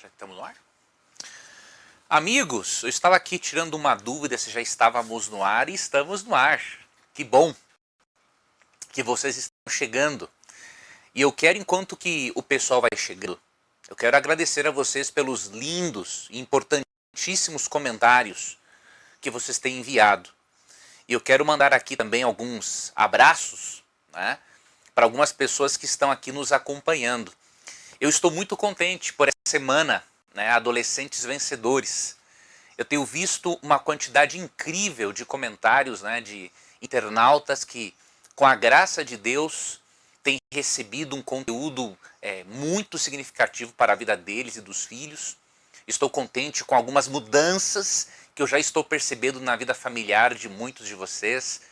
Já estamos no ar? Amigos, eu estava aqui tirando uma dúvida se já estávamos no ar e estamos no ar. Que bom que vocês estão chegando. E eu quero, enquanto que o pessoal vai chegando, eu quero agradecer a vocês pelos lindos e importantíssimos comentários que vocês têm enviado. E eu quero mandar aqui também alguns abraços né, para algumas pessoas que estão aqui nos acompanhando. Eu estou muito contente por semana, né, Adolescentes Vencedores. Eu tenho visto uma quantidade incrível de comentários né, de internautas que, com a graça de Deus, têm recebido um conteúdo é, muito significativo para a vida deles e dos filhos. Estou contente com algumas mudanças que eu já estou percebendo na vida familiar de muitos de vocês.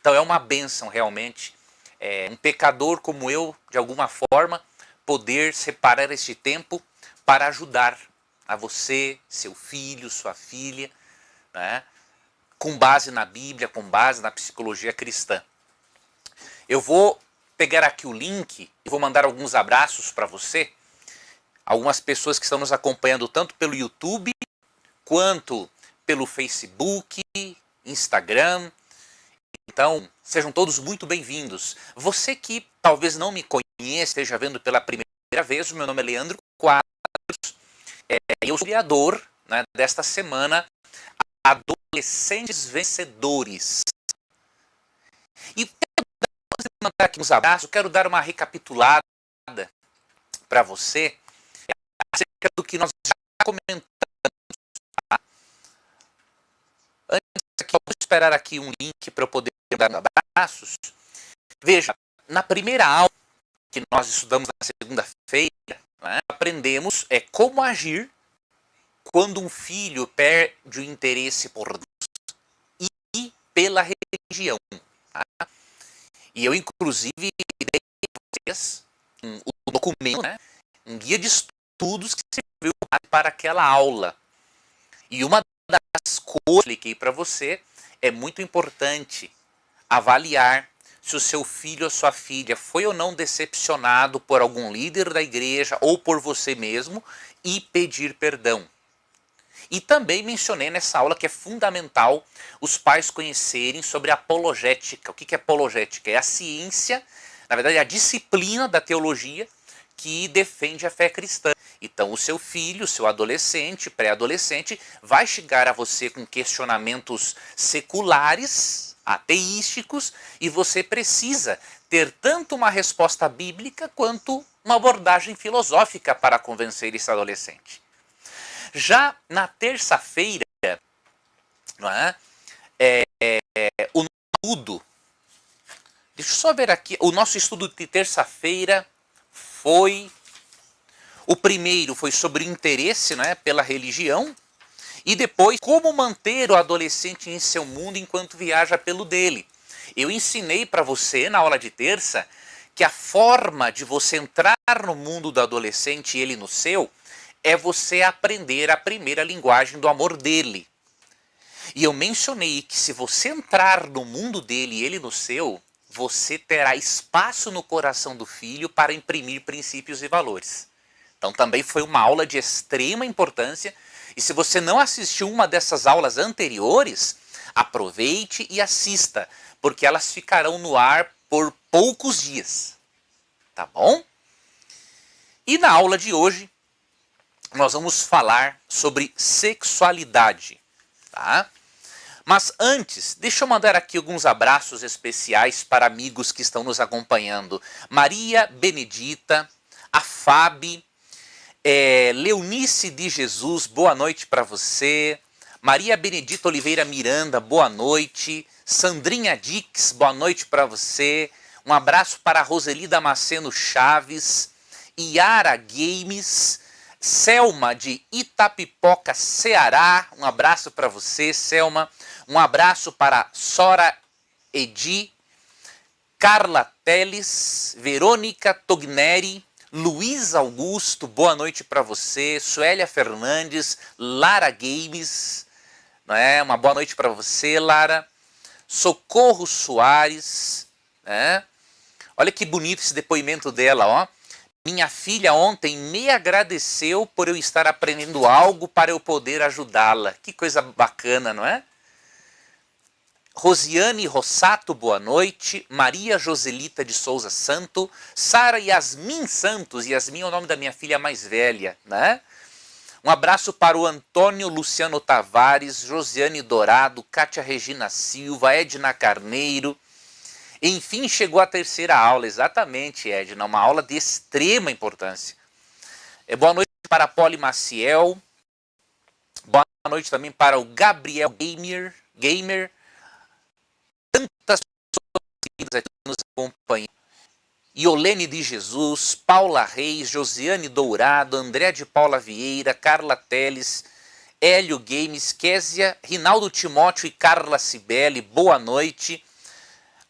Então é uma bênção realmente. É, um pecador como eu, de alguma forma, poder separar este tempo para ajudar a você, seu filho, sua filha, né? com base na Bíblia, com base na psicologia cristã. Eu vou pegar aqui o link e vou mandar alguns abraços para você, algumas pessoas que estão nos acompanhando tanto pelo YouTube quanto pelo Facebook, Instagram. Então, sejam todos muito bem-vindos. Você que talvez não me conheça, esteja vendo pela primeira vez, o meu nome é Leandro Quadros, é, eu sou criador né, desta semana, Adolescentes Vencedores. E de mandar aqui uns abraços, quero dar uma recapitulada para você acerca do que nós já comentamos. Tá? Antes aqui, vou esperar aqui um link para eu poder dar abraços. Veja, na primeira aula que nós estudamos na segunda-feira, né, aprendemos é como agir quando um filho perde o interesse por Deus e pela religião. Tá? E eu, inclusive, dei vocês um, um documento, né, um guia de estudos que serviu para aquela aula. E uma das coisas que eu expliquei para você é muito importante avaliar se o seu filho ou sua filha foi ou não decepcionado por algum líder da igreja ou por você mesmo e pedir perdão. E também mencionei nessa aula que é fundamental os pais conhecerem sobre apologética. O que é apologética? É a ciência, na verdade, é a disciplina da teologia que defende a fé cristã. Então, o seu filho, o seu adolescente, pré-adolescente, vai chegar a você com questionamentos seculares, ateísticos e você precisa ter tanto uma resposta bíblica quanto uma abordagem filosófica para convencer esse adolescente. Já na terça-feira, é, é, é, o estudo, deixa eu só ver aqui, o nosso estudo de terça-feira foi, o primeiro foi sobre interesse né, pela religião, e depois, como manter o adolescente em seu mundo enquanto viaja pelo dele. Eu ensinei para você na aula de terça que a forma de você entrar no mundo do adolescente e ele no seu é você aprender a primeira linguagem do amor dele. E eu mencionei que se você entrar no mundo dele e ele no seu, você terá espaço no coração do filho para imprimir princípios e valores. Então também foi uma aula de extrema importância e se você não assistiu uma dessas aulas anteriores, aproveite e assista, porque elas ficarão no ar por poucos dias. Tá bom? E na aula de hoje, nós vamos falar sobre sexualidade, tá? Mas antes, deixa eu mandar aqui alguns abraços especiais para amigos que estão nos acompanhando. Maria Benedita, a Fábio, é, Leonice de Jesus, boa noite para você. Maria Benedita Oliveira Miranda, boa noite. Sandrinha Dix, boa noite para você. Um abraço para Roseli Damasceno Chaves. Iara Games. Selma de Itapipoca, Ceará. Um abraço para você, Selma. Um abraço para Sora Edi. Carla Teles. Verônica Togneri. Luiz Augusto, boa noite para você. Suélia Fernandes, Lara Games, né? uma boa noite para você, Lara. Socorro Soares, né? olha que bonito esse depoimento dela, ó. Minha filha ontem me agradeceu por eu estar aprendendo algo para eu poder ajudá-la. Que coisa bacana, não é? Rosiane Rossato, boa noite. Maria Joselita de Souza Santo. Sara Yasmin Santos. Yasmin é o nome da minha filha mais velha, né? Um abraço para o Antônio Luciano Tavares, Josiane Dourado, Kátia Regina Silva, Edna Carneiro, enfim, chegou a terceira aula, exatamente, Edna, uma aula de extrema importância. É, boa noite para a Poli Maciel. Boa noite também para o Gabriel Gamer. Gamer. Tantas pessoas aqui nos acompanham. Iolene de Jesus, Paula Reis, Josiane Dourado, André de Paula Vieira, Carla Teles, Hélio Games, Késia, Rinaldo Timóteo e Carla Cibele, boa noite.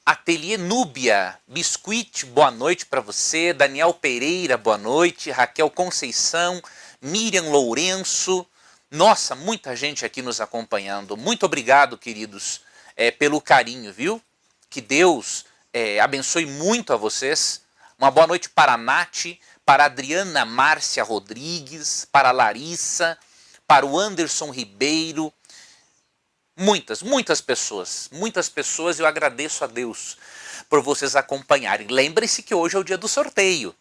Ateliê Núbia, Biscuit, boa noite para você. Daniel Pereira, boa noite. Raquel Conceição, Miriam Lourenço. Nossa, muita gente aqui nos acompanhando. Muito obrigado, queridos, é, pelo carinho, viu? Que Deus é, abençoe muito a vocês. Uma boa noite para a Nath, para a Adriana Márcia Rodrigues, para a Larissa, para o Anderson Ribeiro, Muitas, muitas pessoas, muitas pessoas, eu agradeço a Deus por vocês acompanharem. Lembre-se que hoje é o dia do sorteio.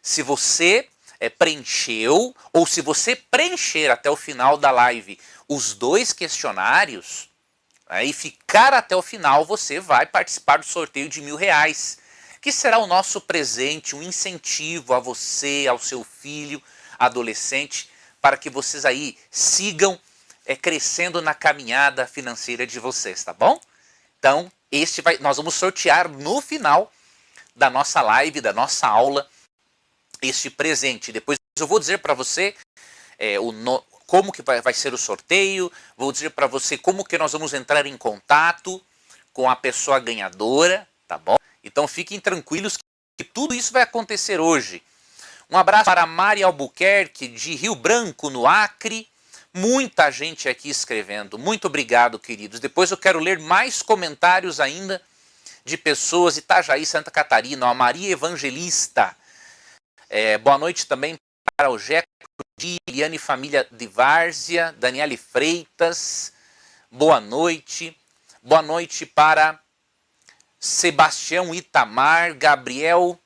Se você é, preencheu, ou se você preencher até o final da live os dois questionários, né, e ficar até o final, você vai participar do sorteio de mil reais, que será o nosso presente, um incentivo a você, ao seu filho, adolescente, para que vocês aí sigam é, crescendo na caminhada financeira de vocês, tá bom? Então, este vai, nós vamos sortear no final da nossa live, da nossa aula, este presente. Depois eu vou dizer para você é, o no, como que vai, ser o sorteio, vou dizer para você como que nós vamos entrar em contato com a pessoa ganhadora, tá bom? Então fiquem tranquilos que tudo isso vai acontecer hoje. Um abraço para Mari Albuquerque, de Rio Branco, no Acre. Muita gente aqui escrevendo. Muito obrigado, queridos. Depois eu quero ler mais comentários ainda de pessoas. Itajaí, Santa Catarina, a Maria Evangelista. É, boa noite também para o Jeco de Eliane Família de Várzea, Daniele Freitas. Boa noite. Boa noite para Sebastião Itamar, Gabriel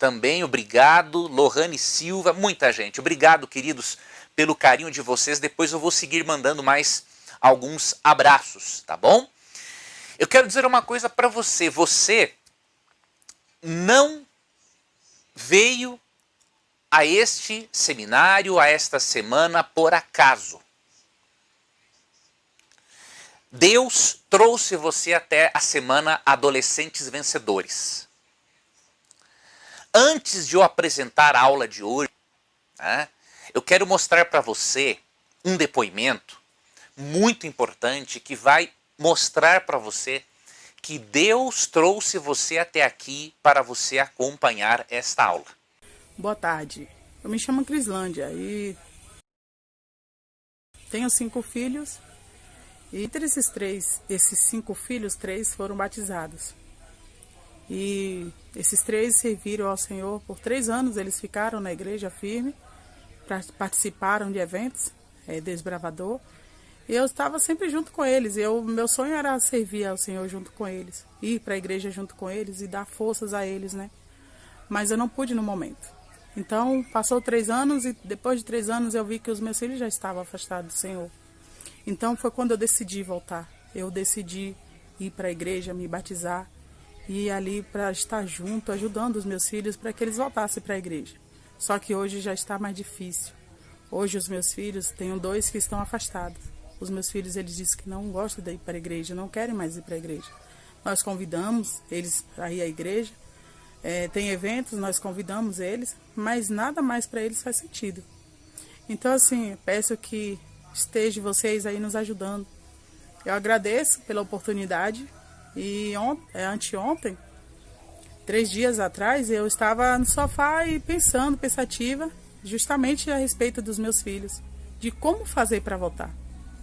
também, obrigado. Lohane Silva, muita gente. Obrigado, queridos pelo carinho de vocês. Depois eu vou seguir mandando mais alguns abraços, tá bom? Eu quero dizer uma coisa para você. Você não veio a este seminário, a esta semana, por acaso. Deus trouxe você até a semana Adolescentes Vencedores. Antes de eu apresentar a aula de hoje, né, eu quero mostrar para você um depoimento muito importante que vai mostrar para você que Deus trouxe você até aqui para você acompanhar esta aula. Boa tarde. Eu me chamo Crislândia e tenho cinco filhos. E entre esses três, esses cinco filhos, três foram batizados. E esses três serviram ao Senhor por três anos. Eles ficaram na igreja firme participaram de eventos, é, desbravador. E eu estava sempre junto com eles. Eu, meu sonho era servir ao Senhor junto com eles, ir para a igreja junto com eles e dar forças a eles, né? Mas eu não pude no momento. Então, passou três anos e depois de três anos eu vi que os meus filhos já estavam afastados do Senhor. Então, foi quando eu decidi voltar. Eu decidi ir para a igreja, me batizar e ir ali para estar junto, ajudando os meus filhos para que eles voltassem para a igreja. Só que hoje já está mais difícil. Hoje os meus filhos, tenho dois que estão afastados. Os meus filhos, eles dizem que não gostam de ir para a igreja, não querem mais ir para a igreja. Nós convidamos eles para ir à igreja. É, tem eventos, nós convidamos eles, mas nada mais para eles faz sentido. Então, assim, peço que esteja vocês aí nos ajudando. Eu agradeço pela oportunidade e ont é, anteontem Três dias atrás eu estava no sofá e pensando, pensativa, justamente a respeito dos meus filhos, de como fazer para voltar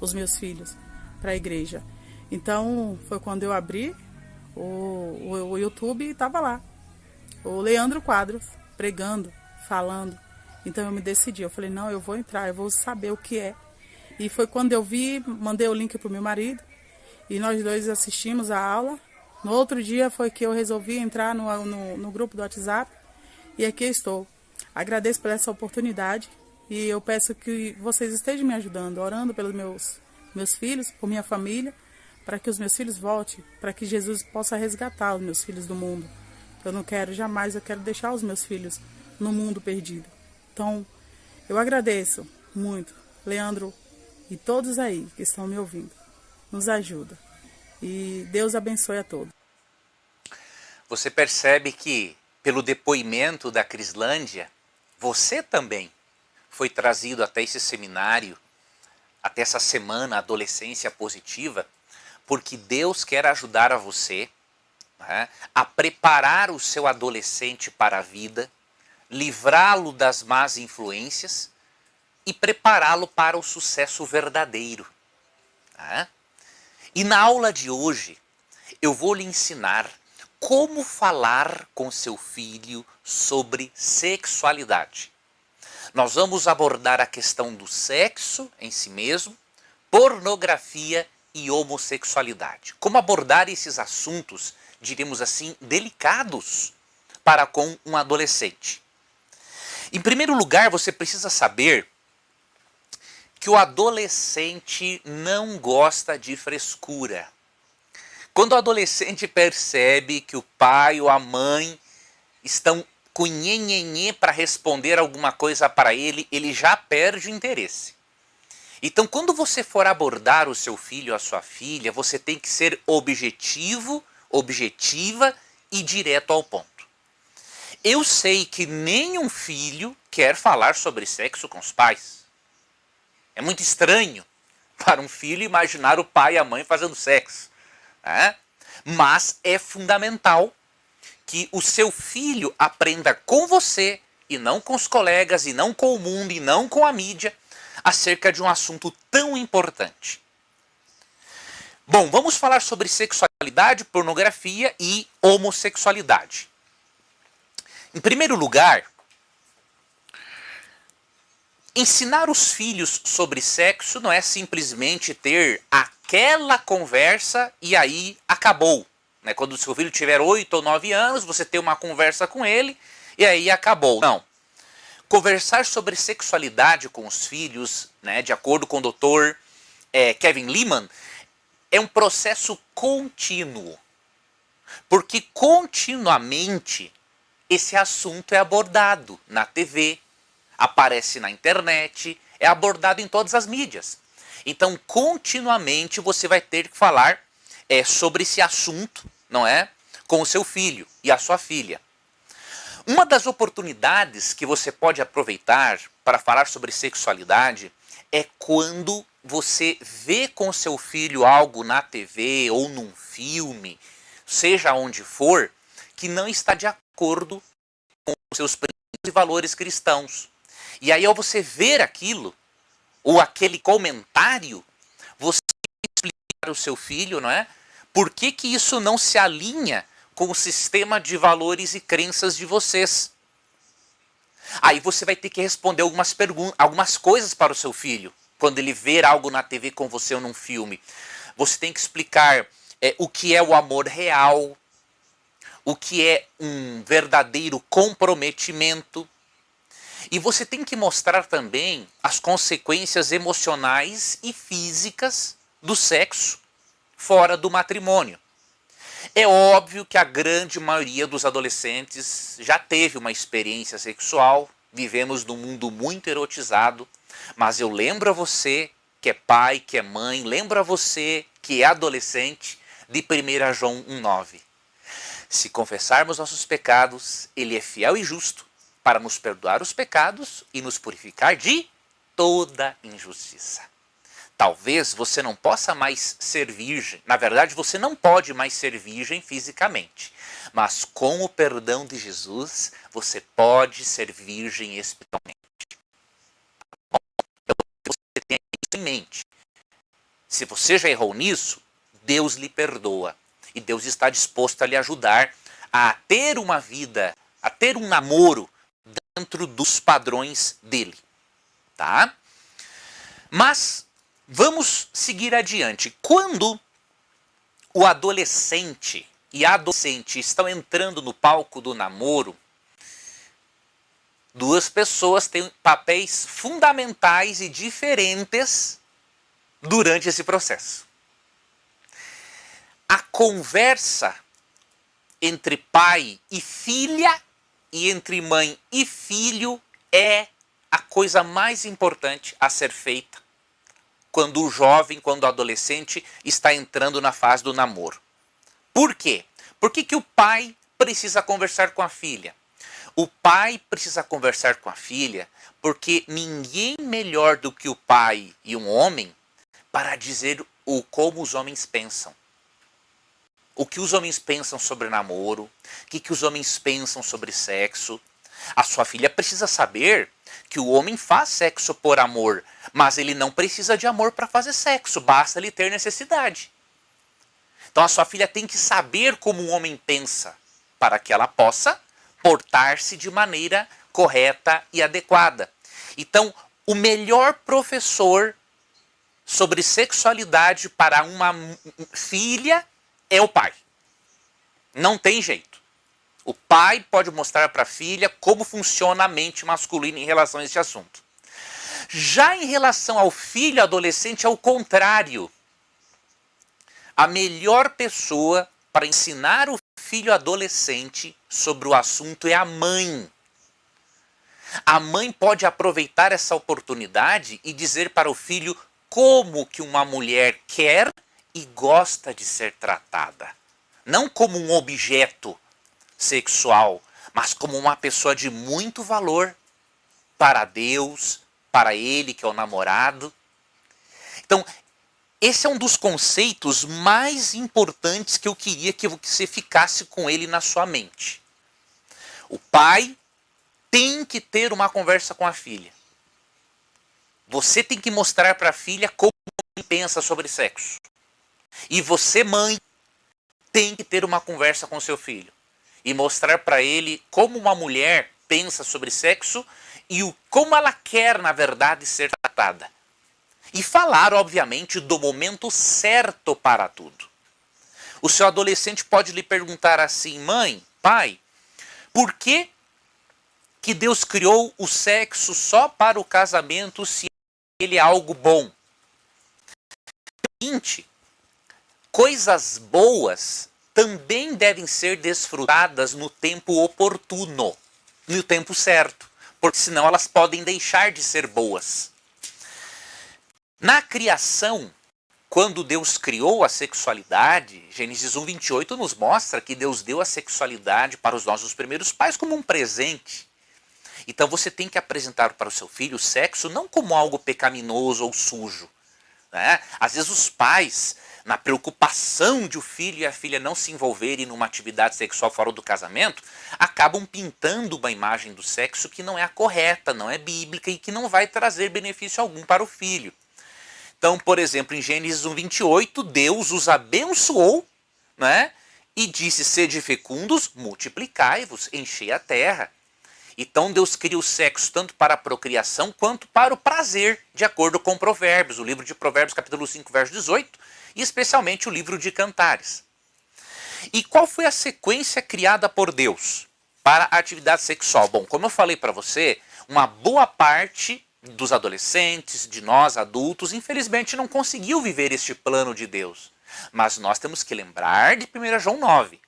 os meus filhos para a igreja. Então foi quando eu abri o, o, o YouTube e estava lá. O Leandro Quadros pregando, falando. Então eu me decidi, eu falei, não, eu vou entrar, eu vou saber o que é. E foi quando eu vi, mandei o link para o meu marido e nós dois assistimos a aula. No outro dia foi que eu resolvi entrar no, no, no grupo do WhatsApp e aqui estou. Agradeço por essa oportunidade e eu peço que vocês estejam me ajudando, orando pelos meus, meus filhos, por minha família, para que os meus filhos voltem, para que Jesus possa resgatar os meus filhos do mundo. Eu não quero jamais, eu quero deixar os meus filhos no mundo perdido. Então, eu agradeço muito, Leandro e todos aí que estão me ouvindo. Nos ajuda. E Deus abençoe a todos. Você percebe que, pelo depoimento da Crislândia, você também foi trazido até esse seminário, até essa semana Adolescência Positiva, porque Deus quer ajudar a você né, a preparar o seu adolescente para a vida livrá-lo das más influências e prepará-lo para o sucesso verdadeiro. Tá? E na aula de hoje, eu vou lhe ensinar como falar com seu filho sobre sexualidade. Nós vamos abordar a questão do sexo em si mesmo, pornografia e homossexualidade. Como abordar esses assuntos, diríamos assim, delicados para com um adolescente. Em primeiro lugar, você precisa saber que o adolescente não gosta de frescura. Quando o adolescente percebe que o pai ou a mãe estão com nhenhenhê para responder alguma coisa para ele, ele já perde o interesse. Então, quando você for abordar o seu filho ou a sua filha, você tem que ser objetivo, objetiva e direto ao ponto. Eu sei que nenhum filho quer falar sobre sexo com os pais. É muito estranho para um filho imaginar o pai e a mãe fazendo sexo. Né? Mas é fundamental que o seu filho aprenda com você e não com os colegas, e não com o mundo, e não com a mídia, acerca de um assunto tão importante. Bom, vamos falar sobre sexualidade, pornografia e homossexualidade. Em primeiro lugar, ensinar os filhos sobre sexo não é simplesmente ter aquela conversa e aí acabou. Né? Quando o seu filho tiver 8 ou 9 anos, você tem uma conversa com ele e aí acabou. Não. Conversar sobre sexualidade com os filhos, né, de acordo com o doutor é, Kevin Lehman, é um processo contínuo. Porque continuamente esse assunto é abordado na TV, aparece na internet, é abordado em todas as mídias. Então, continuamente você vai ter que falar é, sobre esse assunto, não é? Com o seu filho e a sua filha. Uma das oportunidades que você pode aproveitar para falar sobre sexualidade é quando você vê com seu filho algo na TV ou num filme, seja onde for, que não está de acordo com os seus princípios e valores cristãos. E aí, ao você ver aquilo, ou aquele comentário, você explicar ao seu filho, não é? Por que, que isso não se alinha com o sistema de valores e crenças de vocês? Aí você vai ter que responder algumas algumas coisas para o seu filho, quando ele ver algo na TV com você ou num filme. Você tem que explicar é, o que é o amor real, o que é um verdadeiro comprometimento. E você tem que mostrar também as consequências emocionais e físicas do sexo fora do matrimônio. É óbvio que a grande maioria dos adolescentes já teve uma experiência sexual, vivemos num mundo muito erotizado, mas eu lembro a você que é pai, que é mãe, lembro a você que é adolescente de 1 João 1,9. Se confessarmos nossos pecados, Ele é fiel e justo para nos perdoar os pecados e nos purificar de toda injustiça. Talvez você não possa mais ser virgem, na verdade, você não pode mais ser virgem fisicamente, mas com o perdão de Jesus, você pode ser virgem espiritualmente. Então, você tenha isso em mente. Se você já errou nisso, Deus lhe perdoa. E Deus está disposto a lhe ajudar a ter uma vida, a ter um namoro dentro dos padrões dele, tá? Mas vamos seguir adiante. Quando o adolescente e a adolescente estão entrando no palco do namoro, duas pessoas têm papéis fundamentais e diferentes durante esse processo. A conversa entre pai e filha e entre mãe e filho é a coisa mais importante a ser feita quando o jovem, quando o adolescente está entrando na fase do namoro. Por quê? Por que, que o pai precisa conversar com a filha? O pai precisa conversar com a filha porque ninguém melhor do que o pai e um homem para dizer o como os homens pensam. O que os homens pensam sobre namoro, o que, que os homens pensam sobre sexo. A sua filha precisa saber que o homem faz sexo por amor, mas ele não precisa de amor para fazer sexo, basta ele ter necessidade. Então a sua filha tem que saber como o homem pensa, para que ela possa portar-se de maneira correta e adequada. Então, o melhor professor sobre sexualidade para uma filha é o pai. Não tem jeito. O pai pode mostrar para a filha como funciona a mente masculina em relação a esse assunto. Já em relação ao filho adolescente, é o contrário. A melhor pessoa para ensinar o filho adolescente sobre o assunto é a mãe. A mãe pode aproveitar essa oportunidade e dizer para o filho como que uma mulher quer e gosta de ser tratada. Não como um objeto sexual, mas como uma pessoa de muito valor para Deus, para ele que é o namorado. Então, esse é um dos conceitos mais importantes que eu queria que você ficasse com ele na sua mente. O pai tem que ter uma conversa com a filha. Você tem que mostrar para a filha como pensa sobre sexo. E você, mãe, tem que ter uma conversa com seu filho e mostrar para ele como uma mulher pensa sobre sexo e o, como ela quer, na verdade, ser tratada. E falar, obviamente, do momento certo para tudo. O seu adolescente pode lhe perguntar assim: mãe, pai, por que, que Deus criou o sexo só para o casamento se ele é algo bom? Seguinte, coisas boas também devem ser desfrutadas no tempo oportuno, no tempo certo, porque senão elas podem deixar de ser boas. Na criação, quando Deus criou a sexualidade, Gênesis 1, 28 nos mostra que Deus deu a sexualidade para os nossos primeiros pais como um presente. Então você tem que apresentar para o seu filho o sexo não como algo pecaminoso ou sujo. Né? Às vezes os pais na preocupação de o filho e a filha não se envolverem numa atividade sexual fora do casamento, acabam pintando uma imagem do sexo que não é a correta, não é bíblica e que não vai trazer benefício algum para o filho. Então, por exemplo, em Gênesis 1:28, Deus os abençoou, né? E disse: "Sede fecundos, multiplicai-vos, enchei a terra". Então Deus cria o sexo tanto para a procriação quanto para o prazer, de acordo com Provérbios, o livro de Provérbios, capítulo 5, verso 18, e especialmente o livro de Cantares. E qual foi a sequência criada por Deus para a atividade sexual? Bom, como eu falei para você, uma boa parte dos adolescentes, de nós adultos, infelizmente não conseguiu viver este plano de Deus. Mas nós temos que lembrar de 1 João 9,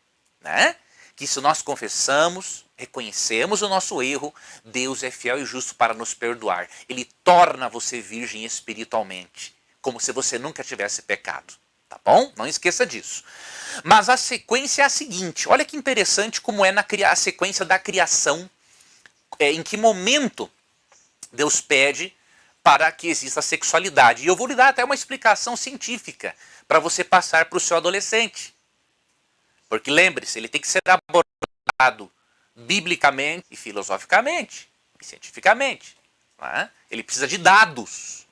né? Que se nós confessamos, reconhecemos o nosso erro, Deus é fiel e justo para nos perdoar. Ele torna você virgem espiritualmente como se você nunca tivesse pecado. Tá bom? Não esqueça disso. Mas a sequência é a seguinte: olha que interessante como é na a sequência da criação, é, em que momento Deus pede para que exista sexualidade. E eu vou lhe dar até uma explicação científica para você passar para o seu adolescente. Porque lembre-se, ele tem que ser abordado biblicamente e filosoficamente e cientificamente. É? Ele precisa de dados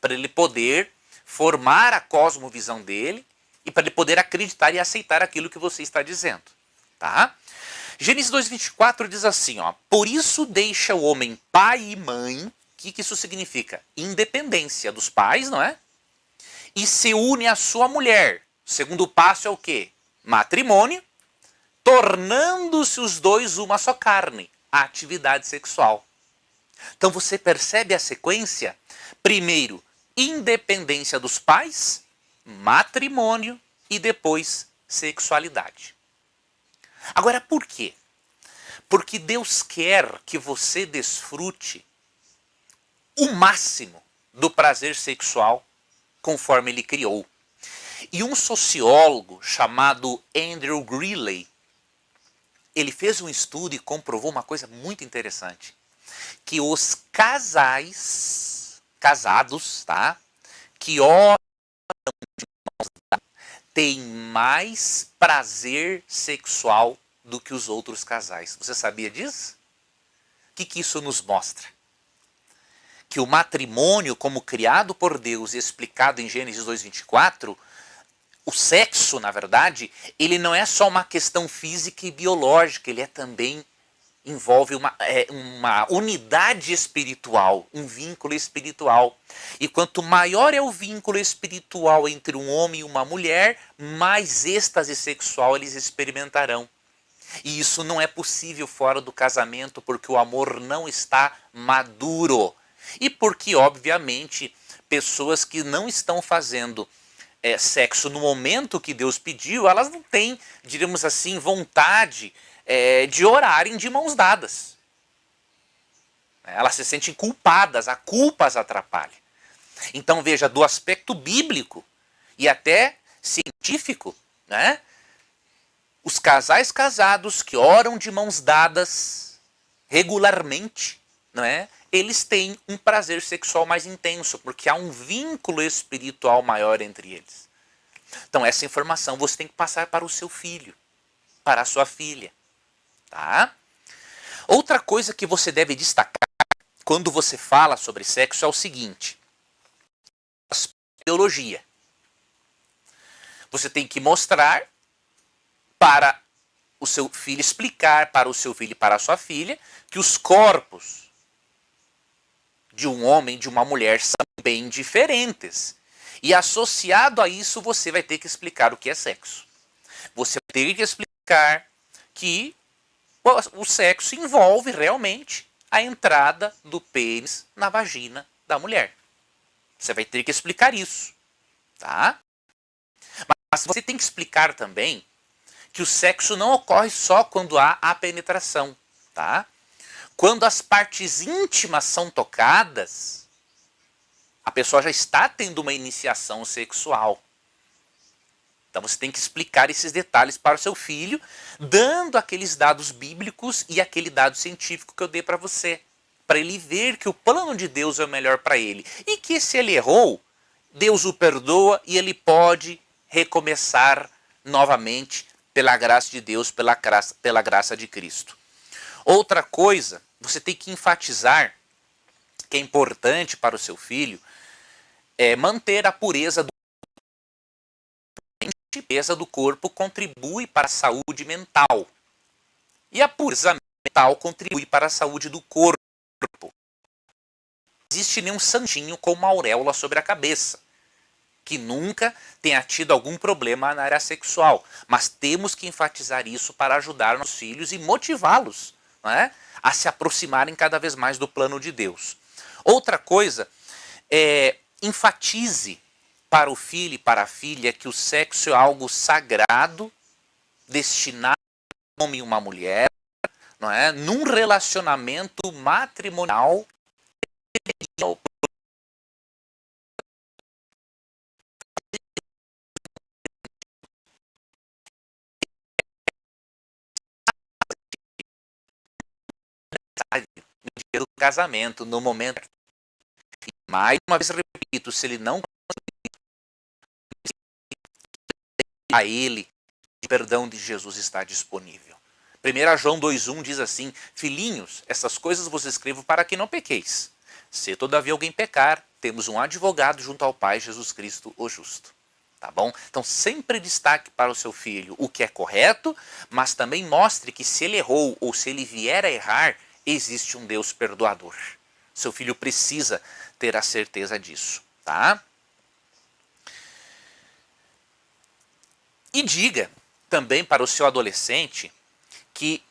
para ele poder formar a cosmovisão dele e para ele poder acreditar e aceitar aquilo que você está dizendo, tá? Gênesis 2,24 diz assim: ó, Por isso deixa o homem pai e mãe. O que, que isso significa? Independência dos pais, não é? E se une à sua mulher. O segundo passo é o quê? Matrimônio, tornando-se os dois uma só carne. A atividade sexual. Então você percebe a sequência? Primeiro, independência dos pais, matrimônio e depois sexualidade. Agora, por quê? Porque Deus quer que você desfrute o máximo do prazer sexual conforme ele criou. E um sociólogo chamado Andrew Greeley, ele fez um estudo e comprovou uma coisa muito interessante, que os casais casados, tá? Que oram têm mais prazer sexual do que os outros casais. Você sabia disso? O que, que isso nos mostra? Que o matrimônio, como criado por Deus e explicado em Gênesis 2,24, o sexo, na verdade, ele não é só uma questão física e biológica, ele é também envolve uma, é, uma unidade espiritual, um vínculo espiritual. E quanto maior é o vínculo espiritual entre um homem e uma mulher, mais êxtase sexual eles experimentarão. E isso não é possível fora do casamento porque o amor não está maduro. E porque, obviamente, pessoas que não estão fazendo é, sexo no momento que Deus pediu, elas não têm, diríamos assim, vontade é, de orarem de mãos dadas. Elas se sentem culpadas, a culpa as atrapalha. Então veja, do aspecto bíblico e até científico, né? Os casais casados que oram de mãos dadas regularmente, não é? Eles têm um prazer sexual mais intenso, porque há um vínculo espiritual maior entre eles. Então essa informação você tem que passar para o seu filho, para a sua filha. Tá? Outra coisa que você deve destacar quando você fala sobre sexo é o seguinte: biologia. Você tem que mostrar para o seu filho, explicar para o seu filho e para a sua filha que os corpos de um homem e de uma mulher são bem diferentes. E associado a isso, você vai ter que explicar o que é sexo. Você vai ter que explicar que o sexo envolve realmente a entrada do pênis na vagina da mulher. Você vai ter que explicar isso, tá? Mas você tem que explicar também que o sexo não ocorre só quando há a penetração, tá? Quando as partes íntimas são tocadas, a pessoa já está tendo uma iniciação sexual. Então você tem que explicar esses detalhes para o seu filho, dando aqueles dados bíblicos e aquele dado científico que eu dei para você, para ele ver que o plano de Deus é o melhor para ele e que se ele errou, Deus o perdoa e ele pode recomeçar novamente pela graça de Deus, pela graça, pela graça de Cristo. Outra coisa, você tem que enfatizar que é importante para o seu filho é manter a pureza do limpeza do corpo contribui para a saúde mental. E a pureza mental contribui para a saúde do corpo. Não existe nenhum santinho com uma auréola sobre a cabeça que nunca tenha tido algum problema na área sexual. Mas temos que enfatizar isso para ajudar nossos filhos e motivá-los é? a se aproximarem cada vez mais do plano de Deus. Outra coisa é enfatize para o filho e para a filha que o sexo é algo sagrado, destinado a um homem e uma mulher, não é? Num relacionamento matrimonial no do casamento, no momento. Mais uma vez repito, se ele não a ele, o perdão de Jesus está disponível. 1 João 2,1 diz assim: Filhinhos, essas coisas vos escrevo para que não pequeis. Se todavia alguém pecar, temos um advogado junto ao Pai, Jesus Cristo, o justo. Tá? Bom? Então sempre destaque para o seu filho o que é correto, mas também mostre que se ele errou ou se ele vier a errar, existe um Deus perdoador. Seu filho precisa ter a certeza disso, tá? E diga também para o seu adolescente que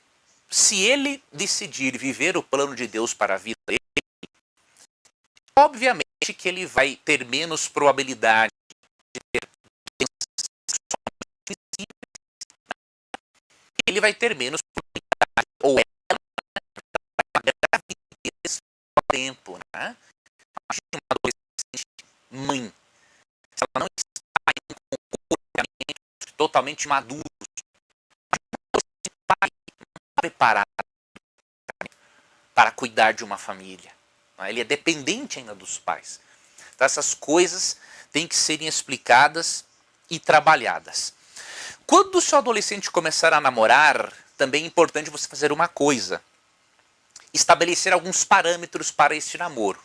se ele decidir viver o plano de Deus para a vida dele, obviamente que ele vai ter menos probabilidade de ter ele vai ter menos probabilidade ou ela gravidez tempo, né? Imagina uma adolescente mãe, se ela não está totalmente maduro, pai preparado para cuidar de uma família. Né? Ele é dependente ainda dos pais. Então, essas coisas têm que serem explicadas e trabalhadas. Quando o seu adolescente começar a namorar, também é importante você fazer uma coisa: estabelecer alguns parâmetros para este namoro.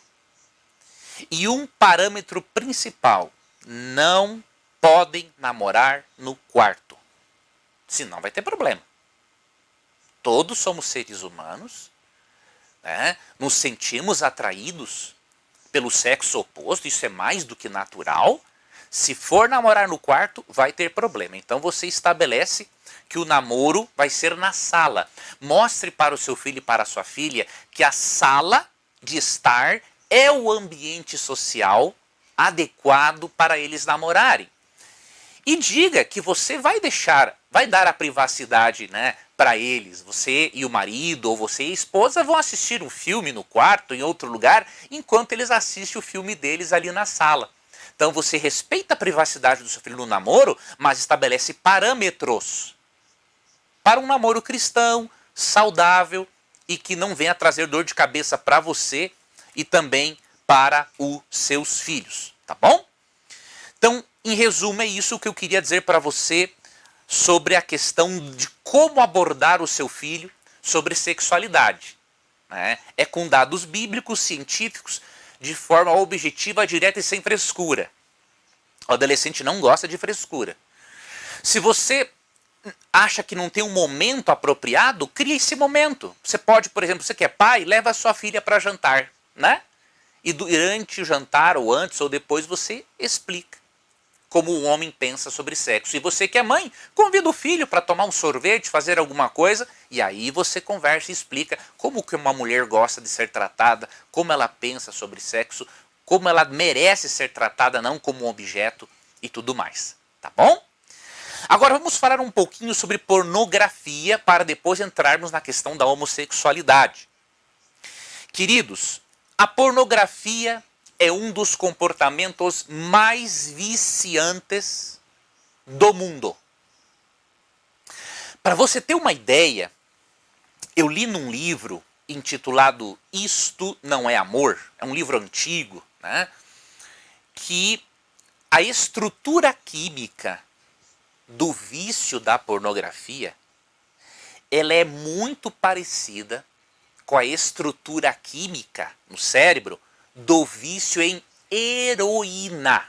E um parâmetro principal: não podem namorar no quarto. Senão vai ter problema. Todos somos seres humanos, né? nos sentimos atraídos pelo sexo oposto, isso é mais do que natural. Se for namorar no quarto, vai ter problema. Então você estabelece que o namoro vai ser na sala. Mostre para o seu filho e para a sua filha que a sala de estar é o ambiente social adequado para eles namorarem. E diga que você vai deixar, vai dar a privacidade, né, para eles. Você e o marido ou você e a esposa vão assistir um filme no quarto, em outro lugar, enquanto eles assistem o filme deles ali na sala. Então você respeita a privacidade do seu filho no namoro, mas estabelece parâmetros para um namoro cristão, saudável e que não venha trazer dor de cabeça para você e também para os seus filhos, tá bom? Então, em resumo, é isso que eu queria dizer para você sobre a questão de como abordar o seu filho sobre sexualidade. Né? É com dados bíblicos, científicos, de forma objetiva, direta e sem frescura. O adolescente não gosta de frescura. Se você acha que não tem um momento apropriado, crie esse momento. Você pode, por exemplo, você quer pai, leva a sua filha para jantar, né? E durante o jantar, ou antes ou depois, você explica como o homem pensa sobre sexo. E você que é mãe, convida o filho para tomar um sorvete, fazer alguma coisa, e aí você conversa e explica como que uma mulher gosta de ser tratada, como ela pensa sobre sexo, como ela merece ser tratada não como um objeto e tudo mais. Tá bom? Agora vamos falar um pouquinho sobre pornografia para depois entrarmos na questão da homossexualidade. Queridos, a pornografia é um dos comportamentos mais viciantes do mundo. Para você ter uma ideia, eu li num livro intitulado Isto Não É Amor, é um livro antigo, né? que a estrutura química do vício da pornografia ela é muito parecida com a estrutura química no cérebro do vício em heroína.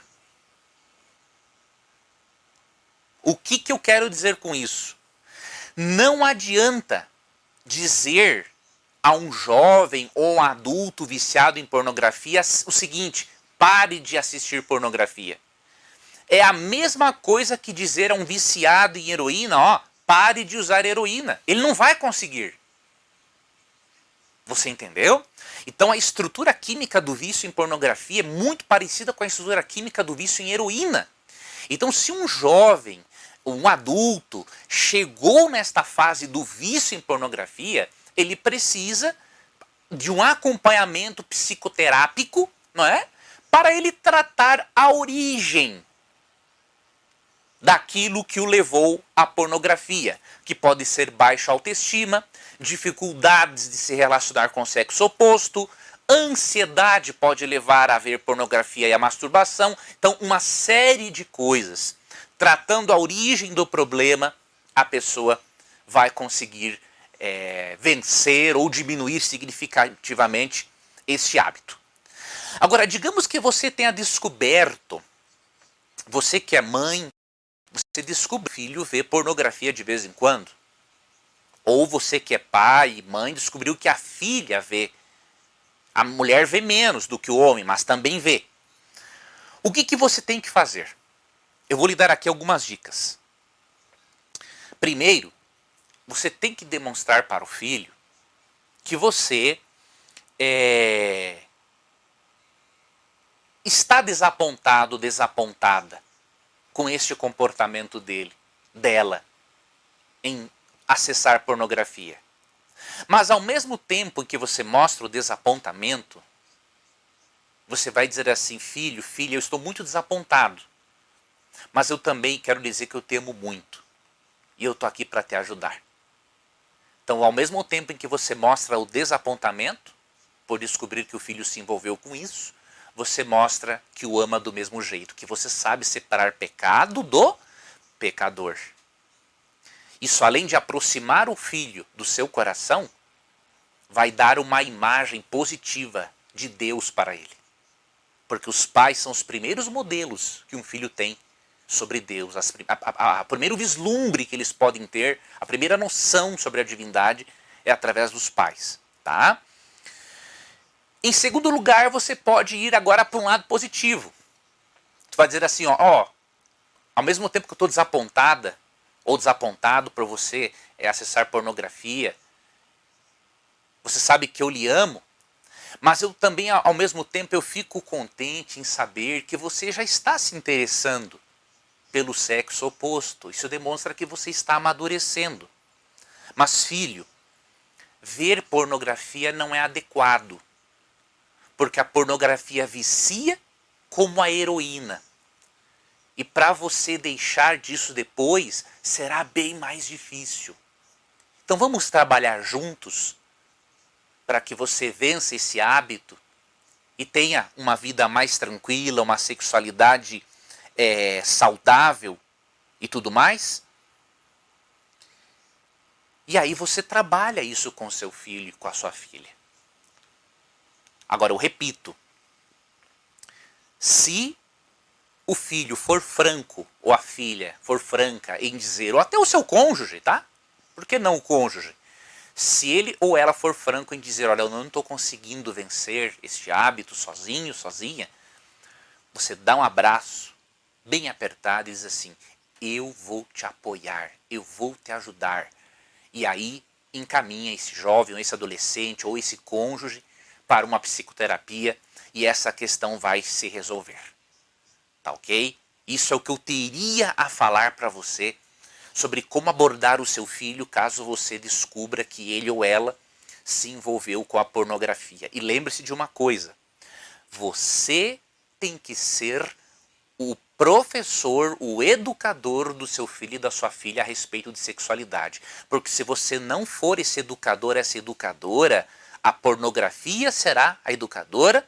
O que, que eu quero dizer com isso? Não adianta dizer a um jovem ou um adulto viciado em pornografia o seguinte: pare de assistir pornografia. É a mesma coisa que dizer a um viciado em heroína, ó, pare de usar heroína. Ele não vai conseguir. Você entendeu? Então a estrutura química do vício em pornografia é muito parecida com a estrutura química do vício em heroína. Então se um jovem, um adulto, chegou nesta fase do vício em pornografia, ele precisa de um acompanhamento psicoterápico, não é? Para ele tratar a origem daquilo que o levou à pornografia, que pode ser baixa autoestima, dificuldades de se relacionar com o sexo oposto, ansiedade pode levar a ver pornografia e a masturbação, então uma série de coisas. Tratando a origem do problema, a pessoa vai conseguir é, vencer ou diminuir significativamente este hábito. Agora, digamos que você tenha descoberto você que é mãe, você descobre que o filho vê pornografia de vez em quando. Ou você que é pai e mãe descobriu que a filha vê. A mulher vê menos do que o homem, mas também vê. O que, que você tem que fazer? Eu vou lhe dar aqui algumas dicas. Primeiro, você tem que demonstrar para o filho que você é, está desapontado, desapontada com este comportamento dele, dela, em acessar pornografia. Mas ao mesmo tempo que você mostra o desapontamento, você vai dizer assim: filho, filha, eu estou muito desapontado. Mas eu também quero dizer que eu te amo muito. E eu estou aqui para te ajudar. Então, ao mesmo tempo em que você mostra o desapontamento, por descobrir que o filho se envolveu com isso, você mostra que o ama do mesmo jeito, que você sabe separar pecado do pecador. Isso, além de aproximar o filho do seu coração, vai dar uma imagem positiva de Deus para ele. Porque os pais são os primeiros modelos que um filho tem sobre Deus, a, a, a, primeiro vislumbre que eles podem ter, a primeira noção sobre a divindade é através dos pais, tá? Em segundo lugar, você pode ir agora para um lado positivo. Tu vai dizer assim, ó, ó ao mesmo tempo que eu estou desapontada, ou desapontado por você é acessar pornografia. Você sabe que eu lhe amo, mas eu também ao mesmo tempo eu fico contente em saber que você já está se interessando pelo sexo oposto. Isso demonstra que você está amadurecendo. Mas filho, ver pornografia não é adequado, porque a pornografia vicia como a heroína. E para você deixar disso depois, será bem mais difícil. Então vamos trabalhar juntos para que você vença esse hábito e tenha uma vida mais tranquila, uma sexualidade é, saudável e tudo mais? E aí você trabalha isso com seu filho e com a sua filha. Agora eu repito: se o filho for franco, ou a filha for franca em dizer, ou até o seu cônjuge, tá? Por que não o cônjuge? Se ele ou ela for franco em dizer, olha, eu não estou conseguindo vencer este hábito sozinho, sozinha, você dá um abraço bem apertado e diz assim: eu vou te apoiar, eu vou te ajudar. E aí encaminha esse jovem, ou esse adolescente, ou esse cônjuge para uma psicoterapia e essa questão vai se resolver. Tá ok? Isso é o que eu teria a falar para você sobre como abordar o seu filho caso você descubra que ele ou ela se envolveu com a pornografia. E lembre-se de uma coisa: você tem que ser o professor, o educador do seu filho e da sua filha a respeito de sexualidade. Porque se você não for esse educador, essa educadora, a pornografia será a educadora,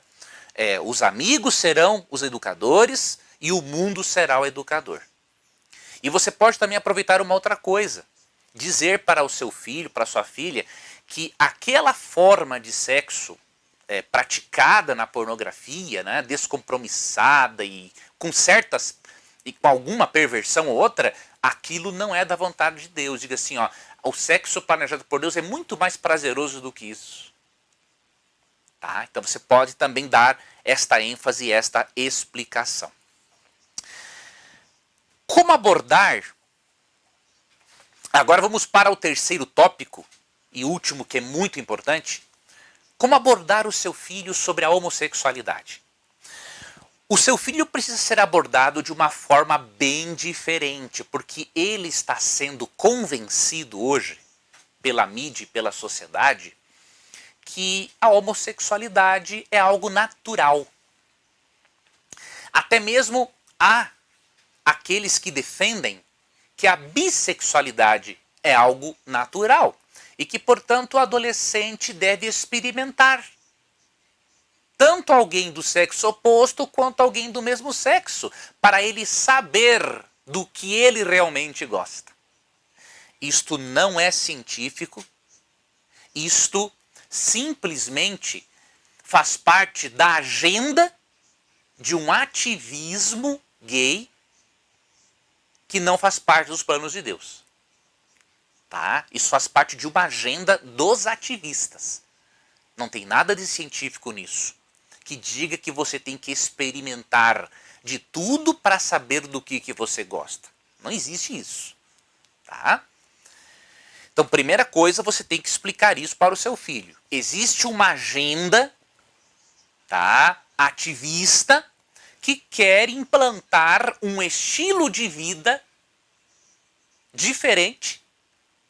é, os amigos serão os educadores, e o mundo será o educador. E você pode também aproveitar uma outra coisa: dizer para o seu filho, para sua filha, que aquela forma de sexo é, praticada na pornografia, né, descompromissada e com certas e com alguma perversão ou outra, aquilo não é da vontade de Deus. Diga assim, ó, o sexo planejado por Deus é muito mais prazeroso do que isso. Tá? Então você pode também dar esta ênfase esta explicação. Como abordar? Agora vamos para o terceiro tópico e último que é muito importante. Como abordar o seu filho sobre a homossexualidade? O seu filho precisa ser abordado de uma forma bem diferente, porque ele está sendo convencido hoje pela mídia e pela sociedade que a homossexualidade é algo natural. Até mesmo há aqueles que defendem que a bissexualidade é algo natural e que, portanto, o adolescente deve experimentar tanto alguém do sexo oposto quanto alguém do mesmo sexo, para ele saber do que ele realmente gosta. Isto não é científico, isto simplesmente faz parte da agenda de um ativismo gay que não faz parte dos planos de Deus. Tá? Isso faz parte de uma agenda dos ativistas. Não tem nada de científico nisso que diga que você tem que experimentar de tudo para saber do que, que você gosta. Não existe isso. Tá? Então, primeira coisa, você tem que explicar isso para o seu filho. Existe uma agenda tá, ativista que quer implantar um estilo de vida diferente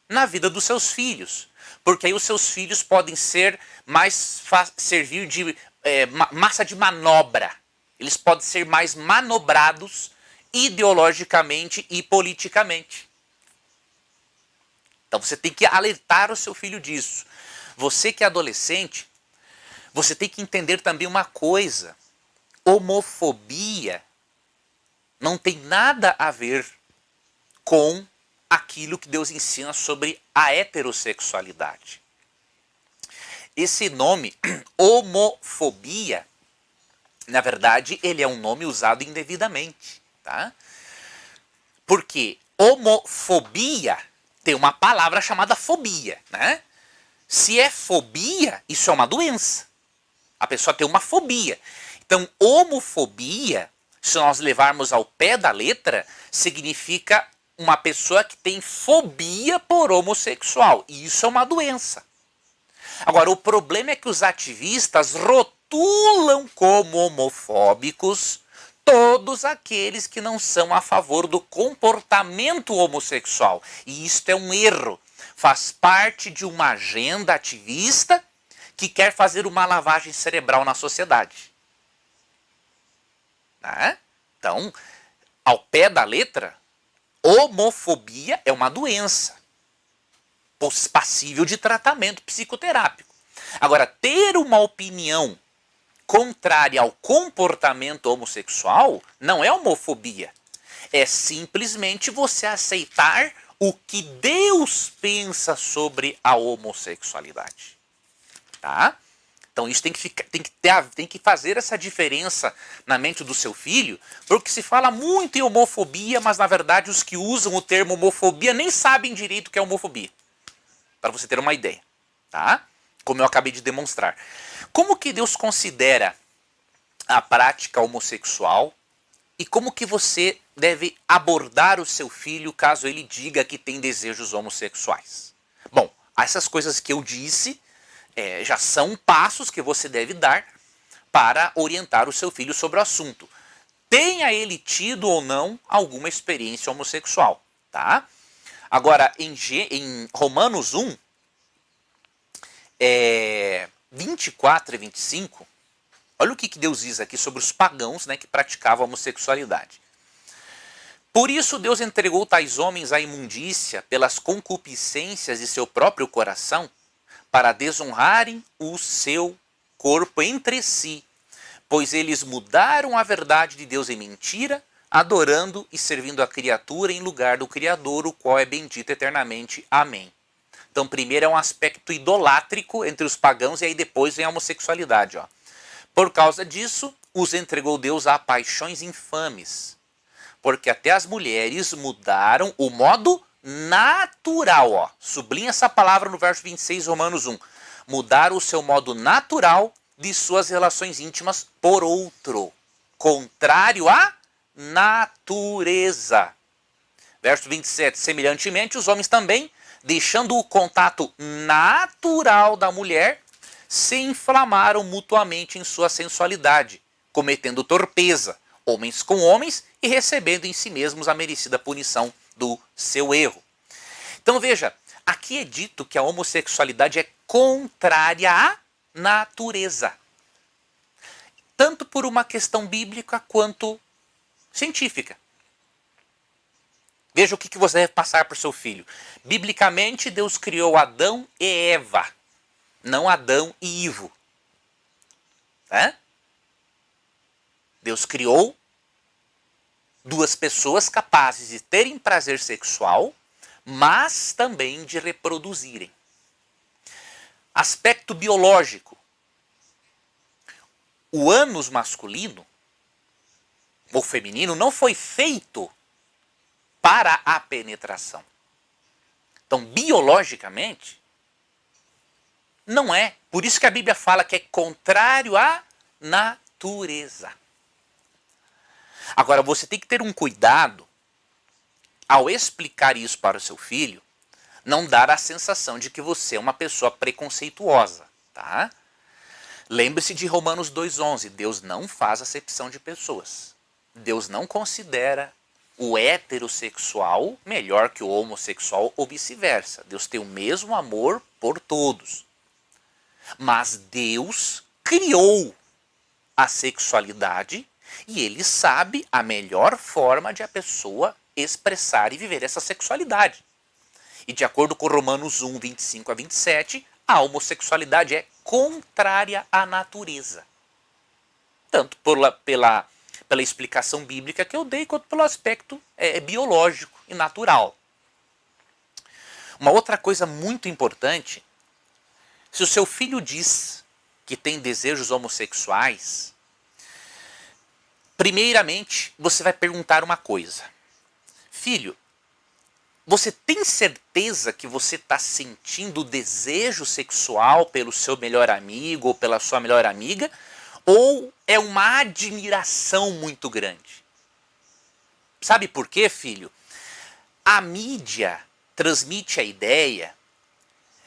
na vida dos seus filhos. Porque aí os seus filhos podem ser mais servir de é, massa de manobra. Eles podem ser mais manobrados ideologicamente e politicamente. Então você tem que alertar o seu filho disso. Você que é adolescente, você tem que entender também uma coisa: homofobia não tem nada a ver com aquilo que Deus ensina sobre a heterossexualidade. Esse nome, homofobia, na verdade, ele é um nome usado indevidamente, tá? Porque homofobia tem uma palavra chamada fobia, né? Se é fobia, isso é uma doença. A pessoa tem uma fobia. Então, homofobia, se nós levarmos ao pé da letra, significa uma pessoa que tem fobia por homossexual. E isso é uma doença. Agora, o problema é que os ativistas rotulam como homofóbicos todos aqueles que não são a favor do comportamento homossexual. E isto é um erro. Faz parte de uma agenda ativista que quer fazer uma lavagem cerebral na sociedade. Né? Então, ao pé da letra, homofobia é uma doença passível de tratamento psicoterápico. Agora, ter uma opinião contrária ao comportamento homossexual não é homofobia. É simplesmente você aceitar o que Deus pensa sobre a homossexualidade. Tá? Então isso tem que, ficar, tem, que ter, tem que fazer essa diferença na mente do seu filho, porque se fala muito em homofobia, mas na verdade os que usam o termo homofobia nem sabem direito o que é homofobia para você ter uma ideia, tá? Como eu acabei de demonstrar. Como que Deus considera a prática homossexual e como que você deve abordar o seu filho caso ele diga que tem desejos homossexuais? Bom, essas coisas que eu disse é, já são passos que você deve dar para orientar o seu filho sobre o assunto. Tenha ele tido ou não alguma experiência homossexual, tá? Agora, em, em Romanos 1, é, 24 e 25, olha o que, que Deus diz aqui sobre os pagãos né, que praticavam a homossexualidade. Por isso Deus entregou tais homens à imundícia pelas concupiscências de seu próprio coração, para desonrarem o seu corpo entre si, pois eles mudaram a verdade de Deus em mentira adorando e servindo a criatura em lugar do Criador, o qual é bendito eternamente. Amém. Então, primeiro é um aspecto idolátrico entre os pagãos, e aí depois vem a homossexualidade. Ó. Por causa disso, os entregou Deus a paixões infames, porque até as mulheres mudaram o modo natural. Ó. Sublinha essa palavra no verso 26, Romanos 1. Mudaram o seu modo natural de suas relações íntimas por outro, contrário a natureza. Verso 27. Semelhantemente, os homens também, deixando o contato natural da mulher, se inflamaram mutuamente em sua sensualidade, cometendo torpeza, homens com homens e recebendo em si mesmos a merecida punição do seu erro. Então veja, aqui é dito que a homossexualidade é contrária à natureza. Tanto por uma questão bíblica quanto científica. Veja o que, você deve passar para o seu filho. Biblicamente, Deus criou Adão e Eva, não Adão e Ivo. É? Deus criou duas pessoas capazes de terem prazer sexual, mas também de reproduzirem. Aspecto biológico. O ânus masculino ou feminino não foi feito para a penetração. Então, biologicamente, não é. Por isso que a Bíblia fala que é contrário à natureza. Agora, você tem que ter um cuidado ao explicar isso para o seu filho, não dar a sensação de que você é uma pessoa preconceituosa, tá? Lembre-se de Romanos 2:11, Deus não faz acepção de pessoas. Deus não considera o heterossexual melhor que o homossexual ou vice-versa. Deus tem o mesmo amor por todos. Mas Deus criou a sexualidade e ele sabe a melhor forma de a pessoa expressar e viver essa sexualidade. E de acordo com Romanos 1, 25 a 27, a homossexualidade é contrária à natureza. Tanto pela, pela, pela explicação bíblica que eu dei, quanto pelo aspecto é, é biológico e natural. Uma outra coisa muito importante, se o seu filho diz que tem desejos homossexuais, primeiramente você vai perguntar uma coisa. Filho, você tem certeza que você está sentindo desejo sexual pelo seu melhor amigo ou pela sua melhor amiga? Ou é uma admiração muito grande? Sabe por quê, filho? A mídia transmite a ideia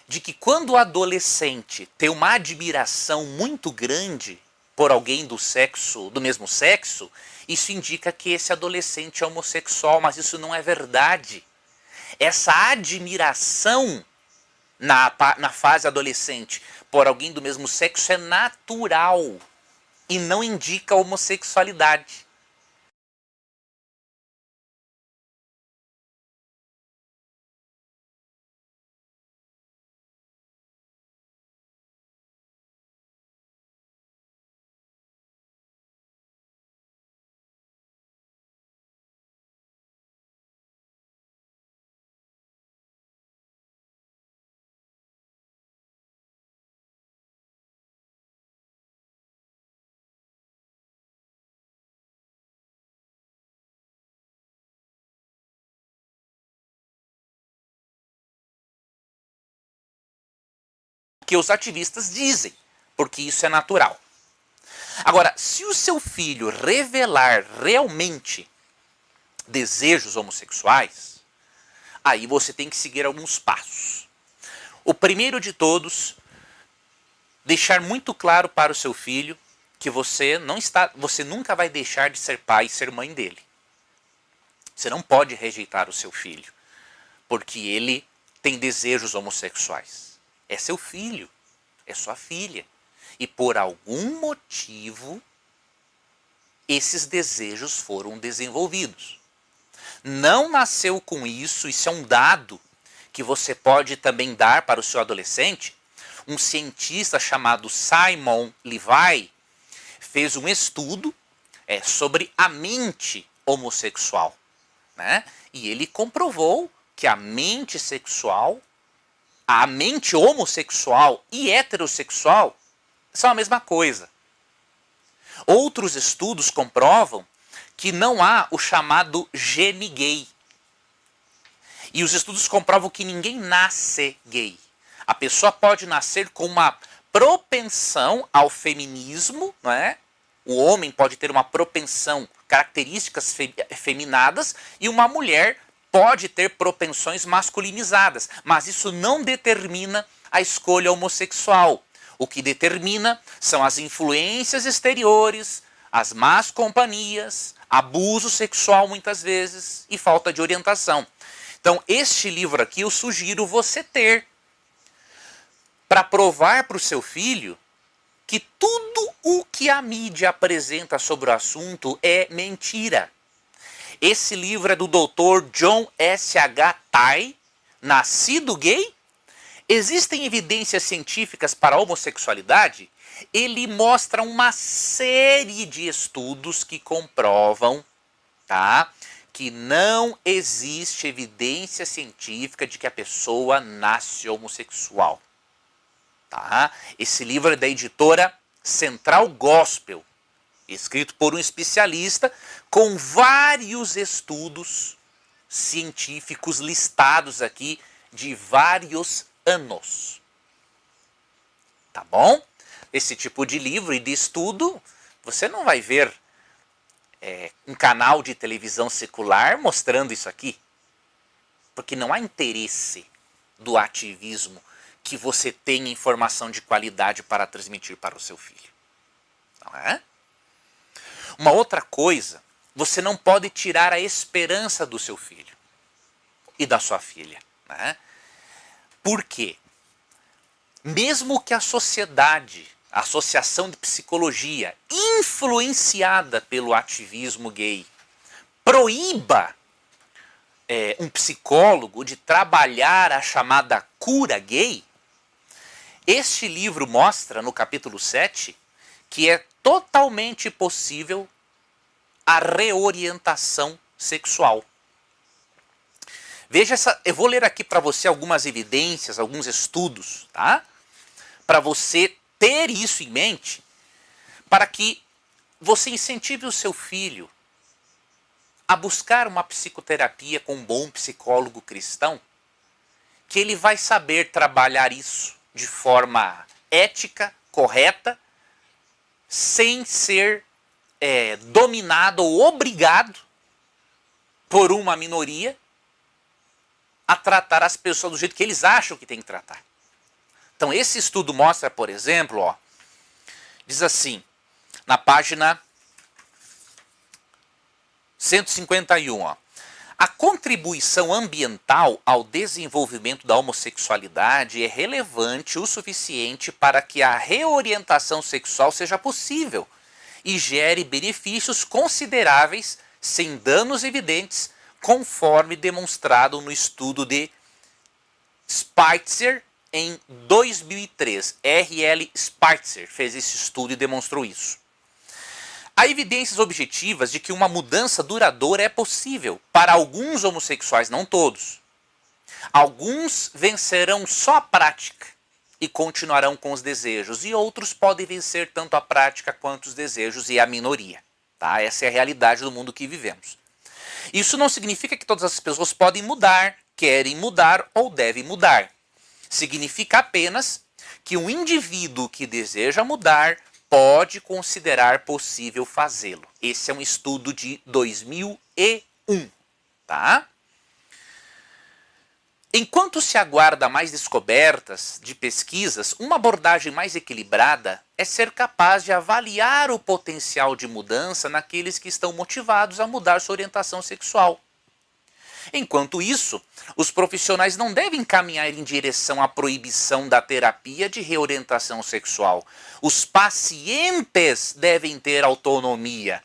de que quando o adolescente tem uma admiração muito grande por alguém do sexo, do mesmo sexo, isso indica que esse adolescente é homossexual, mas isso não é verdade essa admiração na, na fase adolescente por alguém do mesmo sexo é natural e não indica homossexualidade. Que os ativistas dizem, porque isso é natural. Agora, se o seu filho revelar realmente desejos homossexuais, aí você tem que seguir alguns passos. O primeiro de todos, deixar muito claro para o seu filho que você não está, você nunca vai deixar de ser pai e ser mãe dele. Você não pode rejeitar o seu filho, porque ele tem desejos homossexuais é seu filho, é sua filha. E por algum motivo, esses desejos foram desenvolvidos. Não nasceu com isso, isso é um dado que você pode também dar para o seu adolescente. Um cientista chamado Simon Levi fez um estudo é, sobre a mente homossexual. Né? E ele comprovou que a mente sexual a mente homossexual e heterossexual são a mesma coisa. Outros estudos comprovam que não há o chamado gene gay. E os estudos comprovam que ninguém nasce gay. A pessoa pode nascer com uma propensão ao feminismo, não é? O homem pode ter uma propensão, características fe feminadas, e uma mulher pode ter propensões masculinizadas, mas isso não determina a escolha homossexual. O que determina são as influências exteriores, as más companhias, abuso sexual muitas vezes e falta de orientação. Então, este livro aqui eu sugiro você ter para provar para o seu filho que tudo o que a mídia apresenta sobre o assunto é mentira. Esse livro é do Dr. John S.H. Tai, Nascido Gay? Existem evidências científicas para a homossexualidade? Ele mostra uma série de estudos que comprovam, tá? Que não existe evidência científica de que a pessoa nasce homossexual. Tá? Esse livro é da editora Central Gospel escrito por um especialista com vários estudos científicos listados aqui de vários anos. Tá bom? Esse tipo de livro e de estudo você não vai ver é, um canal de televisão secular mostrando isso aqui. Porque não há interesse do ativismo que você tenha informação de qualidade para transmitir para o seu filho. Não é? Uma outra coisa, você não pode tirar a esperança do seu filho e da sua filha. Né? Por quê? Mesmo que a sociedade, a Associação de Psicologia, influenciada pelo ativismo gay, proíba é, um psicólogo de trabalhar a chamada cura gay, este livro mostra, no capítulo 7, que é totalmente possível a reorientação sexual. Veja essa, eu vou ler aqui para você algumas evidências, alguns estudos, tá? Para você ter isso em mente, para que você incentive o seu filho a buscar uma psicoterapia com um bom psicólogo cristão, que ele vai saber trabalhar isso de forma ética, correta, sem ser é, dominado ou obrigado por uma minoria a tratar as pessoas do jeito que eles acham que tem que tratar. Então, esse estudo mostra, por exemplo, ó, diz assim, na página 151, ó, a contribuição ambiental ao desenvolvimento da homossexualidade é relevante o suficiente para que a reorientação sexual seja possível e gere benefícios consideráveis sem danos evidentes conforme demonstrado no estudo de Spitzer em 2003. R.L. Spitzer fez esse estudo e demonstrou isso. Há evidências objetivas de que uma mudança duradoura é possível para alguns homossexuais, não todos. Alguns vencerão só a prática e continuarão com os desejos, e outros podem vencer tanto a prática quanto os desejos e a minoria. Tá? Essa é a realidade do mundo que vivemos. Isso não significa que todas as pessoas podem mudar, querem mudar ou devem mudar. Significa apenas que um indivíduo que deseja mudar pode considerar possível fazê-lo. Esse é um estudo de 2001, tá? Enquanto se aguarda mais descobertas de pesquisas, uma abordagem mais equilibrada é ser capaz de avaliar o potencial de mudança naqueles que estão motivados a mudar sua orientação sexual. Enquanto isso, os profissionais não devem caminhar em direção à proibição da terapia de reorientação sexual. Os pacientes devem ter autonomia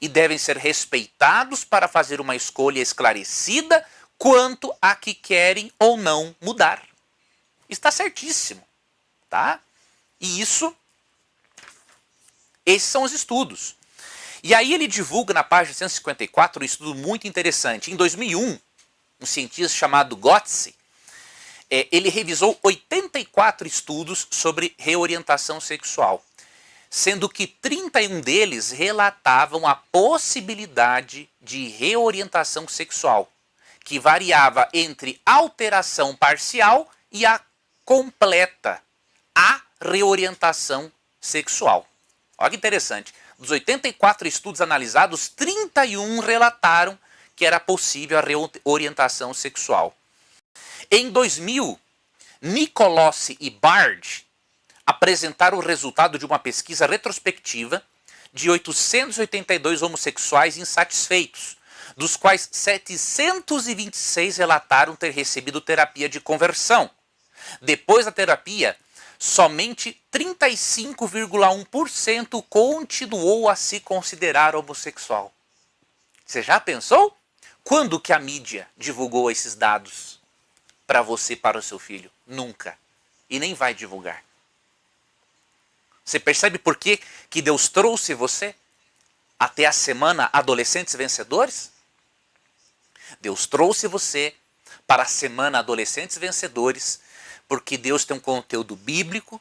e devem ser respeitados para fazer uma escolha esclarecida quanto a que querem ou não mudar. Está certíssimo, tá? E isso esses são os estudos. E aí ele divulga na página 154 um estudo muito interessante. Em 2001, um cientista chamado Gotze, é, ele revisou 84 estudos sobre reorientação sexual, sendo que 31 deles relatavam a possibilidade de reorientação sexual que variava entre alteração parcial e a completa, a reorientação sexual. Olha que interessante. Dos 84 estudos analisados, 31 relataram que era possível a reorientação sexual. Em 2000, Nicolossi e Bard apresentaram o resultado de uma pesquisa retrospectiva de 882 homossexuais insatisfeitos, dos quais 726 relataram ter recebido terapia de conversão. Depois da terapia, somente 35,1% continuou a se considerar homossexual. Você já pensou? Quando que a mídia divulgou esses dados para você, para o seu filho? Nunca. E nem vai divulgar. Você percebe por que, que Deus trouxe você até a semana Adolescentes Vencedores? Deus trouxe você para a semana Adolescentes Vencedores, porque Deus tem um conteúdo bíblico,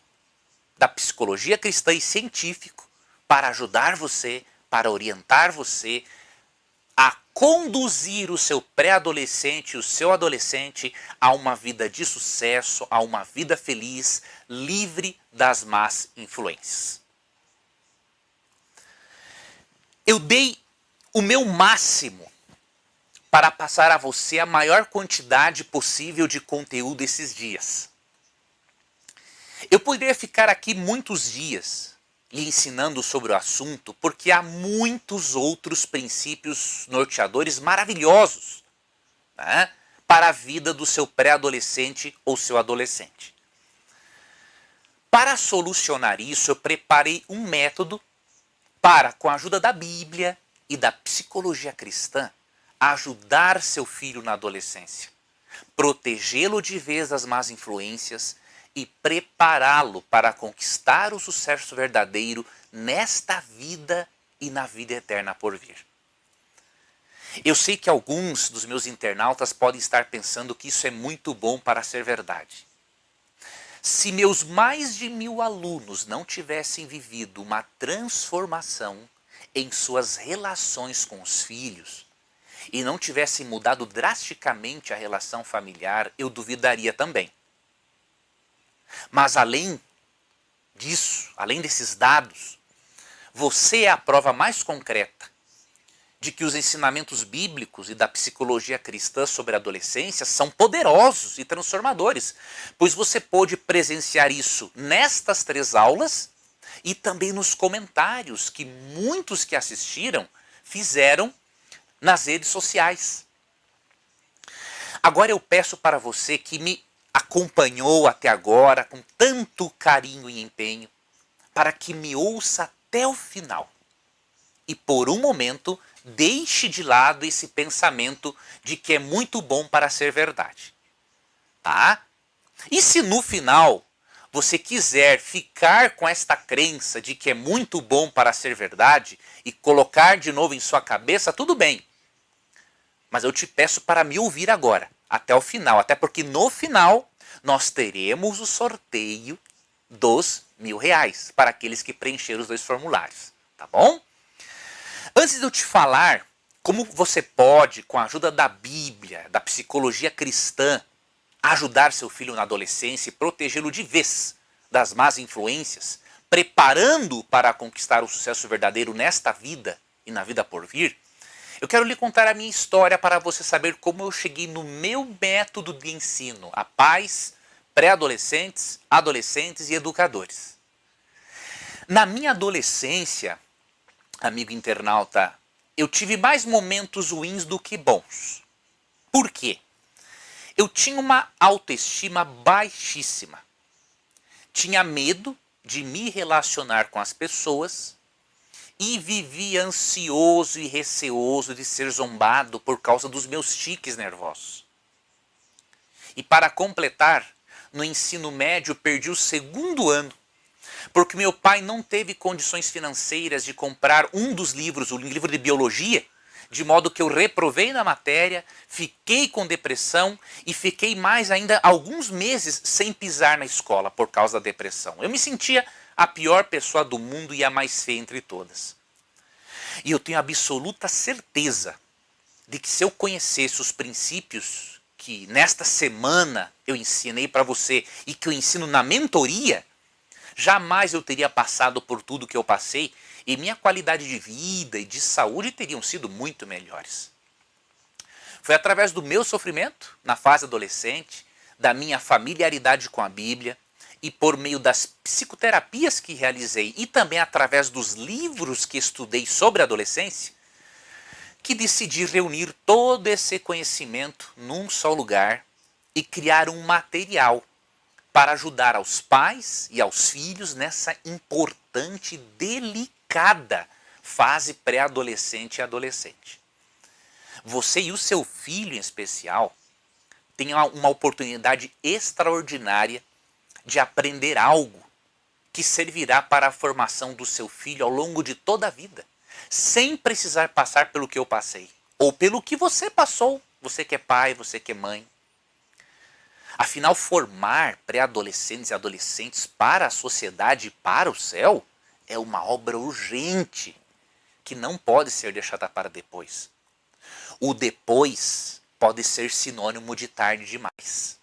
da psicologia cristã e científico para ajudar você, para orientar você conduzir o seu pré-adolescente, o seu adolescente a uma vida de sucesso, a uma vida feliz, livre das más influências. Eu dei o meu máximo para passar a você a maior quantidade possível de conteúdo esses dias. Eu poderia ficar aqui muitos dias lhe ensinando sobre o assunto, porque há muitos outros princípios norteadores maravilhosos né, para a vida do seu pré-adolescente ou seu adolescente. Para solucionar isso, eu preparei um método para, com a ajuda da Bíblia e da psicologia cristã, ajudar seu filho na adolescência, protegê-lo de vez das más influências e prepará-lo para conquistar o sucesso verdadeiro nesta vida e na vida eterna por vir. Eu sei que alguns dos meus internautas podem estar pensando que isso é muito bom para ser verdade. Se meus mais de mil alunos não tivessem vivido uma transformação em suas relações com os filhos e não tivessem mudado drasticamente a relação familiar, eu duvidaria também. Mas além disso, além desses dados, você é a prova mais concreta de que os ensinamentos bíblicos e da psicologia cristã sobre a adolescência são poderosos e transformadores, pois você pôde presenciar isso nestas três aulas e também nos comentários que muitos que assistiram fizeram nas redes sociais. Agora eu peço para você que me acompanhou até agora com tanto carinho e empenho, para que me ouça até o final. E por um momento, deixe de lado esse pensamento de que é muito bom para ser verdade. Tá? E se no final você quiser ficar com esta crença de que é muito bom para ser verdade e colocar de novo em sua cabeça, tudo bem. Mas eu te peço para me ouvir agora, até o final, até porque no final nós teremos o sorteio dos mil reais para aqueles que preencheram os dois formulários, tá bom? Antes de eu te falar como você pode, com a ajuda da Bíblia, da psicologia cristã, ajudar seu filho na adolescência e protegê-lo de vez das más influências, preparando-o para conquistar o sucesso verdadeiro nesta vida e na vida por vir, eu quero lhe contar a minha história para você saber como eu cheguei no meu método de ensino a pais, pré-adolescentes, adolescentes e educadores. Na minha adolescência, amigo internauta, eu tive mais momentos ruins do que bons. Por quê? Eu tinha uma autoestima baixíssima. Tinha medo de me relacionar com as pessoas e vivia ansioso e receoso de ser zombado por causa dos meus tiques nervosos. E para completar, no ensino médio perdi o segundo ano, porque meu pai não teve condições financeiras de comprar um dos livros, o livro de biologia, de modo que eu reprovei na matéria, fiquei com depressão e fiquei mais ainda alguns meses sem pisar na escola por causa da depressão. Eu me sentia a pior pessoa do mundo e a mais feia entre todas. E eu tenho absoluta certeza de que se eu conhecesse os princípios que nesta semana eu ensinei para você e que eu ensino na mentoria, jamais eu teria passado por tudo que eu passei e minha qualidade de vida e de saúde teriam sido muito melhores. Foi através do meu sofrimento na fase adolescente, da minha familiaridade com a Bíblia, e por meio das psicoterapias que realizei e também através dos livros que estudei sobre a adolescência, que decidi reunir todo esse conhecimento num só lugar e criar um material para ajudar aos pais e aos filhos nessa importante delicada fase pré-adolescente e adolescente. Você e o seu filho em especial têm uma oportunidade extraordinária de aprender algo que servirá para a formação do seu filho ao longo de toda a vida, sem precisar passar pelo que eu passei, ou pelo que você passou, você que é pai, você que é mãe. Afinal, formar pré-adolescentes e adolescentes para a sociedade e para o céu é uma obra urgente que não pode ser deixada para depois. o depois pode ser sinônimo de tarde demais.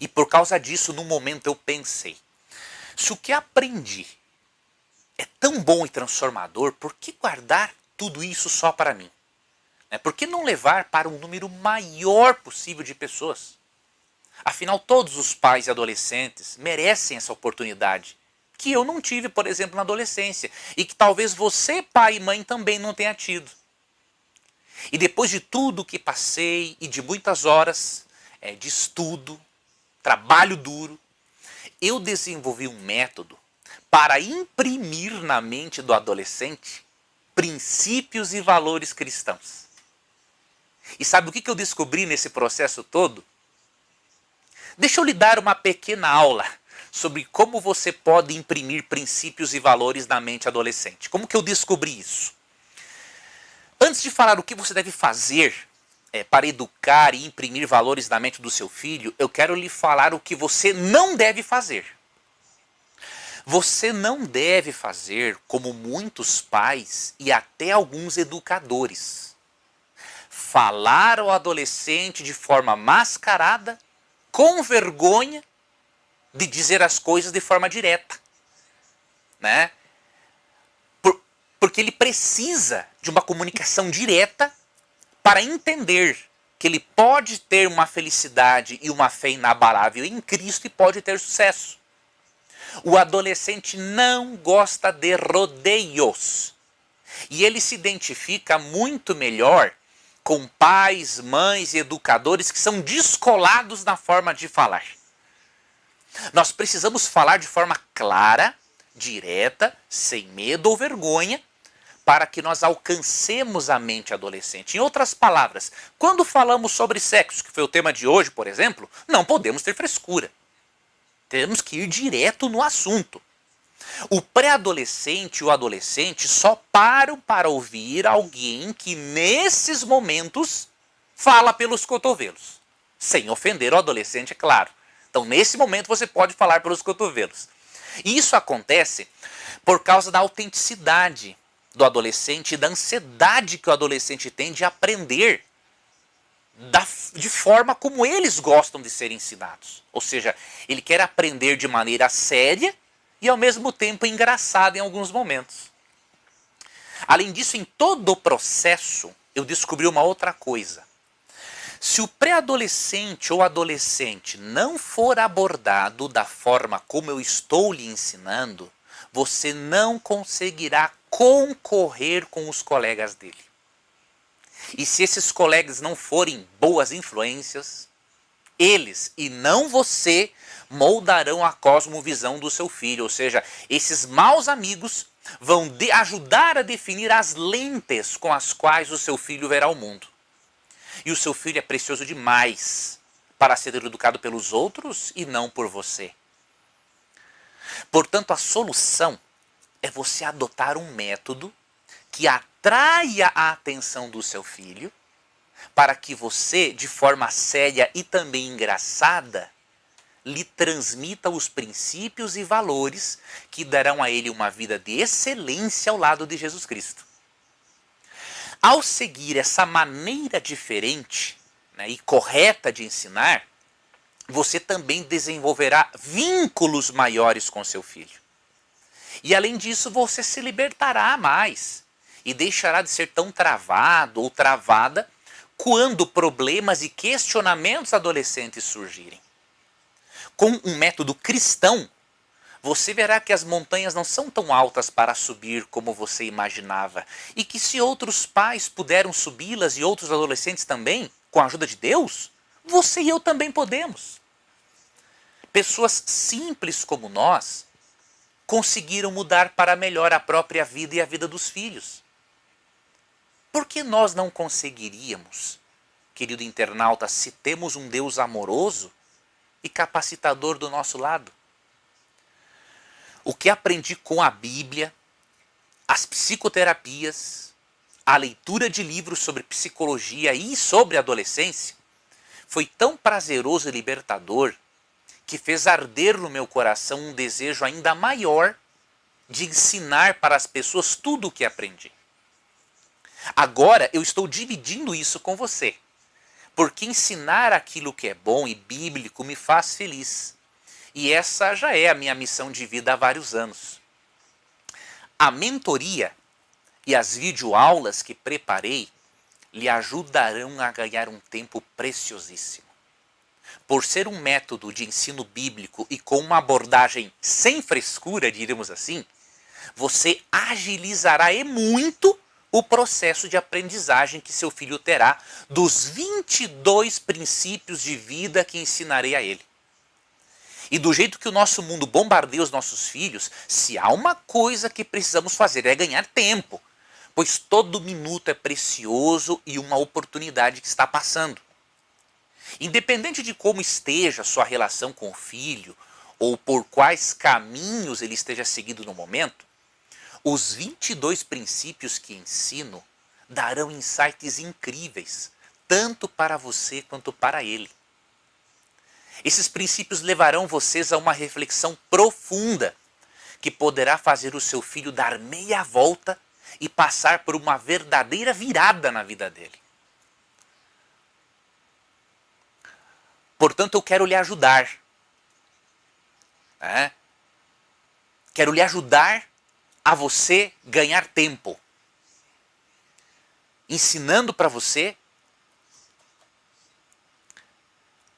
E por causa disso, no momento eu pensei: se o que aprendi é tão bom e transformador, por que guardar tudo isso só para mim? É, por que não levar para um número maior possível de pessoas? Afinal, todos os pais e adolescentes merecem essa oportunidade, que eu não tive, por exemplo, na adolescência, e que talvez você, pai e mãe, também não tenha tido. E depois de tudo que passei e de muitas horas é, de estudo, trabalho duro, eu desenvolvi um método para imprimir na mente do adolescente princípios e valores cristãos. E sabe o que eu descobri nesse processo todo? Deixa eu lhe dar uma pequena aula sobre como você pode imprimir princípios e valores na mente adolescente. Como que eu descobri isso? Antes de falar o que você deve fazer é, para educar e imprimir valores na mente do seu filho, eu quero lhe falar o que você não deve fazer. Você não deve fazer como muitos pais e até alguns educadores. Falar ao adolescente de forma mascarada, com vergonha de dizer as coisas de forma direta. Né? Por, porque ele precisa de uma comunicação direta para entender que ele pode ter uma felicidade e uma fé inabalável em Cristo e pode ter sucesso. O adolescente não gosta de rodeios. E ele se identifica muito melhor com pais, mães e educadores que são descolados na forma de falar. Nós precisamos falar de forma clara, direta, sem medo ou vergonha, para que nós alcancemos a mente adolescente. Em outras palavras, quando falamos sobre sexo, que foi o tema de hoje, por exemplo, não podemos ter frescura. Temos que ir direto no assunto. O pré-adolescente e o adolescente só param para ouvir alguém que, nesses momentos, fala pelos cotovelos. Sem ofender o adolescente, é claro. Então, nesse momento, você pode falar pelos cotovelos. E isso acontece por causa da autenticidade do adolescente e da ansiedade que o adolescente tem de aprender da, de forma como eles gostam de ser ensinados. Ou seja, ele quer aprender de maneira séria e ao mesmo tempo engraçada em alguns momentos. Além disso, em todo o processo, eu descobri uma outra coisa. Se o pré-adolescente ou adolescente não for abordado da forma como eu estou lhe ensinando, você não conseguirá concorrer com os colegas dele. E se esses colegas não forem boas influências, eles e não você moldarão a cosmovisão do seu filho. Ou seja, esses maus amigos vão ajudar a definir as lentes com as quais o seu filho verá o mundo. E o seu filho é precioso demais para ser educado pelos outros e não por você. Portanto, a solução é você adotar um método que atraia a atenção do seu filho, para que você, de forma séria e também engraçada, lhe transmita os princípios e valores que darão a ele uma vida de excelência ao lado de Jesus Cristo. Ao seguir essa maneira diferente né, e correta de ensinar, você também desenvolverá vínculos maiores com seu filho. E além disso, você se libertará mais e deixará de ser tão travado ou travada quando problemas e questionamentos adolescentes surgirem. Com um método cristão, você verá que as montanhas não são tão altas para subir como você imaginava, e que se outros pais puderam subi-las e outros adolescentes também, com a ajuda de Deus, você e eu também podemos. Pessoas simples como nós conseguiram mudar para melhor a própria vida e a vida dos filhos. Por que nós não conseguiríamos, querido internauta, se temos um Deus amoroso e capacitador do nosso lado? O que aprendi com a Bíblia, as psicoterapias, a leitura de livros sobre psicologia e sobre adolescência foi tão prazeroso e libertador que fez arder no meu coração um desejo ainda maior de ensinar para as pessoas tudo o que aprendi. Agora eu estou dividindo isso com você. Porque ensinar aquilo que é bom e bíblico me faz feliz. E essa já é a minha missão de vida há vários anos. A mentoria e as videoaulas que preparei lhe ajudarão a ganhar um tempo preciosíssimo. Por ser um método de ensino bíblico e com uma abordagem sem frescura, diríamos assim, você agilizará e muito o processo de aprendizagem que seu filho terá dos 22 princípios de vida que ensinarei a ele. E do jeito que o nosso mundo bombardeia os nossos filhos, se há uma coisa que precisamos fazer é ganhar tempo, pois todo minuto é precioso e uma oportunidade que está passando. Independente de como esteja sua relação com o filho, ou por quais caminhos ele esteja seguindo no momento, os 22 princípios que ensino darão insights incríveis, tanto para você quanto para ele. Esses princípios levarão vocês a uma reflexão profunda que poderá fazer o seu filho dar meia volta e passar por uma verdadeira virada na vida dele. Portanto, eu quero lhe ajudar. É? Quero lhe ajudar a você ganhar tempo. Ensinando para você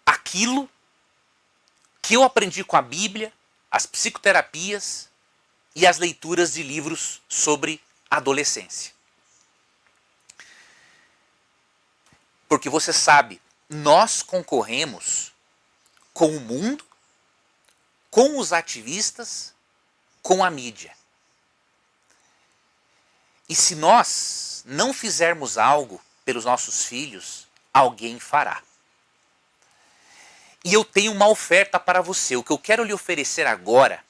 aquilo que eu aprendi com a Bíblia, as psicoterapias e as leituras de livros sobre adolescência. Porque você sabe, nós concorremos com o mundo, com os ativistas, com a mídia. E se nós não fizermos algo pelos nossos filhos, alguém fará. E eu tenho uma oferta para você. O que eu quero lhe oferecer agora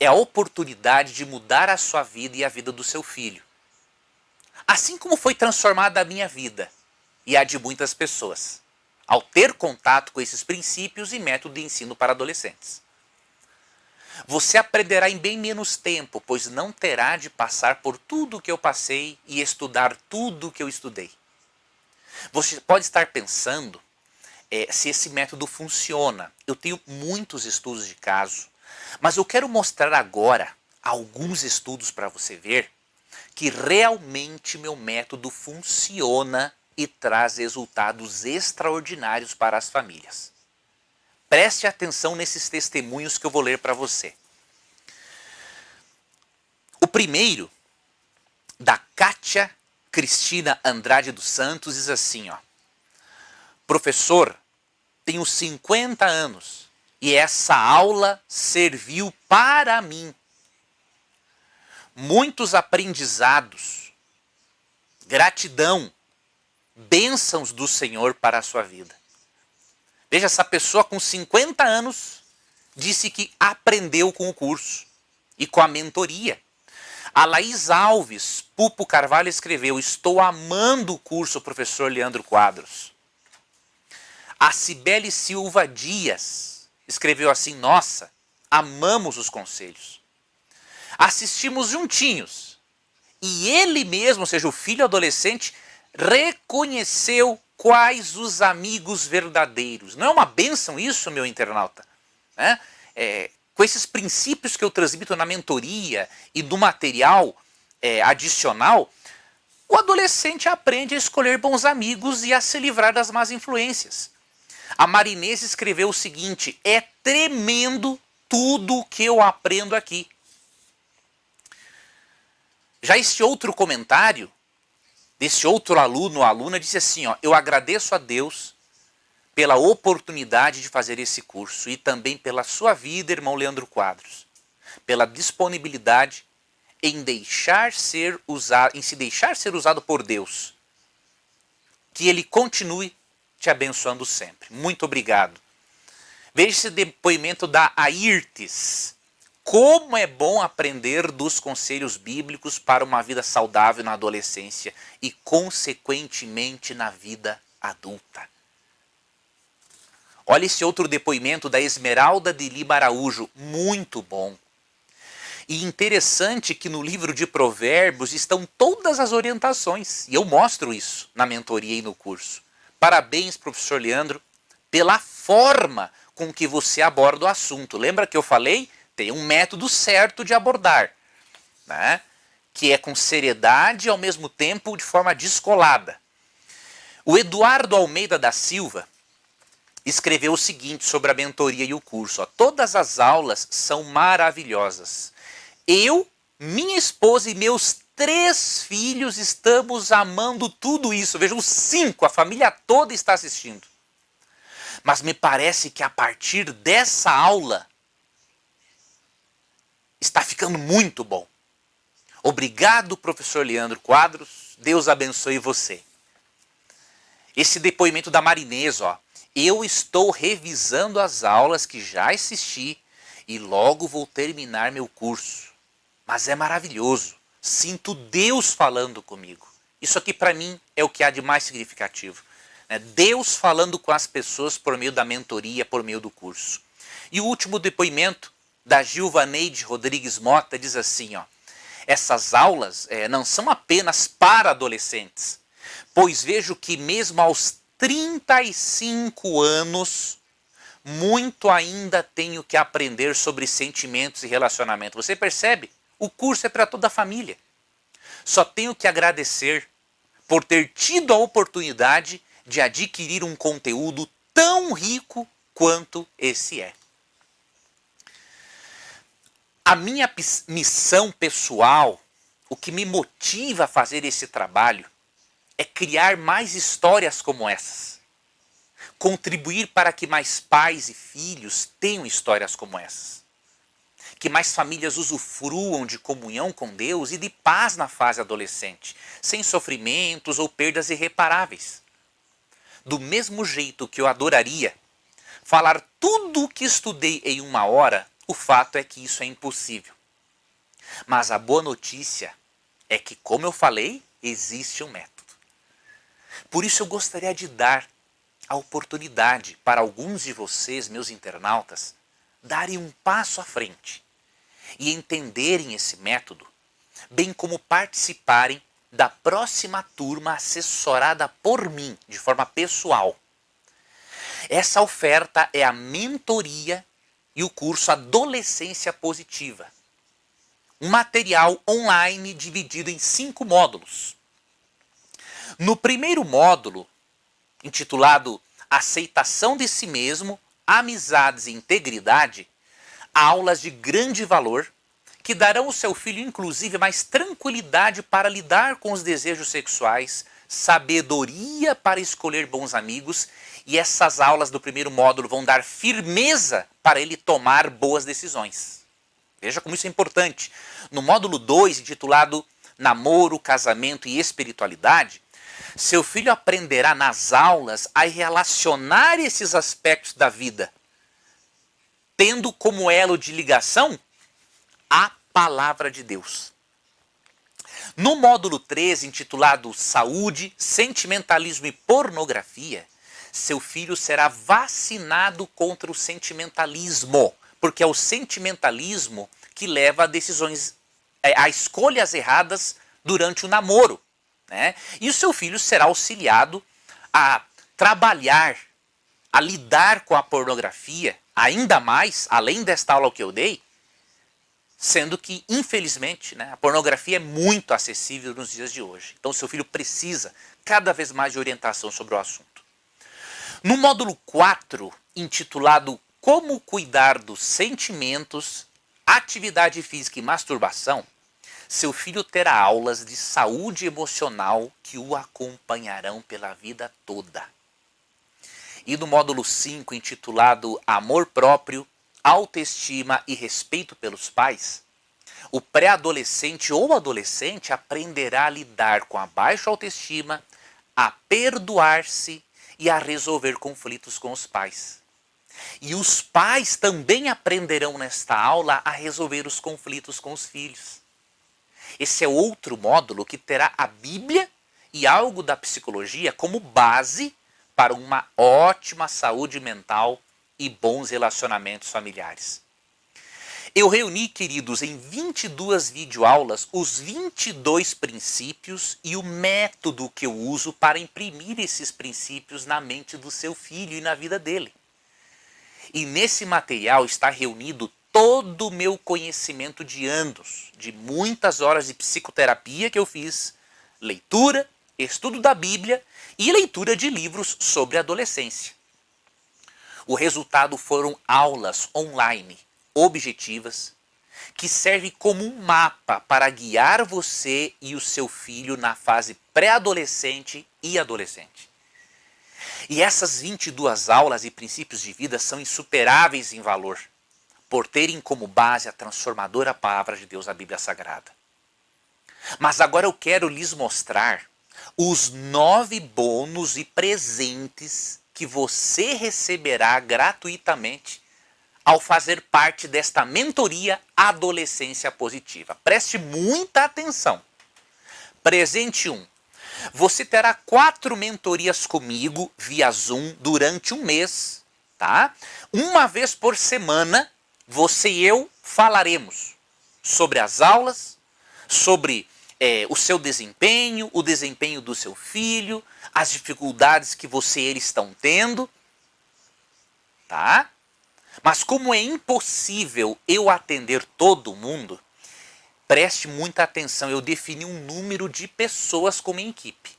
é a oportunidade de mudar a sua vida e a vida do seu filho. Assim como foi transformada a minha vida e a de muitas pessoas, ao ter contato com esses princípios e método de ensino para adolescentes. Você aprenderá em bem menos tempo, pois não terá de passar por tudo o que eu passei e estudar tudo o que eu estudei. Você pode estar pensando é, se esse método funciona. Eu tenho muitos estudos de caso, mas eu quero mostrar agora alguns estudos para você ver que realmente meu método funciona e traz resultados extraordinários para as famílias. Preste atenção nesses testemunhos que eu vou ler para você. O primeiro, da Kátia Cristina Andrade dos Santos, diz assim, ó. Professor, tenho 50 anos e essa aula serviu para mim. Muitos aprendizados, gratidão, bênçãos do Senhor para a sua vida. Veja, essa pessoa com 50 anos disse que aprendeu com o curso e com a mentoria. A Laís Alves, Pupo Carvalho, escreveu: Estou amando o curso, professor Leandro Quadros. A Cibele Silva Dias escreveu assim: Nossa, amamos os conselhos. Assistimos juntinhos. E ele mesmo, ou seja, o filho adolescente, reconheceu quais os amigos verdadeiros. Não é uma bênção isso, meu internauta? É, é, com esses princípios que eu transmito na mentoria e do material é, adicional, o adolescente aprende a escolher bons amigos e a se livrar das más influências. A Marinês escreveu o seguinte: é tremendo tudo o que eu aprendo aqui. Já este outro comentário, desse outro aluno ou aluna, disse assim: ó, eu agradeço a Deus pela oportunidade de fazer esse curso e também pela sua vida, irmão Leandro Quadros, pela disponibilidade em deixar ser usado, em se deixar ser usado por Deus. Que ele continue te abençoando sempre. Muito obrigado. Veja esse depoimento da Airtes. Como é bom aprender dos conselhos bíblicos para uma vida saudável na adolescência e, consequentemente, na vida adulta. Olha esse outro depoimento da Esmeralda de Liba Araújo, muito bom. E interessante que no livro de Provérbios estão todas as orientações, e eu mostro isso na mentoria e no curso. Parabéns, professor Leandro, pela forma com que você aborda o assunto. Lembra que eu falei? Tem um método certo de abordar, né? que é com seriedade e ao mesmo tempo de forma descolada. O Eduardo Almeida da Silva escreveu o seguinte sobre a mentoria e o curso: ó, todas as aulas são maravilhosas. Eu, minha esposa e meus três filhos estamos amando tudo isso. Vejam, cinco, a família toda está assistindo. Mas me parece que a partir dessa aula está ficando muito bom. Obrigado, professor Leandro Quadros. Deus abençoe você. Esse depoimento da Marinês, ó. Eu estou revisando as aulas que já assisti e logo vou terminar meu curso. Mas é maravilhoso. Sinto Deus falando comigo. Isso aqui para mim é o que há de mais significativo. Né? Deus falando com as pessoas por meio da mentoria, por meio do curso. E o último depoimento da Gilva Neide Rodrigues Mota diz assim, ó. Essas aulas é, não são apenas para adolescentes, pois vejo que mesmo aos 35 anos, muito ainda tenho que aprender sobre sentimentos e relacionamento. Você percebe? O curso é para toda a família. Só tenho que agradecer por ter tido a oportunidade de adquirir um conteúdo tão rico quanto esse é. A minha missão pessoal, o que me motiva a fazer esse trabalho, é criar mais histórias como essas. Contribuir para que mais pais e filhos tenham histórias como essas. Que mais famílias usufruam de comunhão com Deus e de paz na fase adolescente, sem sofrimentos ou perdas irreparáveis do mesmo jeito que eu adoraria falar tudo o que estudei em uma hora, o fato é que isso é impossível. Mas a boa notícia é que, como eu falei, existe um método. Por isso eu gostaria de dar a oportunidade para alguns de vocês, meus internautas, darem um passo à frente e entenderem esse método, bem como participarem da próxima turma assessorada por mim, de forma pessoal. Essa oferta é a mentoria e o curso Adolescência Positiva. Um material online dividido em cinco módulos. No primeiro módulo, intitulado Aceitação de Si Mesmo, Amizades e Integridade, aulas de grande valor que darão ao seu filho, inclusive, mais tranquilidade para lidar com os desejos sexuais, sabedoria para escolher bons amigos, e essas aulas do primeiro módulo vão dar firmeza para ele tomar boas decisões. Veja como isso é importante. No módulo 2, intitulado Namoro, Casamento e Espiritualidade, seu filho aprenderá nas aulas a relacionar esses aspectos da vida, tendo como elo de ligação a palavra de Deus. No módulo 13, intitulado Saúde, Sentimentalismo e Pornografia, seu filho será vacinado contra o sentimentalismo, porque é o sentimentalismo que leva a decisões, é, a escolhas erradas durante o namoro. Né? E o seu filho será auxiliado a trabalhar, a lidar com a pornografia, ainda mais, além desta aula que eu dei, Sendo que, infelizmente, né, a pornografia é muito acessível nos dias de hoje. Então, seu filho precisa cada vez mais de orientação sobre o assunto. No módulo 4, intitulado Como Cuidar dos Sentimentos, Atividade Física e Masturbação, seu filho terá aulas de saúde emocional que o acompanharão pela vida toda. E no módulo 5, intitulado Amor Próprio, autoestima e respeito pelos pais, o pré-adolescente ou adolescente aprenderá a lidar com a baixa autoestima, a perdoar-se e a resolver conflitos com os pais. E os pais também aprenderão nesta aula a resolver os conflitos com os filhos. Esse é outro módulo que terá a Bíblia e algo da psicologia como base para uma ótima saúde mental e bons relacionamentos familiares. Eu reuni, queridos, em 22 videoaulas os 22 princípios e o método que eu uso para imprimir esses princípios na mente do seu filho e na vida dele. E nesse material está reunido todo o meu conhecimento de anos, de muitas horas de psicoterapia que eu fiz, leitura, estudo da Bíblia e leitura de livros sobre adolescência. O resultado foram aulas online, objetivas, que servem como um mapa para guiar você e o seu filho na fase pré-adolescente e adolescente. E essas 22 aulas e princípios de vida são insuperáveis em valor, por terem como base a transformadora palavra de Deus, a Bíblia Sagrada. Mas agora eu quero lhes mostrar os nove bônus e presentes que você receberá gratuitamente ao fazer parte desta mentoria Adolescência Positiva. Preste muita atenção. Presente 1. Um, você terá quatro mentorias comigo via Zoom durante um mês, tá? Uma vez por semana, você e eu falaremos sobre as aulas, sobre é, o seu desempenho, o desempenho do seu filho, as dificuldades que você e ele estão tendo, tá? Mas como é impossível eu atender todo mundo, preste muita atenção, eu defini um número de pessoas como equipe.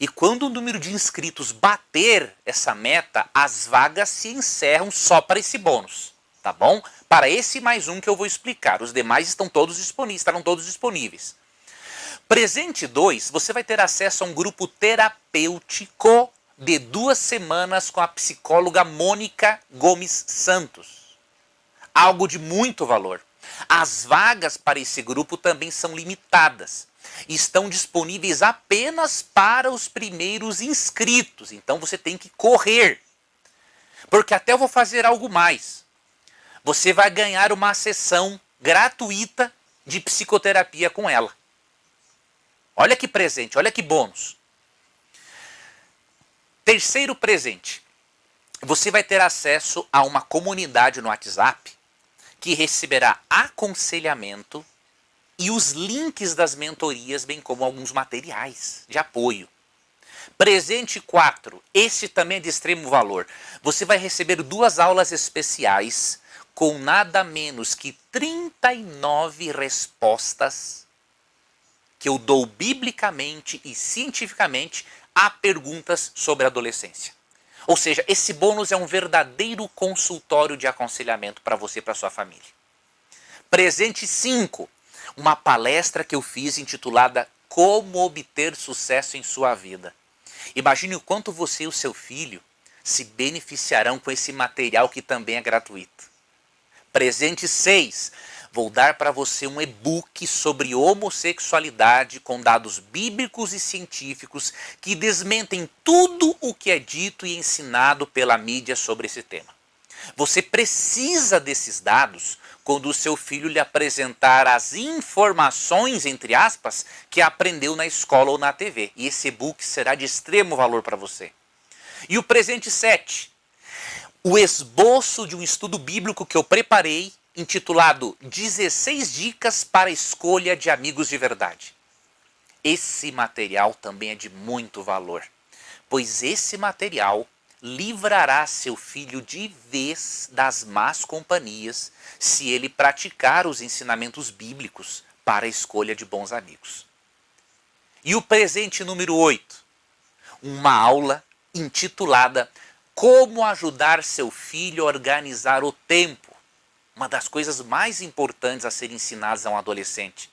E quando o número de inscritos bater essa meta, as vagas se encerram só para esse bônus, tá bom? Para esse mais um que eu vou explicar. Os demais estão todos disponíveis, estarão todos disponíveis. Presente 2, você vai ter acesso a um grupo terapêutico de duas semanas com a psicóloga Mônica Gomes Santos. Algo de muito valor. As vagas para esse grupo também são limitadas. Estão disponíveis apenas para os primeiros inscritos. Então você tem que correr. Porque até eu vou fazer algo mais. Você vai ganhar uma sessão gratuita de psicoterapia com ela. Olha que presente, olha que bônus. Terceiro presente. Você vai ter acesso a uma comunidade no WhatsApp que receberá aconselhamento e os links das mentorias, bem como alguns materiais de apoio. Presente 4. Este também é de extremo valor. Você vai receber duas aulas especiais com nada menos que 39 respostas que eu dou biblicamente e cientificamente a perguntas sobre a adolescência. Ou seja, esse bônus é um verdadeiro consultório de aconselhamento para você e para sua família. Presente 5, uma palestra que eu fiz intitulada Como obter sucesso em sua vida. Imagine o quanto você e o seu filho se beneficiarão com esse material que também é gratuito. Presente 6, vou dar para você um e-book sobre homossexualidade com dados bíblicos e científicos que desmentem tudo o que é dito e ensinado pela mídia sobre esse tema. Você precisa desses dados quando o seu filho lhe apresentar as informações, entre aspas, que aprendeu na escola ou na TV. E esse e-book será de extremo valor para você. E o presente 7, o esboço de um estudo bíblico que eu preparei intitulado 16 Dicas para a Escolha de Amigos de Verdade. Esse material também é de muito valor, pois esse material livrará seu filho de vez das más companhias se ele praticar os ensinamentos bíblicos para a escolha de bons amigos. E o presente número 8, uma aula intitulada Como ajudar seu filho a organizar o tempo uma das coisas mais importantes a ser ensinadas a um adolescente,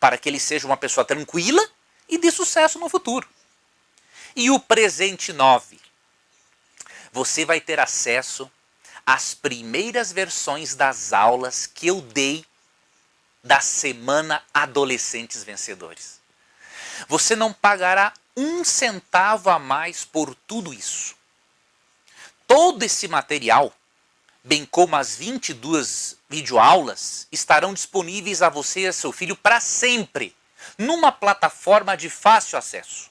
para que ele seja uma pessoa tranquila e de sucesso no futuro. E o presente 9. Você vai ter acesso às primeiras versões das aulas que eu dei da semana Adolescentes Vencedores. Você não pagará um centavo a mais por tudo isso. Todo esse material bem como as 22 videoaulas, estarão disponíveis a você e a seu filho para sempre, numa plataforma de fácil acesso.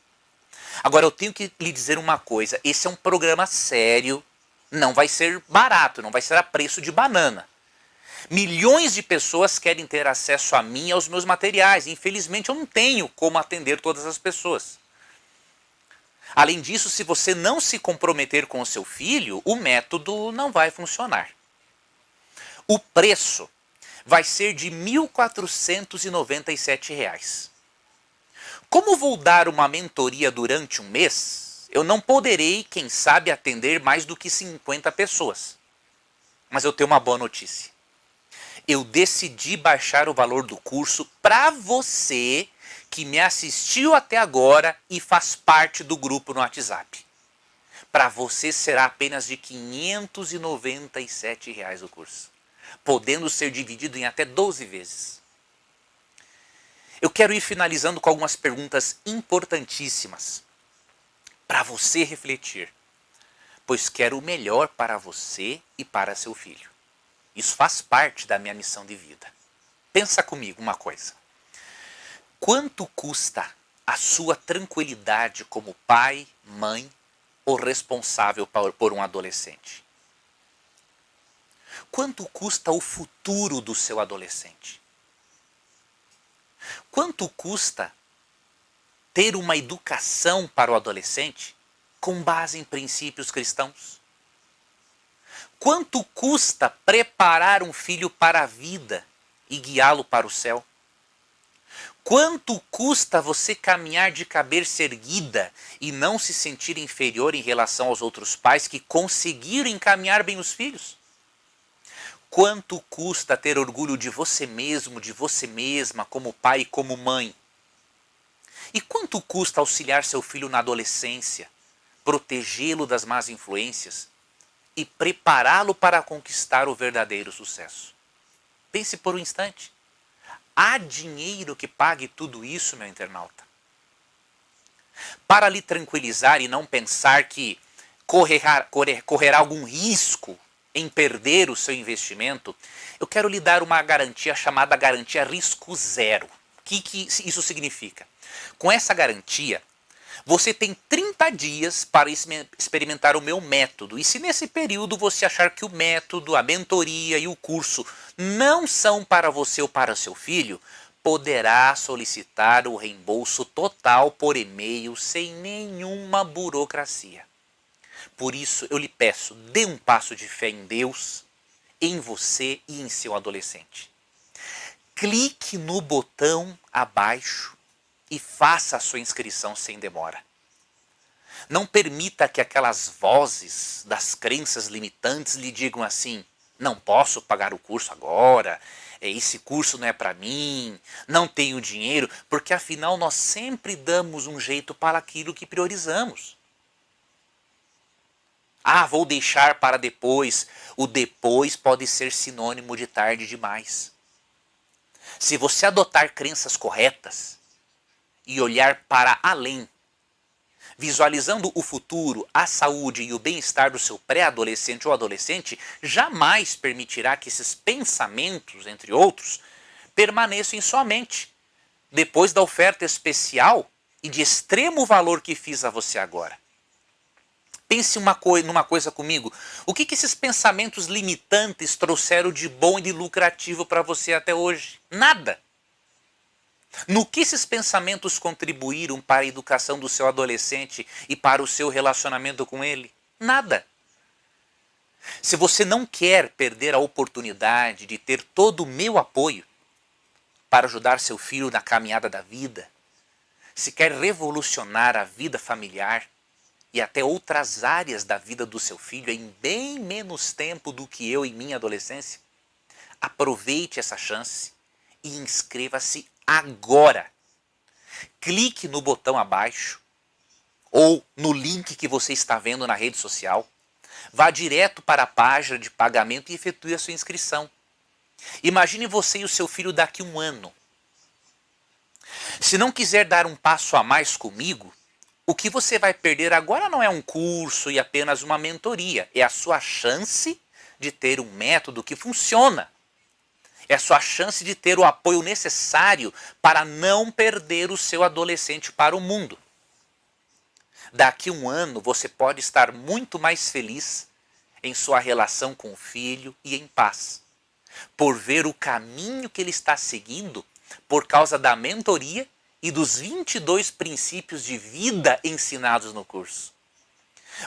Agora eu tenho que lhe dizer uma coisa: esse é um programa sério, não vai ser barato, não vai ser a preço de banana. Milhões de pessoas querem ter acesso a mim e aos meus materiais. Infelizmente, eu não tenho como atender todas as pessoas. Além disso, se você não se comprometer com o seu filho, o método não vai funcionar. O preço vai ser de R$ 1.497. Como vou dar uma mentoria durante um mês, eu não poderei, quem sabe, atender mais do que 50 pessoas. Mas eu tenho uma boa notícia. Eu decidi baixar o valor do curso para você que me assistiu até agora e faz parte do grupo no WhatsApp. Para você será apenas de 597 reais o curso, podendo ser dividido em até 12 vezes. Eu quero ir finalizando com algumas perguntas importantíssimas para você refletir, pois quero o melhor para você e para seu filho. Isso faz parte da minha missão de vida. Pensa comigo uma coisa. Quanto custa a sua tranquilidade como pai, mãe ou responsável por um adolescente? Quanto custa o futuro do seu adolescente? Quanto custa ter uma educação para o adolescente com base em princípios cristãos? Quanto custa preparar um filho para a vida e guiá-lo para o céu? Quanto custa você caminhar de cabeça erguida e não se sentir inferior em relação aos outros pais que conseguiram encaminhar bem os filhos? Quanto custa ter orgulho de você mesmo, de você mesma, como pai e como mãe? E quanto custa auxiliar seu filho na adolescência, protegê-lo das más influências e prepará-lo para conquistar o verdadeiro sucesso? Pense por um instante. Há dinheiro que pague tudo isso, meu internauta? Para lhe tranquilizar e não pensar que correrá, correr, correrá algum risco em perder o seu investimento, eu quero lhe dar uma garantia chamada garantia risco zero. O que, que isso significa? Com essa garantia, você tem 30 dias para experimentar o meu método. E se nesse período você achar que o método, a mentoria e o curso não são para você ou para seu filho, poderá solicitar o reembolso total por e-mail sem nenhuma burocracia. Por isso eu lhe peço, dê um passo de fé em Deus, em você e em seu adolescente. Clique no botão abaixo e faça a sua inscrição sem demora. Não permita que aquelas vozes das crenças limitantes lhe digam assim: não posso pagar o curso agora, é, esse curso não é para mim, não tenho dinheiro, porque afinal nós sempre damos um jeito para aquilo que priorizamos. Ah, vou deixar para depois. O depois pode ser sinônimo de tarde demais. Se você adotar crenças corretas, e olhar para além, visualizando o futuro, a saúde e o bem-estar do seu pré-adolescente ou adolescente, jamais permitirá que esses pensamentos, entre outros, permaneçam em sua mente, depois da oferta especial e de extremo valor que fiz a você agora. Pense uma coi numa coisa comigo. O que, que esses pensamentos limitantes trouxeram de bom e de lucrativo para você até hoje? Nada. No que esses pensamentos contribuíram para a educação do seu adolescente e para o seu relacionamento com ele? Nada. Se você não quer perder a oportunidade de ter todo o meu apoio para ajudar seu filho na caminhada da vida, se quer revolucionar a vida familiar e até outras áreas da vida do seu filho em bem menos tempo do que eu em minha adolescência, aproveite essa chance e inscreva-se agora. Clique no botão abaixo ou no link que você está vendo na rede social. Vá direto para a página de pagamento e efetue a sua inscrição. Imagine você e o seu filho daqui um ano. Se não quiser dar um passo a mais comigo, o que você vai perder agora não é um curso e apenas uma mentoria, é a sua chance de ter um método que funciona é sua chance de ter o apoio necessário para não perder o seu adolescente para o mundo. Daqui um ano você pode estar muito mais feliz em sua relação com o filho e em paz. por ver o caminho que ele está seguindo por causa da mentoria e dos 22 princípios de vida ensinados no curso.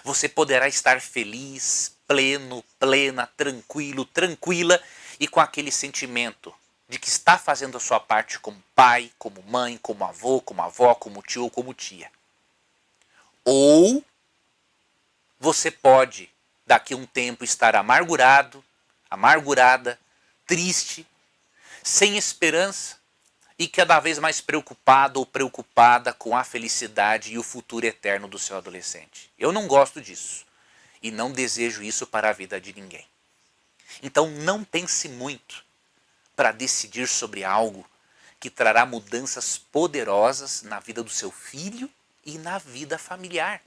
Você poderá estar feliz, pleno, plena, tranquilo, tranquila e com aquele sentimento de que está fazendo a sua parte como pai, como mãe, como avô, como avó, como tio ou como tia. Ou você pode, daqui a um tempo, estar amargurado, amargurada, triste, sem esperança e cada vez mais preocupado ou preocupada com a felicidade e o futuro eterno do seu adolescente. Eu não gosto disso e não desejo isso para a vida de ninguém. Então não pense muito para decidir sobre algo que trará mudanças poderosas na vida do seu filho e na vida familiar.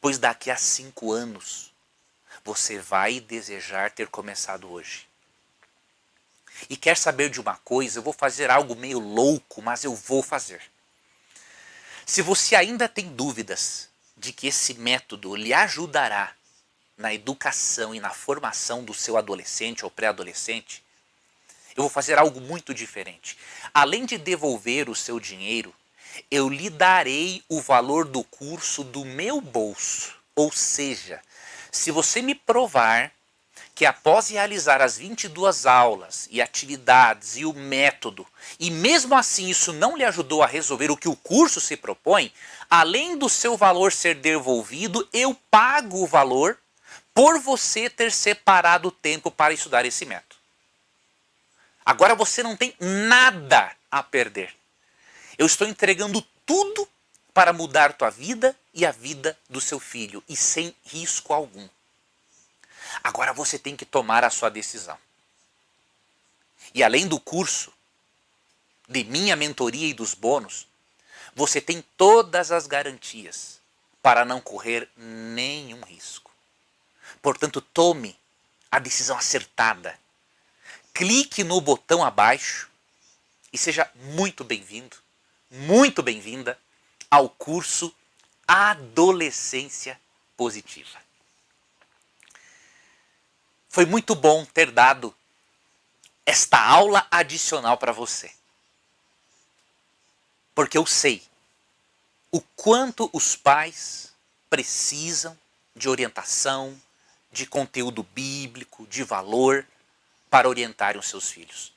Pois daqui a cinco anos você vai desejar ter começado hoje. E quer saber de uma coisa? Eu vou fazer algo meio louco, mas eu vou fazer. Se você ainda tem dúvidas de que esse método lhe ajudará na educação e na formação do seu adolescente ou pré-adolescente, eu vou fazer algo muito diferente. Além de devolver o seu dinheiro, eu lhe darei o valor do curso do meu bolso. Ou seja, se você me provar que após realizar as 22 aulas e atividades e o método, e mesmo assim isso não lhe ajudou a resolver o que o curso se propõe, além do seu valor ser devolvido, eu pago o valor por você ter separado o tempo para estudar esse método. Agora você não tem nada a perder. Eu estou entregando tudo para mudar tua vida e a vida do seu filho e sem risco algum. Agora você tem que tomar a sua decisão. E além do curso, de minha mentoria e dos bônus, você tem todas as garantias para não correr nenhum risco. Portanto, tome a decisão acertada. Clique no botão abaixo e seja muito bem-vindo, muito bem-vinda ao curso Adolescência Positiva. Foi muito bom ter dado esta aula adicional para você. Porque eu sei o quanto os pais precisam de orientação, de conteúdo bíblico, de valor para orientarem os seus filhos.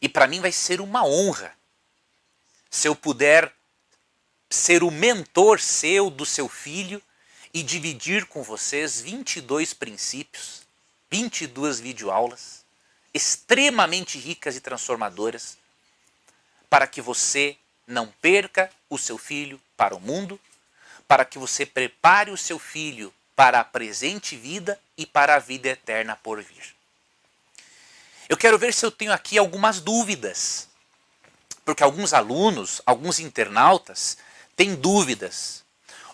E para mim vai ser uma honra se eu puder ser o mentor seu do seu filho e dividir com vocês 22 princípios, 22 videoaulas extremamente ricas e transformadoras para que você não perca o seu filho para o mundo, para que você prepare o seu filho para a presente vida e para a vida eterna por vir. Eu quero ver se eu tenho aqui algumas dúvidas, porque alguns alunos, alguns internautas têm dúvidas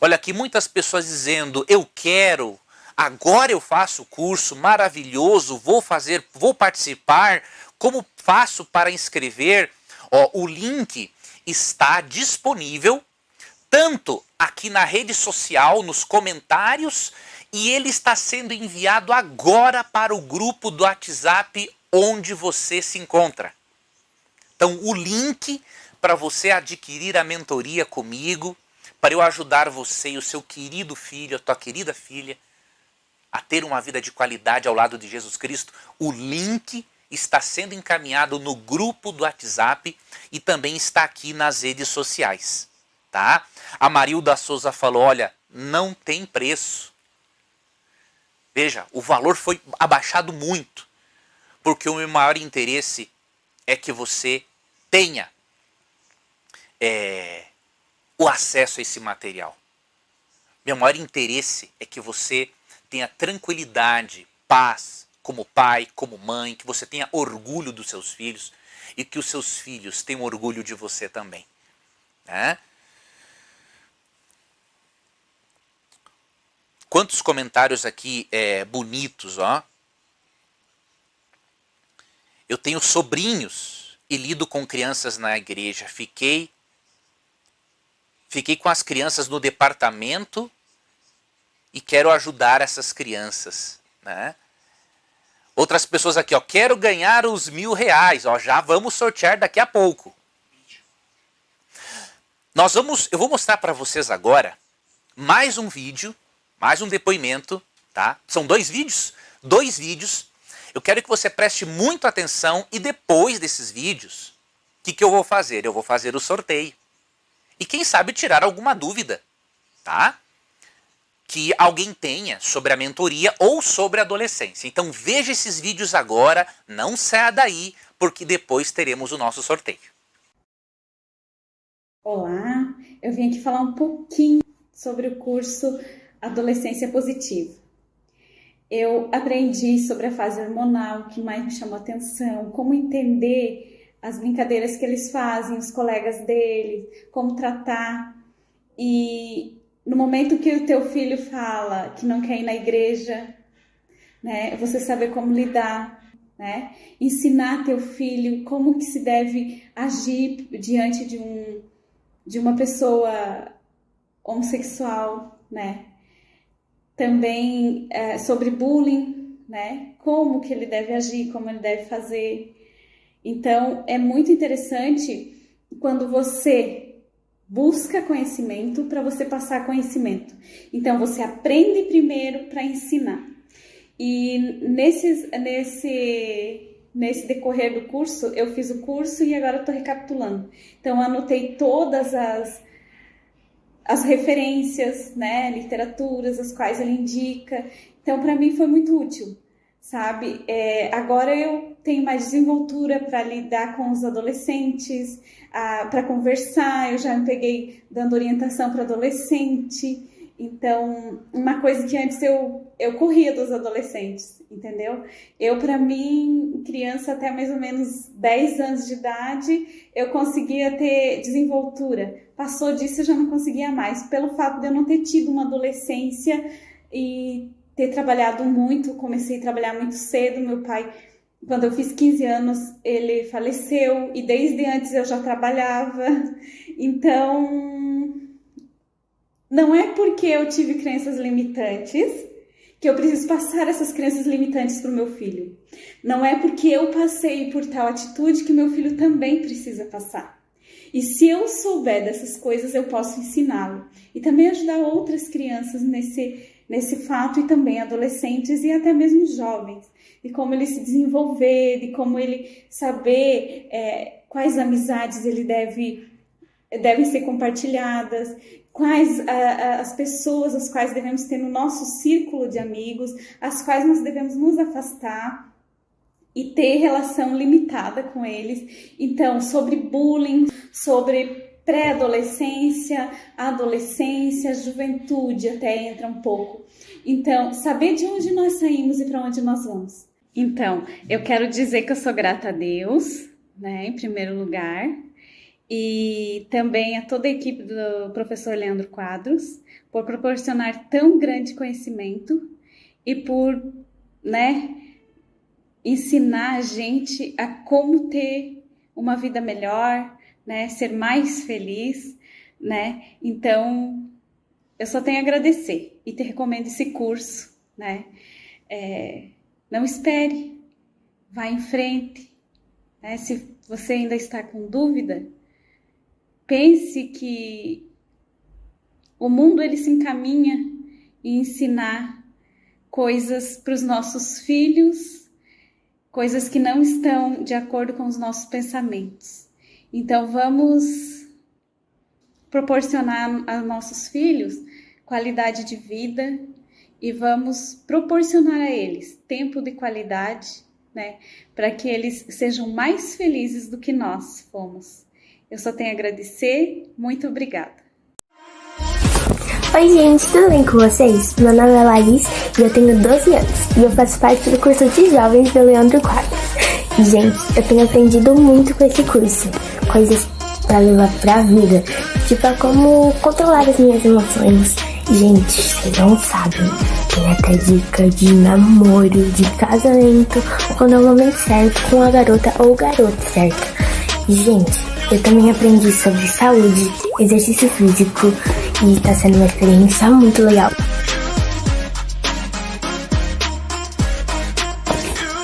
Olha aqui muitas pessoas dizendo: "Eu quero, agora eu faço o curso maravilhoso, vou fazer, vou participar. Como faço para inscrever?" Ó, o link está disponível tanto aqui na rede social, nos comentários, e ele está sendo enviado agora para o grupo do WhatsApp onde você se encontra. Então, o link para você adquirir a mentoria comigo para eu ajudar você e o seu querido filho, a tua querida filha, a ter uma vida de qualidade ao lado de Jesus Cristo, o link está sendo encaminhado no grupo do WhatsApp e também está aqui nas redes sociais, tá? A Marilda Souza falou, olha, não tem preço. Veja, o valor foi abaixado muito, porque o meu maior interesse é que você tenha é, o acesso a esse material. Meu maior interesse é que você tenha tranquilidade, paz, como pai, como mãe, que você tenha orgulho dos seus filhos e que os seus filhos tenham orgulho de você também. Né? Quantos comentários aqui é, bonitos, ó. Eu tenho sobrinhos e lido com crianças na igreja. Fiquei Fiquei com as crianças no departamento e quero ajudar essas crianças. Né? Outras pessoas aqui, ó, quero ganhar os mil reais, ó, já vamos sortear daqui a pouco. Nós vamos, eu vou mostrar para vocês agora mais um vídeo, mais um depoimento, tá? São dois vídeos, dois vídeos. Eu quero que você preste muito atenção e depois desses vídeos, o que, que eu vou fazer? Eu vou fazer o sorteio. E quem sabe tirar alguma dúvida, tá? que alguém tenha sobre a mentoria ou sobre a adolescência. Então veja esses vídeos agora, não saia daí, porque depois teremos o nosso sorteio. Olá, eu vim aqui falar um pouquinho sobre o curso Adolescência Positiva. Eu aprendi sobre a fase hormonal, que mais me chamou atenção, como entender as brincadeiras que eles fazem, os colegas dele, como tratar. E no momento que o teu filho fala que não quer ir na igreja, né, você saber como lidar, né, ensinar teu filho como que se deve agir diante de um de uma pessoa homossexual, né, também é, sobre bullying, né, como que ele deve agir, como ele deve fazer. Então é muito interessante quando você busca conhecimento para você passar conhecimento. Então você aprende primeiro para ensinar. E nesse, nesse, nesse decorrer do curso, eu fiz o curso e agora estou recapitulando. Então anotei todas as, as referências, né, literaturas, as quais ele indica. Então para mim foi muito útil sabe? É, agora eu tenho mais desenvoltura para lidar com os adolescentes, para conversar. Eu já me peguei dando orientação para adolescente. Então, uma coisa que antes eu, eu corria dos adolescentes, entendeu? Eu, para mim, criança até mais ou menos 10 anos de idade, eu conseguia ter desenvoltura. Passou disso, eu já não conseguia mais, pelo fato de eu não ter tido uma adolescência e ter trabalhado muito, comecei a trabalhar muito cedo. Meu pai, quando eu fiz 15 anos, ele faleceu e desde antes eu já trabalhava. Então, não é porque eu tive crenças limitantes que eu preciso passar essas crenças limitantes para o meu filho. Não é porque eu passei por tal atitude que meu filho também precisa passar. E se eu souber dessas coisas, eu posso ensiná-lo. E também ajudar outras crianças nesse nesse fato e também adolescentes e até mesmo jovens, de como ele se desenvolver, de como ele saber é, quais amizades ele deve devem ser compartilhadas, quais a, a, as pessoas as quais devemos ter no nosso círculo de amigos, as quais nós devemos nos afastar e ter relação limitada com eles. Então, sobre bullying, sobre pré-adolescência, adolescência, juventude até entra um pouco. Então, saber de onde nós saímos e para onde nós vamos. Então, eu quero dizer que eu sou grata a Deus, né, em primeiro lugar, e também a toda a equipe do professor Leandro Quadros por proporcionar tão grande conhecimento e por, né, ensinar a gente a como ter uma vida melhor, né? Ser mais feliz, né? Então, eu só tenho a agradecer e te recomendo esse curso, né? É, não espere, vá em frente. Né? Se você ainda está com dúvida, pense que o mundo ele se encaminha em ensinar coisas para os nossos filhos, coisas que não estão de acordo com os nossos pensamentos. Então vamos proporcionar a nossos filhos qualidade de vida e vamos proporcionar a eles tempo de qualidade, né, para que eles sejam mais felizes do que nós fomos. Eu só tenho a agradecer, muito obrigada. Oi, gente, tudo bem com vocês? Meu nome é Laís e eu tenho 12 anos e eu faço parte do curso de jovens do Leandro Quadros. E, gente, eu tenho aprendido muito com esse curso coisas para levar pra vida. Tipo, é como controlar as minhas emoções. Gente, vocês não sabem. Tem até dica de namoro, de casamento, quando é o momento certo com a garota ou garoto certo. Gente, eu também aprendi sobre saúde, exercício físico e tá sendo uma experiência muito legal.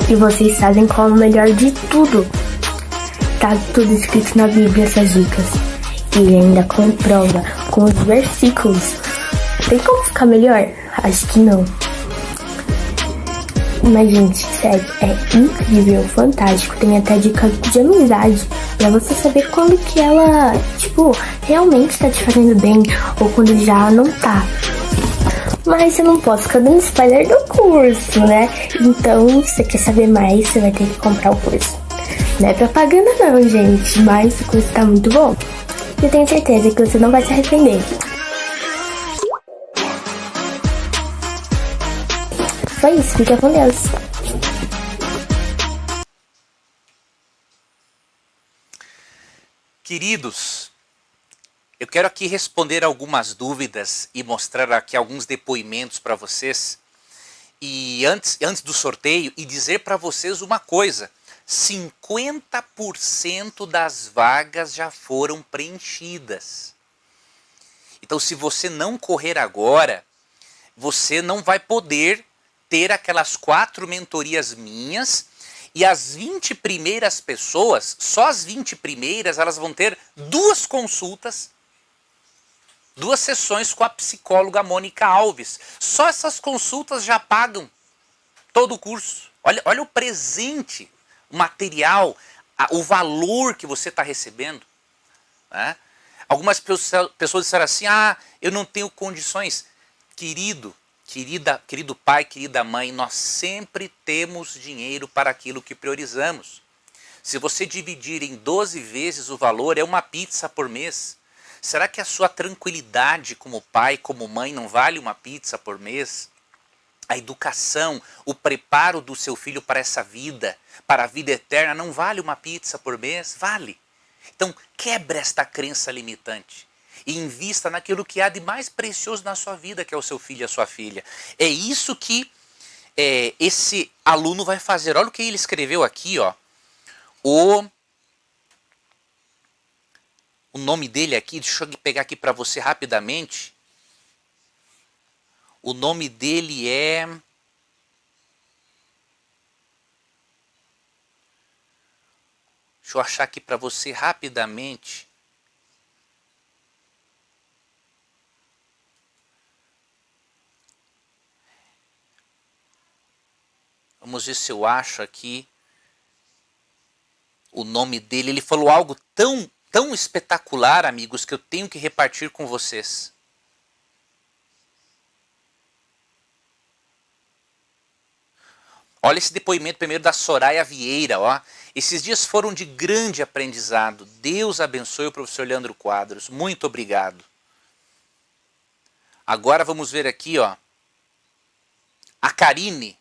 E vocês sabem qual é o melhor de tudo. Tá tudo escrito na Bíblia essas dicas. E ainda comprova com os versículos. Tem como ficar melhor? Acho que não. Mas, gente, sério, é incrível, fantástico. Tem até dicas de amizade pra você saber quando que ela, tipo, realmente tá te fazendo bem ou quando já não tá. Mas eu não posso ficar dando spoiler do curso, né? Então, se você quer saber mais, você vai ter que comprar o curso. Não é propaganda não, gente, mas o curso tá muito bom. Eu tenho certeza que você não vai se arrepender. Foi isso, fica com Deus. Queridos, eu quero aqui responder algumas dúvidas e mostrar aqui alguns depoimentos para vocês. E antes, antes do sorteio, e dizer para vocês uma coisa: 50% das vagas já foram preenchidas. Então, se você não correr agora, você não vai poder ter aquelas quatro mentorias minhas e as 20 primeiras pessoas, só as 20 primeiras, elas vão ter duas consultas, duas sessões com a psicóloga Mônica Alves. Só essas consultas já pagam todo o curso. Olha, olha o presente, o material, a, o valor que você está recebendo. Né? Algumas pessoas disseram assim: ah, eu não tenho condições. Querido, Querida, querido pai, querida mãe, nós sempre temos dinheiro para aquilo que priorizamos. Se você dividir em 12 vezes o valor, é uma pizza por mês. Será que a sua tranquilidade como pai, como mãe, não vale uma pizza por mês? A educação, o preparo do seu filho para essa vida, para a vida eterna, não vale uma pizza por mês? Vale. Então, quebra esta crença limitante e invista naquilo que há de mais precioso na sua vida, que é o seu filho e a sua filha. É isso que é, esse aluno vai fazer. Olha o que ele escreveu aqui, ó. O, o nome dele aqui, deixa eu pegar aqui para você rapidamente. O nome dele é. Deixa eu achar aqui para você rapidamente. Vamos ver se eu acho aqui o nome dele. Ele falou algo tão, tão espetacular, amigos, que eu tenho que repartir com vocês. Olha esse depoimento primeiro da Soraya Vieira, ó. Esses dias foram de grande aprendizado. Deus abençoe o professor Leandro Quadros. Muito obrigado. Agora vamos ver aqui, ó. A Karine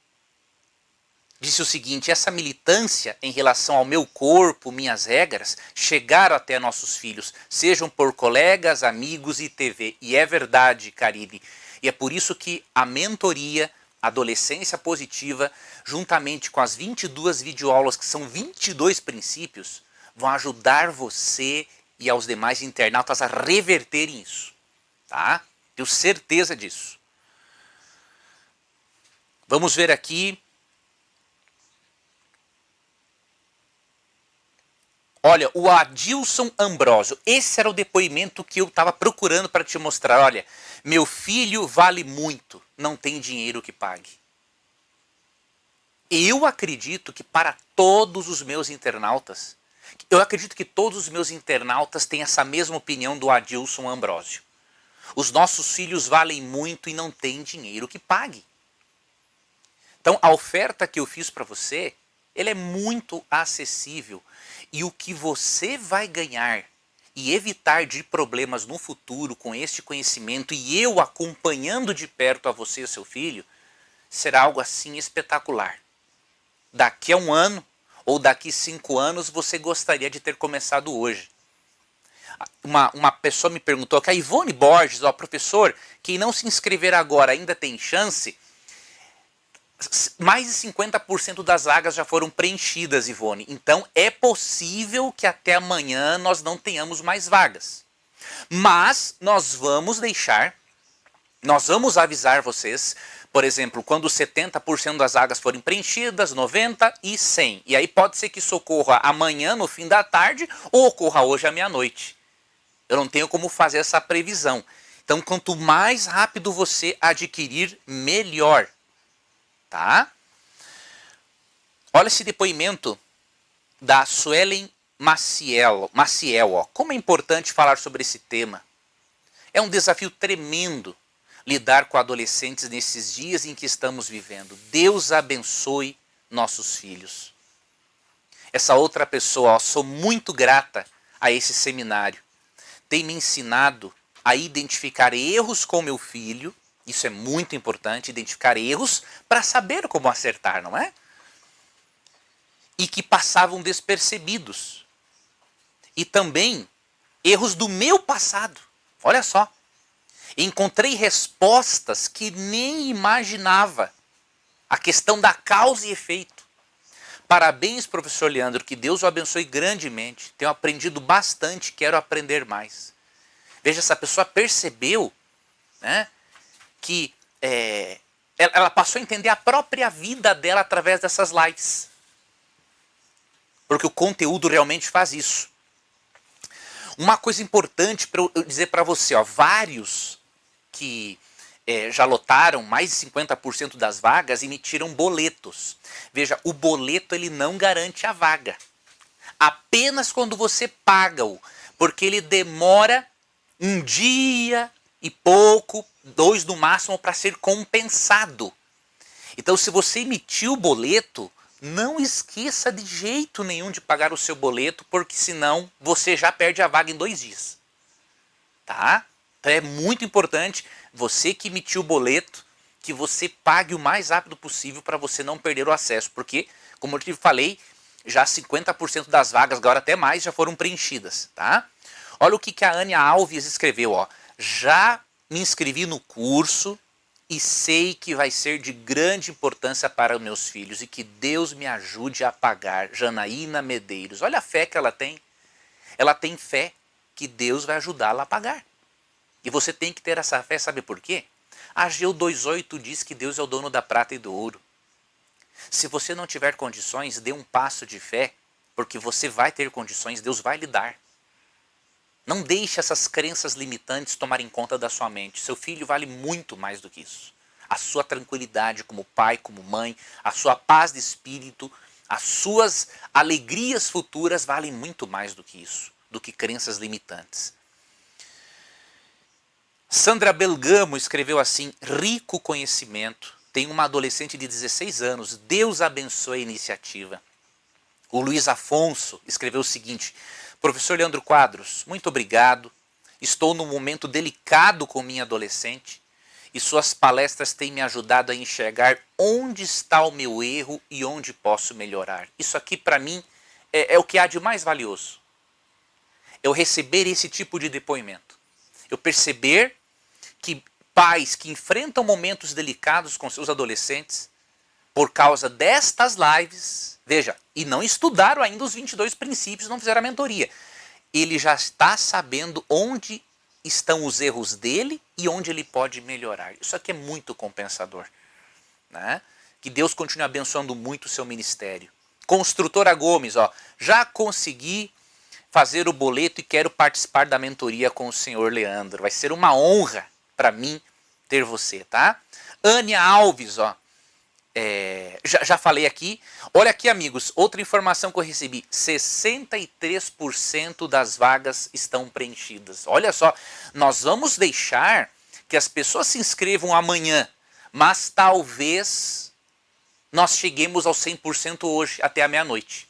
disse o seguinte: essa militância em relação ao meu corpo, minhas regras, chegaram até nossos filhos, sejam por colegas, amigos e TV. E é verdade, Karine. E é por isso que a mentoria Adolescência Positiva, juntamente com as 22 videoaulas, que são 22 princípios, vão ajudar você e aos demais internautas a reverterem isso. Tá? Tenho certeza disso. Vamos ver aqui Olha, o Adilson Ambrosio, esse era o depoimento que eu estava procurando para te mostrar. Olha, meu filho vale muito, não tem dinheiro que pague. Eu acredito que para todos os meus internautas, eu acredito que todos os meus internautas têm essa mesma opinião do Adilson Ambrosio. Os nossos filhos valem muito e não tem dinheiro que pague. Então, a oferta que eu fiz para você, ele é muito acessível e o que você vai ganhar e evitar de problemas no futuro com este conhecimento e eu acompanhando de perto a você e seu filho, será algo assim espetacular. Daqui a um ano ou daqui cinco anos você gostaria de ter começado hoje. Uma, uma pessoa me perguntou que a Ivone Borges, ó, professor, quem não se inscrever agora ainda tem chance? Mais de 50% das vagas já foram preenchidas, Ivone. Então é possível que até amanhã nós não tenhamos mais vagas. Mas nós vamos deixar, nós vamos avisar vocês Por exemplo, quando 70% das vagas forem preenchidas, 90 e 100. E aí pode ser que isso ocorra amanhã no fim da tarde ou ocorra hoje à meia-noite. Eu não tenho como fazer essa previsão. Então, quanto mais rápido você adquirir, melhor. Tá? Olha esse depoimento da Suelen Maciel. Maciel ó. Como é importante falar sobre esse tema. É um desafio tremendo lidar com adolescentes nesses dias em que estamos vivendo. Deus abençoe nossos filhos. Essa outra pessoa, ó, sou muito grata a esse seminário. Tem me ensinado a identificar erros com meu filho. Isso é muito importante, identificar erros para saber como acertar, não é? E que passavam despercebidos. E também erros do meu passado. Olha só. Encontrei respostas que nem imaginava. A questão da causa e efeito. Parabéns, professor Leandro, que Deus o abençoe grandemente. Tenho aprendido bastante, quero aprender mais. Veja, essa pessoa percebeu né, que é, ela passou a entender a própria vida dela através dessas lives. Porque o conteúdo realmente faz isso. Uma coisa importante para eu dizer para você, ó, vários que é, já lotaram mais de 50% das vagas emitiram boletos. Veja, o boleto ele não garante a vaga. Apenas quando você paga-o, porque ele demora um dia e pouco, dois no máximo, para ser compensado. Então, se você emitiu o boleto, não esqueça de jeito nenhum de pagar o seu boleto, porque senão você já perde a vaga em dois dias. Tá? Então é muito importante você que emitiu o boleto, que você pague o mais rápido possível para você não perder o acesso, porque, como eu te falei, já 50% das vagas, agora até mais, já foram preenchidas, tá? Olha o que, que a Ania Alves escreveu, ó. Já me inscrevi no curso, e sei que vai ser de grande importância para meus filhos e que Deus me ajude a pagar. Janaína Medeiros. Olha a fé que ela tem. Ela tem fé que Deus vai ajudá-la a pagar. E você tem que ter essa fé, sabe por quê? Ageu 2,8 diz que Deus é o dono da prata e do ouro. Se você não tiver condições, dê um passo de fé, porque você vai ter condições, Deus vai lhe dar. Não deixe essas crenças limitantes tomarem conta da sua mente. Seu filho vale muito mais do que isso. A sua tranquilidade como pai, como mãe, a sua paz de espírito, as suas alegrias futuras valem muito mais do que isso, do que crenças limitantes. Sandra Belgamo escreveu assim: rico conhecimento. Tem uma adolescente de 16 anos. Deus abençoe a iniciativa. O Luiz Afonso escreveu o seguinte: Professor Leandro Quadros, muito obrigado. Estou num momento delicado com minha adolescente e suas palestras têm me ajudado a enxergar onde está o meu erro e onde posso melhorar. Isso aqui, para mim, é, é, o que há de mais valioso. Eu receber esse tipo de depoimento. Eu perceber que pais que enfrentam momentos delicados com seus adolescentes, por causa destas lives, Veja, e não estudaram ainda os 22 princípios, não fizeram a mentoria. Ele já está sabendo onde estão os erros dele e onde ele pode melhorar. Isso aqui é muito compensador. Né? Que Deus continue abençoando muito o seu ministério. Construtora Gomes, ó, já consegui fazer o boleto e quero participar da mentoria com o senhor Leandro. Vai ser uma honra para mim ter você, tá? Ania Alves, ó, é, já, já falei aqui. Olha aqui, amigos, outra informação que eu recebi: 63% das vagas estão preenchidas. Olha só, nós vamos deixar que as pessoas se inscrevam amanhã, mas talvez nós cheguemos ao 100% hoje, até a meia-noite.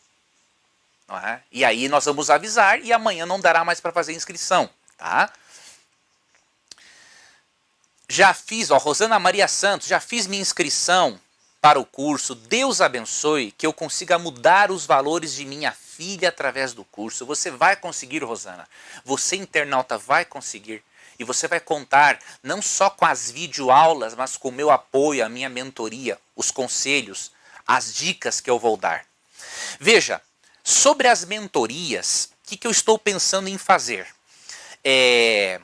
É? E aí nós vamos avisar e amanhã não dará mais para fazer inscrição, tá? Já fiz, ó, Rosana Maria Santos, já fiz minha inscrição para o curso. Deus abençoe que eu consiga mudar os valores de minha filha através do curso. Você vai conseguir, Rosana. Você, internauta, vai conseguir. E você vai contar não só com as videoaulas, mas com o meu apoio, a minha mentoria, os conselhos, as dicas que eu vou dar. Veja, sobre as mentorias, o que, que eu estou pensando em fazer? É,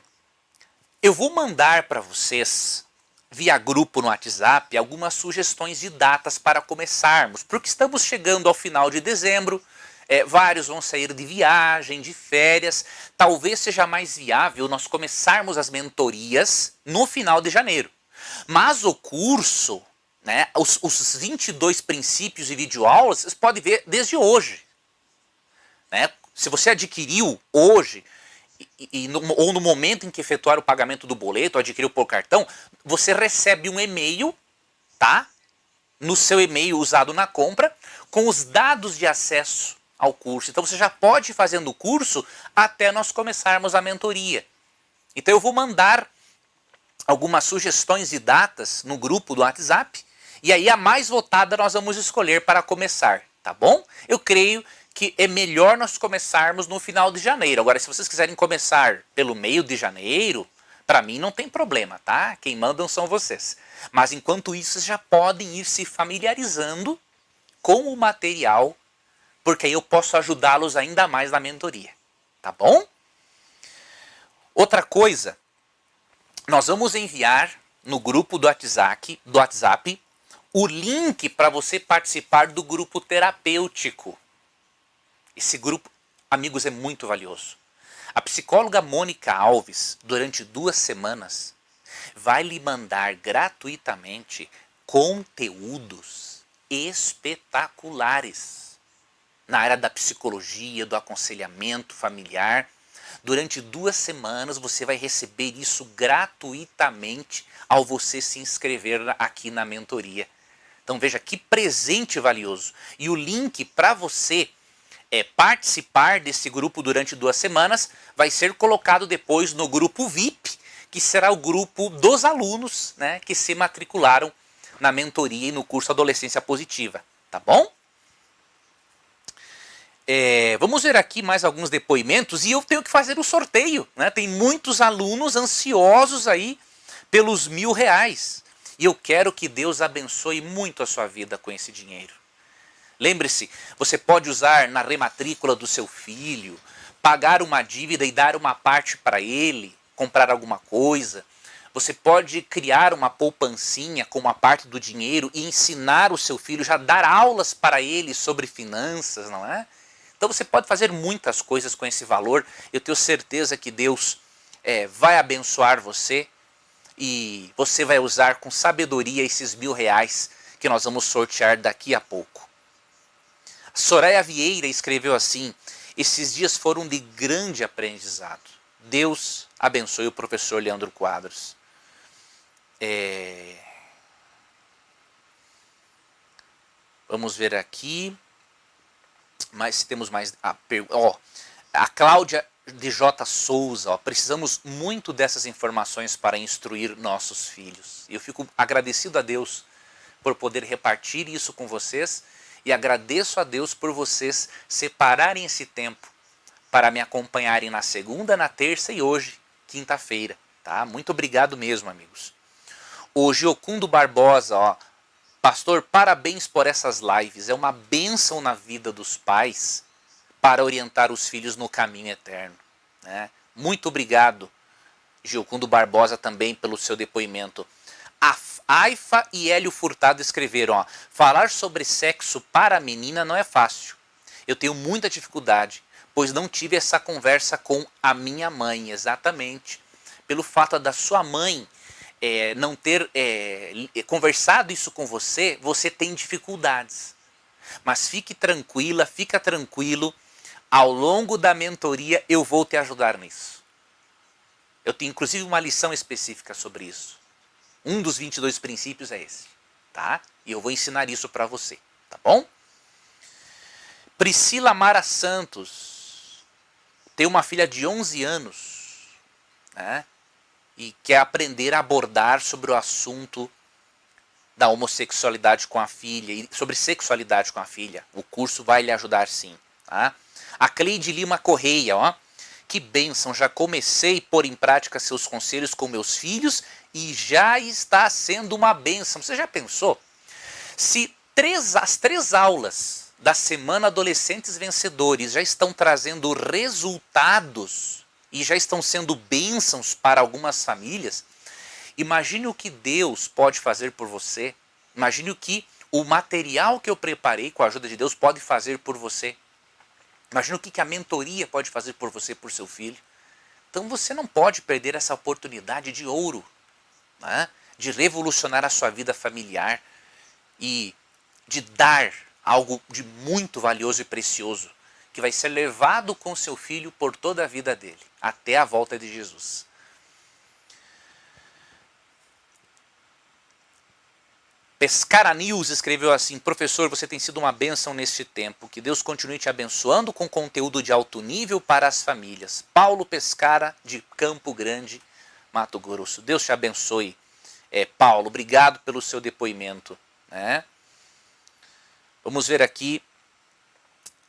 eu vou mandar para vocês via grupo no WhatsApp algumas sugestões de datas para começarmos, porque estamos chegando ao final de dezembro, é, vários vão sair de viagem, de férias. Talvez seja mais viável nós começarmos as mentorias no final de janeiro. Mas o curso, né, os, os 22 princípios e videoaulas, vocês podem ver desde hoje. Né? Se você adquiriu hoje, e, e no, ou no momento em que efetuar o pagamento do boleto, adquiriu por cartão, você recebe um e-mail, tá? No seu e-mail usado na compra, com os dados de acesso ao curso. Então você já pode ir fazendo o curso até nós começarmos a mentoria. Então eu vou mandar algumas sugestões de datas no grupo do WhatsApp e aí a mais votada nós vamos escolher para começar, tá bom? Eu creio que é melhor nós começarmos no final de janeiro. Agora, se vocês quiserem começar pelo meio de janeiro, para mim não tem problema, tá? Quem mandam são vocês. Mas enquanto isso, vocês já podem ir se familiarizando com o material porque aí eu posso ajudá-los ainda mais na mentoria. Tá bom? Outra coisa, nós vamos enviar no grupo do WhatsApp, do WhatsApp o link para você participar do grupo terapêutico. Esse grupo, amigos, é muito valioso. A psicóloga Mônica Alves, durante duas semanas, vai lhe mandar gratuitamente conteúdos espetaculares na área da psicologia, do aconselhamento familiar. Durante duas semanas você vai receber isso gratuitamente ao você se inscrever aqui na mentoria. Então veja que presente valioso. E o link para você é, participar desse grupo durante duas semanas vai ser colocado depois no grupo VIP, que será o grupo dos alunos né, que se matricularam na mentoria e no curso Adolescência Positiva. Tá bom? É, vamos ver aqui mais alguns depoimentos e eu tenho que fazer o sorteio. Né? Tem muitos alunos ansiosos aí pelos mil reais. E eu quero que Deus abençoe muito a sua vida com esse dinheiro. Lembre-se, você pode usar na rematrícula do seu filho, pagar uma dívida e dar uma parte para ele, comprar alguma coisa. Você pode criar uma poupancinha com uma parte do dinheiro e ensinar o seu filho, já dar aulas para ele sobre finanças, não é? Então você pode fazer muitas coisas com esse valor. Eu tenho certeza que Deus é, vai abençoar você e você vai usar com sabedoria esses mil reais que nós vamos sortear daqui a pouco. Soraya Vieira escreveu assim: esses dias foram de grande aprendizado. Deus abençoe o professor Leandro Quadros. É... Vamos ver aqui mas temos mais. A, ó, a Cláudia de J. Souza, precisamos muito dessas informações para instruir nossos filhos. Eu fico agradecido a Deus por poder repartir isso com vocês e agradeço a Deus por vocês separarem esse tempo para me acompanharem na segunda, na terça e hoje, quinta-feira. Tá? Muito obrigado mesmo, amigos. O Giocundo Barbosa, ó, Pastor, parabéns por essas lives. É uma bênção na vida dos pais para orientar os filhos no caminho eterno. Né? Muito obrigado, Gilcundo Barbosa, também pelo seu depoimento. Aifa e Hélio Furtado escreveram: ó, falar sobre sexo para a menina não é fácil. Eu tenho muita dificuldade, pois não tive essa conversa com a minha mãe, exatamente. Pelo fato da sua mãe é, não ter é, conversado isso com você, você tem dificuldades. Mas fique tranquila, fica tranquilo. Ao longo da mentoria eu vou te ajudar nisso. Eu tenho inclusive uma lição específica sobre isso. Um dos 22 princípios é esse, tá? E eu vou ensinar isso para você, tá bom? Priscila Mara Santos tem uma filha de 11 anos, né? e quer aprender a abordar sobre o assunto da homossexualidade com a filha e sobre sexualidade com a filha. O curso vai lhe ajudar sim. Tá? A Cleide Lima Correia, ó. Que bênção, já comecei a pôr em prática seus conselhos com meus filhos e já está sendo uma bênção. Você já pensou? Se três, as três aulas da Semana Adolescentes Vencedores já estão trazendo resultados e já estão sendo bênçãos para algumas famílias, Imagine o que Deus pode fazer por você. Imagine o que o material que eu preparei com a ajuda de Deus pode fazer por você. Imagine o que a mentoria pode fazer por você, por seu filho. Então você não pode perder essa oportunidade de ouro, né? de revolucionar a sua vida familiar e de dar algo de muito valioso e precioso, que vai ser levado com seu filho por toda a vida dele, até a volta de Jesus. Pescara News escreveu assim: Professor, você tem sido uma bênção neste tempo. Que Deus continue te abençoando com conteúdo de alto nível para as famílias. Paulo Pescara, de Campo Grande, Mato Grosso. Deus te abençoe, é, Paulo. Obrigado pelo seu depoimento. Né? Vamos ver aqui.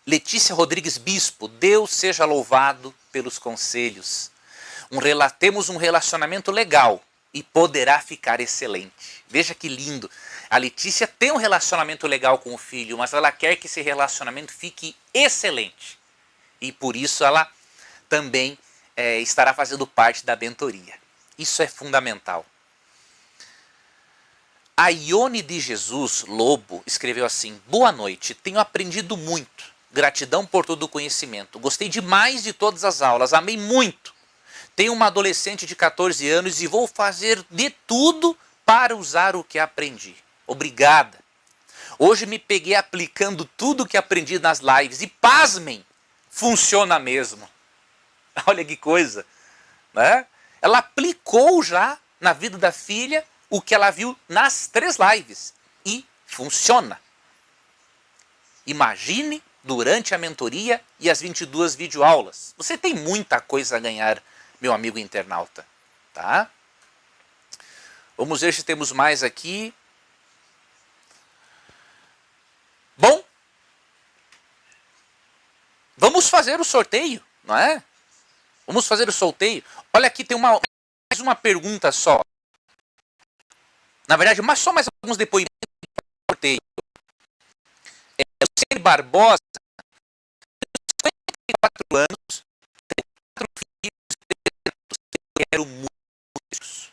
Letícia Rodrigues Bispo, Deus seja louvado pelos conselhos. Um, temos um relacionamento legal e poderá ficar excelente. Veja que lindo. A Letícia tem um relacionamento legal com o filho, mas ela quer que esse relacionamento fique excelente. E por isso ela também é, estará fazendo parte da mentoria. Isso é fundamental. A Ione de Jesus Lobo escreveu assim: Boa noite, tenho aprendido muito. Gratidão por todo o conhecimento. Gostei demais de todas as aulas, amei muito. Tenho uma adolescente de 14 anos e vou fazer de tudo para usar o que aprendi. Obrigada. Hoje me peguei aplicando tudo que aprendi nas lives e pasmem, funciona mesmo. Olha que coisa, né? Ela aplicou já na vida da filha o que ela viu nas três lives e funciona. Imagine durante a mentoria e as 22 videoaulas. Você tem muita coisa a ganhar, meu amigo internauta, tá? Vamos ver se temos mais aqui. Bom, vamos fazer o sorteio, não é? Vamos fazer o sorteio. Olha aqui, tem uma, mais uma pergunta só. Na verdade, mas só mais alguns depoimentos do sorteio. É, o Barbosa, 54 anos, tem quatro filhos, quero muitos.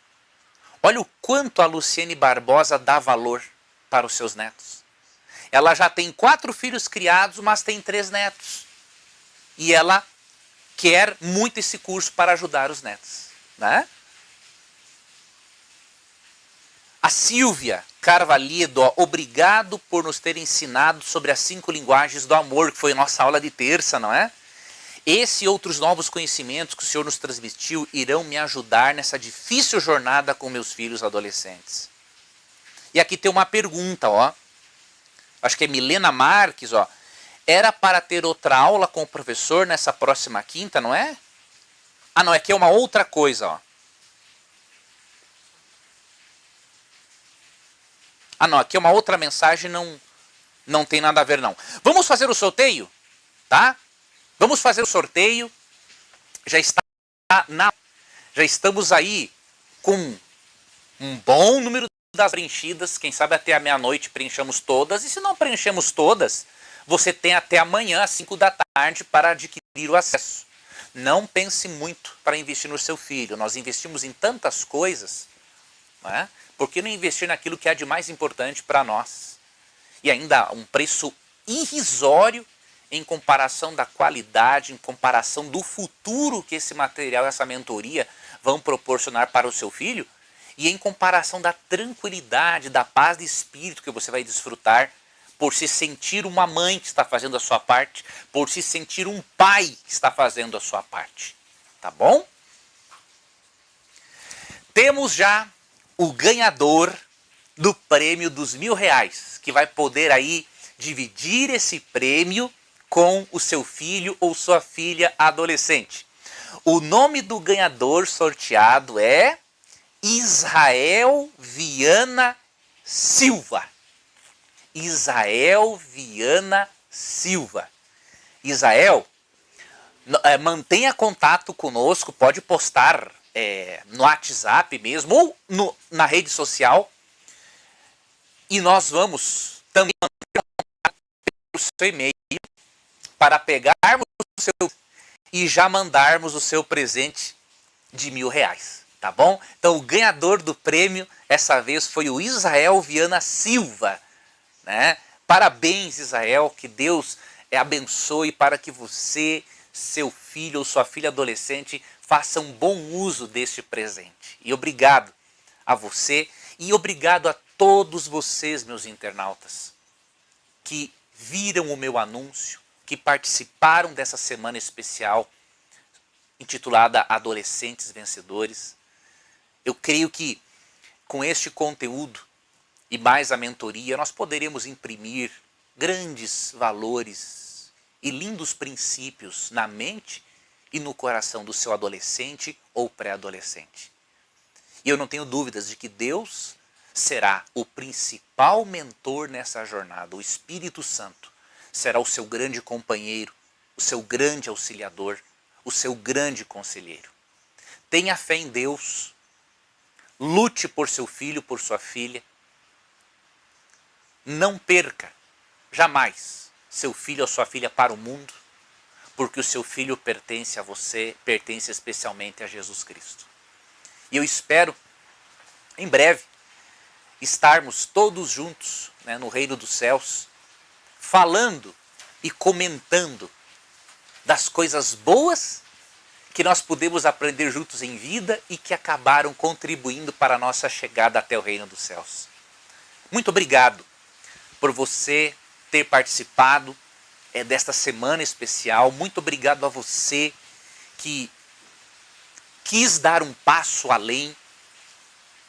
Olha o quanto a Luciene Barbosa dá valor para os seus netos. Ela já tem quatro filhos criados, mas tem três netos. E ela quer muito esse curso para ajudar os netos. Né? A Silvia Carvalhido, ó, obrigado por nos ter ensinado sobre as cinco linguagens do amor, que foi nossa aula de terça, não é? Esse e outros novos conhecimentos que o Senhor nos transmitiu irão me ajudar nessa difícil jornada com meus filhos adolescentes. E aqui tem uma pergunta, ó acho que é Milena Marques, ó, era para ter outra aula com o professor nessa próxima quinta, não é? Ah, não, aqui é uma outra coisa, ó. Ah, não, aqui é uma outra mensagem, não, não tem nada a ver, não. Vamos fazer o sorteio, tá? Vamos fazer o sorteio. Já está na, já estamos aí com um bom número das preenchidas, quem sabe até a meia-noite preenchamos todas, e se não preenchemos todas, você tem até amanhã, às 5 da tarde, para adquirir o acesso. Não pense muito para investir no seu filho. Nós investimos em tantas coisas, não é? por que não investir naquilo que é de mais importante para nós? E ainda um preço irrisório em comparação da qualidade, em comparação do futuro que esse material, essa mentoria vão proporcionar para o seu filho, e em comparação da tranquilidade, da paz de espírito que você vai desfrutar por se sentir uma mãe que está fazendo a sua parte, por se sentir um pai que está fazendo a sua parte. Tá bom? Temos já o ganhador do prêmio dos mil reais, que vai poder aí dividir esse prêmio com o seu filho ou sua filha adolescente. O nome do ganhador sorteado é Israel Viana Silva. Israel Viana Silva. Israel, é, mantenha contato conosco, pode postar é, no WhatsApp mesmo ou no, na rede social. E nós vamos também mandar o seu e-mail para pegarmos o seu e já mandarmos o seu presente de mil reais Tá bom? Então o ganhador do prêmio essa vez foi o Israel Viana Silva, né? Parabéns, Israel, que Deus abençoe para que você, seu filho ou sua filha adolescente faça um bom uso deste presente. E obrigado a você e obrigado a todos vocês, meus internautas, que viram o meu anúncio, que participaram dessa semana especial intitulada Adolescentes Vencedores. Eu creio que com este conteúdo e mais a mentoria, nós poderemos imprimir grandes valores e lindos princípios na mente e no coração do seu adolescente ou pré-adolescente. E eu não tenho dúvidas de que Deus será o principal mentor nessa jornada. O Espírito Santo será o seu grande companheiro, o seu grande auxiliador, o seu grande conselheiro. Tenha fé em Deus, lute por seu filho, por sua filha. Não perca jamais seu filho ou sua filha para o mundo porque o seu filho pertence a você, pertence especialmente a Jesus Cristo. E eu espero, em breve, estarmos todos juntos né, no reino dos céus, falando e comentando das coisas boas que nós podemos aprender juntos em vida e que acabaram contribuindo para a nossa chegada até o reino dos céus. Muito obrigado por você ter participado é, desta semana especial. Muito obrigado a você que quis dar um passo além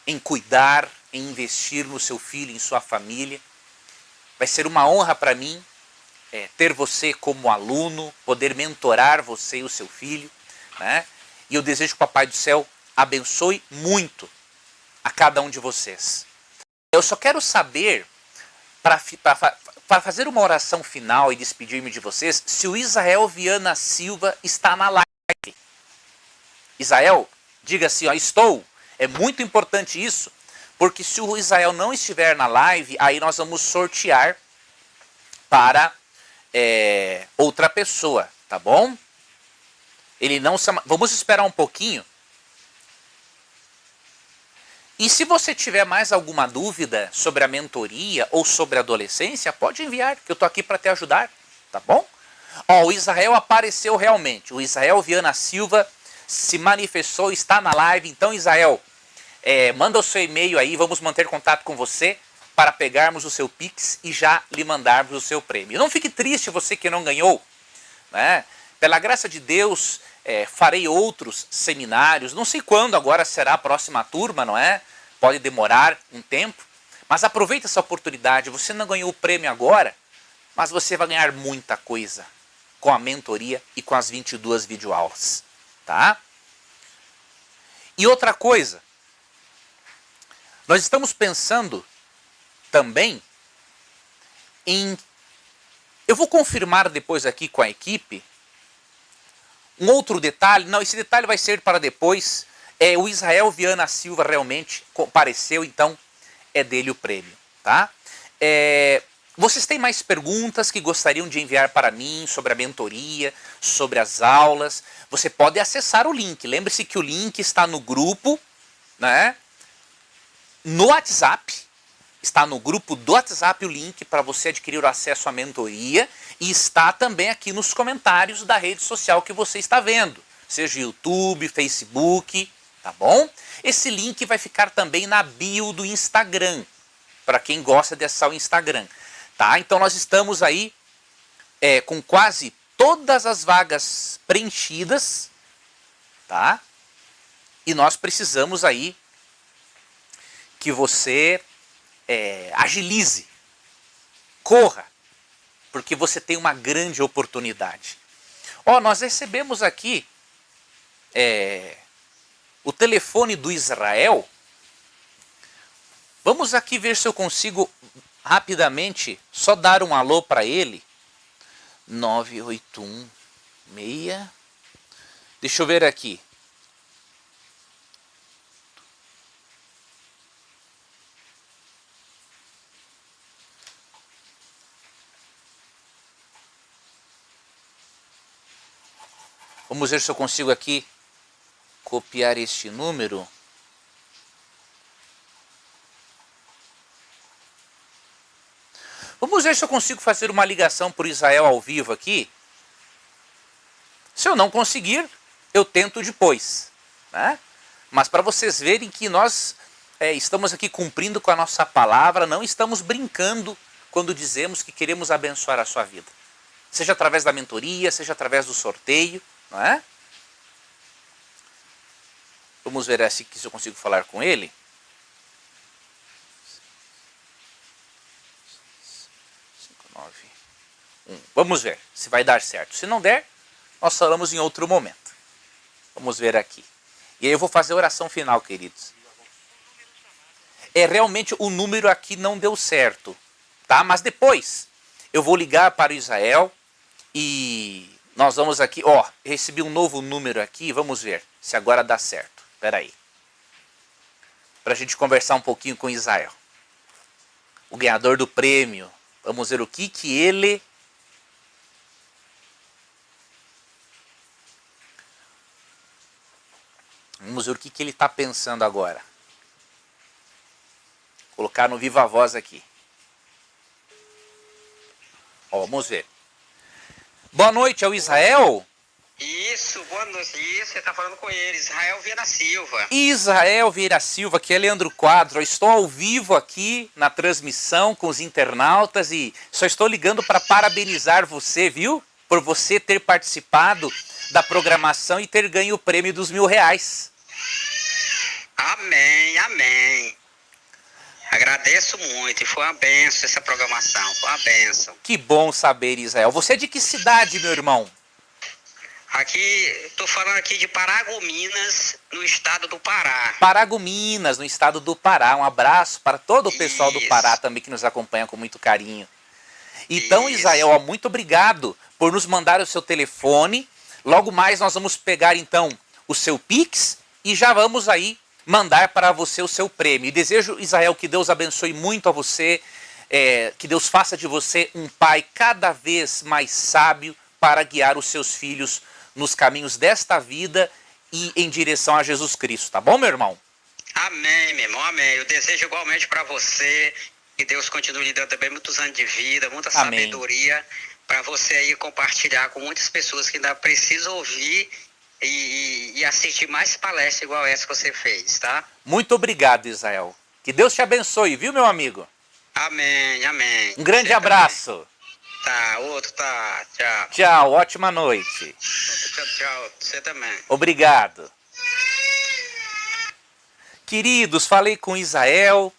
em cuidar, em investir no seu filho, em sua família. Vai ser uma honra para mim é, ter você como aluno, poder mentorar você e o seu filho. Né? E eu desejo que o Papai do Céu abençoe muito a cada um de vocês. Eu só quero saber, para fazer uma oração final e despedir-me de vocês, se o Israel Viana Silva está na live. Israel, diga assim, ó, estou. É muito importante isso, porque se o Israel não estiver na live, aí nós vamos sortear para é, outra pessoa, tá bom? Ele não se... Vamos esperar um pouquinho e se você tiver mais alguma dúvida sobre a mentoria ou sobre a adolescência, pode enviar, que eu estou aqui para te ajudar, tá bom? Ó, o Israel apareceu realmente. O Israel Viana Silva se manifestou, está na live. Então, Israel, é, manda o seu e-mail aí, vamos manter contato com você para pegarmos o seu Pix e já lhe mandarmos o seu prêmio. Não fique triste você que não ganhou. Né? Pela graça de Deus, é, farei outros seminários. Não sei quando agora será a próxima turma, não é? Pode demorar um tempo. Mas aproveite essa oportunidade. Você não ganhou o prêmio agora, mas você vai ganhar muita coisa com a mentoria e com as 22 videoaulas. Tá? E outra coisa, nós estamos pensando também em. Eu vou confirmar depois aqui com a equipe um outro detalhe, não, esse detalhe vai ser para depois. É, o Israel Viana Silva realmente compareceu, então é dele o prêmio. Tá? É, vocês têm mais perguntas que gostariam de enviar para mim sobre a mentoria, sobre as aulas? Você pode acessar o link. Lembre-se que o link está no grupo, né? No WhatsApp Está no grupo do WhatsApp o link para você adquirir o acesso à mentoria e está também aqui nos comentários da rede social que você está vendo, seja YouTube, Facebook, tá bom? Esse link vai ficar também na bio do Instagram, para quem gosta de acessar o Instagram, tá? Então nós estamos aí é, com quase todas as vagas preenchidas, tá? E nós precisamos aí que você é, agilize, corra, porque você tem uma grande oportunidade. Ó, oh, nós recebemos aqui é, o telefone do Israel. Vamos aqui ver se eu consigo rapidamente só dar um alô para ele. 981 6 Deixa eu ver aqui. Vamos ver se eu consigo aqui copiar este número. Vamos ver se eu consigo fazer uma ligação por Israel ao vivo aqui. Se eu não conseguir, eu tento depois. Né? Mas para vocês verem que nós é, estamos aqui cumprindo com a nossa palavra, não estamos brincando quando dizemos que queremos abençoar a sua vida. Seja através da mentoria, seja através do sorteio não é? Vamos ver se eu consigo falar com ele. Vamos ver se vai dar certo. Se não der, nós falamos em outro momento. Vamos ver aqui. E aí eu vou fazer a oração final, queridos. É realmente o número aqui não deu certo, tá? Mas depois eu vou ligar para Israel e nós vamos aqui, ó, recebi um novo número aqui, vamos ver se agora dá certo. Espera aí. Para a gente conversar um pouquinho com Israel. O ganhador do prêmio. Vamos ver o que que ele Vamos ver o que, que ele está pensando agora. Colocar no viva voz aqui. Ó, vamos ver. Boa noite, é o Israel? Isso, boa noite. Isso, você está falando com ele, Israel Vieira Silva. Israel Vieira Silva, que é Leandro Quadro. Eu estou ao vivo aqui na transmissão com os internautas e só estou ligando para parabenizar você, viu? Por você ter participado da programação e ter ganho o prêmio dos mil reais. Amém, amém. Agradeço muito e foi uma benção essa programação, foi uma benção. Que bom saber, Israel. Você é de que cidade, meu irmão? Aqui, estou falando aqui de Paragominas, no estado do Pará. Paragominas, no estado do Pará. Um abraço para todo o pessoal Isso. do Pará também que nos acompanha com muito carinho. Então, Isso. Israel, muito obrigado por nos mandar o seu telefone. Logo mais nós vamos pegar então o seu Pix e já vamos aí mandar para você o seu prêmio. E desejo, Israel, que Deus abençoe muito a você, é, que Deus faça de você um pai cada vez mais sábio para guiar os seus filhos nos caminhos desta vida e em direção a Jesus Cristo. Tá bom, meu irmão? Amém, meu irmão, amém. Eu desejo igualmente para você que Deus continue lhe dando também muitos anos de vida, muita amém. sabedoria para você aí compartilhar com muitas pessoas que ainda precisam ouvir e, e, assistir mais palestras igual essa que você fez, tá? Muito obrigado, Israel. Que Deus te abençoe, viu, meu amigo? Amém, amém. Um grande você abraço. Também. Tá, outro tá. Tchau. Tchau, ótima noite. Tchau, tchau. Você também. Obrigado. Queridos, falei com Israel,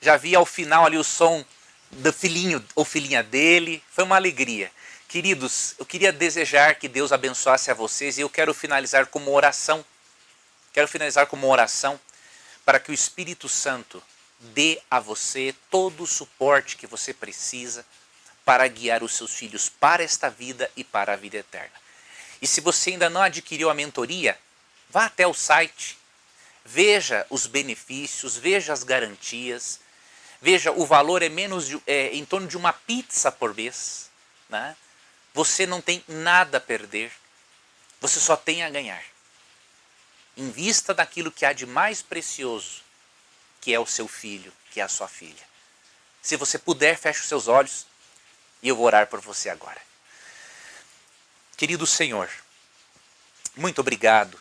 já vi ao final ali o som do filhinho ou filhinha dele, foi uma alegria. Queridos, eu queria desejar que Deus abençoasse a vocês e eu quero finalizar com uma oração. Quero finalizar com uma oração para que o Espírito Santo dê a você todo o suporte que você precisa para guiar os seus filhos para esta vida e para a vida eterna. E se você ainda não adquiriu a mentoria, vá até o site, veja os benefícios, veja as garantias, veja o valor é menos de, é, em torno de uma pizza por mês, né? Você não tem nada a perder, você só tem a ganhar. Invista naquilo que há de mais precioso, que é o seu filho, que é a sua filha. Se você puder, feche os seus olhos e eu vou orar por você agora. Querido Senhor, muito obrigado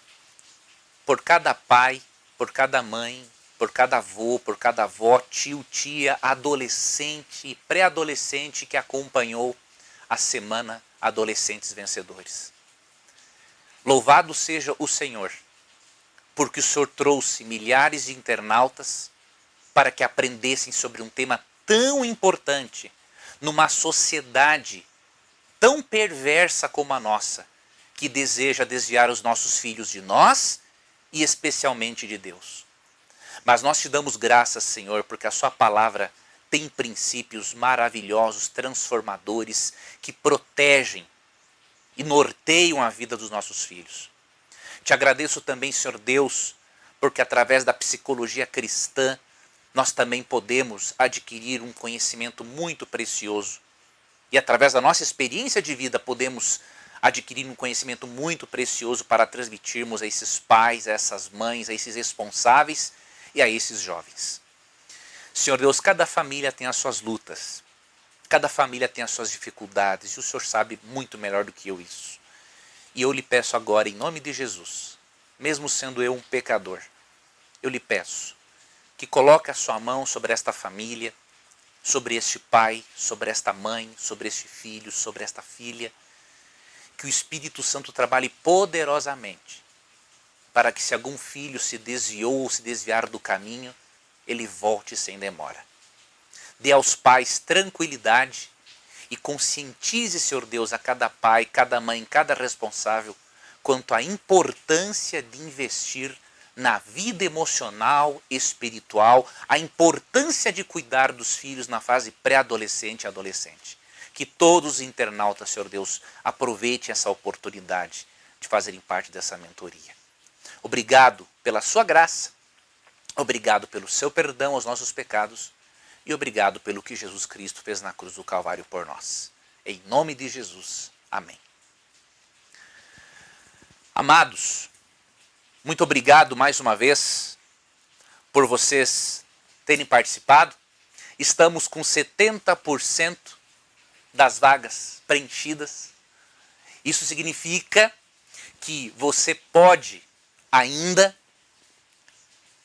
por cada pai, por cada mãe, por cada avô, por cada avó, tio, tia, adolescente pré-adolescente que acompanhou a semana adolescentes vencedores. Louvado seja o Senhor, porque o Senhor trouxe milhares de internautas para que aprendessem sobre um tema tão importante numa sociedade tão perversa como a nossa, que deseja desviar os nossos filhos de nós e especialmente de Deus. Mas nós te damos graças, Senhor, porque a Sua palavra tem princípios maravilhosos, transformadores, que protegem e norteiam a vida dos nossos filhos. Te agradeço também, Senhor Deus, porque através da psicologia cristã nós também podemos adquirir um conhecimento muito precioso. E através da nossa experiência de vida podemos adquirir um conhecimento muito precioso para transmitirmos a esses pais, a essas mães, a esses responsáveis e a esses jovens. Senhor Deus, cada família tem as suas lutas. Cada família tem as suas dificuldades e o Senhor sabe muito melhor do que eu isso. E eu lhe peço agora, em nome de Jesus, mesmo sendo eu um pecador, eu lhe peço que coloque a sua mão sobre esta família, sobre este pai, sobre esta mãe, sobre este filho, sobre esta filha. Que o Espírito Santo trabalhe poderosamente para que, se algum filho se desviou ou se desviar do caminho, ele volte sem demora. Dê aos pais tranquilidade e conscientize, Senhor Deus, a cada pai, cada mãe, cada responsável quanto à importância de investir na vida emocional, espiritual, a importância de cuidar dos filhos na fase pré-adolescente e adolescente. Que todos os internautas, Senhor Deus, aproveitem essa oportunidade de fazerem parte dessa mentoria. Obrigado pela sua graça, obrigado pelo seu perdão aos nossos pecados e obrigado pelo que Jesus Cristo fez na cruz do Calvário por nós. Em nome de Jesus. Amém. Amados, muito obrigado mais uma vez por vocês terem participado. Estamos com 70% das vagas preenchidas. Isso significa que você pode ainda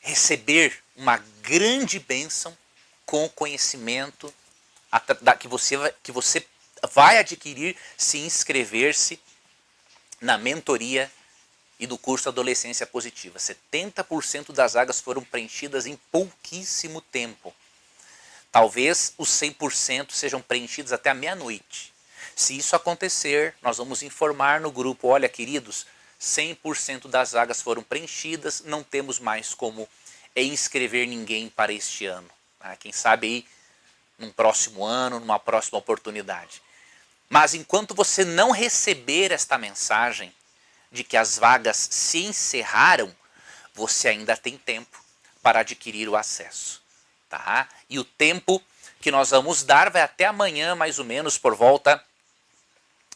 receber uma grande bênção com o conhecimento que você, que você vai adquirir se inscrever-se na mentoria e do curso Adolescência Positiva. 70% das vagas foram preenchidas em pouquíssimo tempo. Talvez os 100% sejam preenchidos até a meia-noite. Se isso acontecer, nós vamos informar no grupo: olha, queridos, 100% das vagas foram preenchidas, não temos mais como inscrever ninguém para este ano. Tá? Quem sabe aí num próximo ano, numa próxima oportunidade. Mas enquanto você não receber esta mensagem, de que as vagas se encerraram, você ainda tem tempo para adquirir o acesso. Tá? E o tempo que nós vamos dar vai até amanhã, mais ou menos, por volta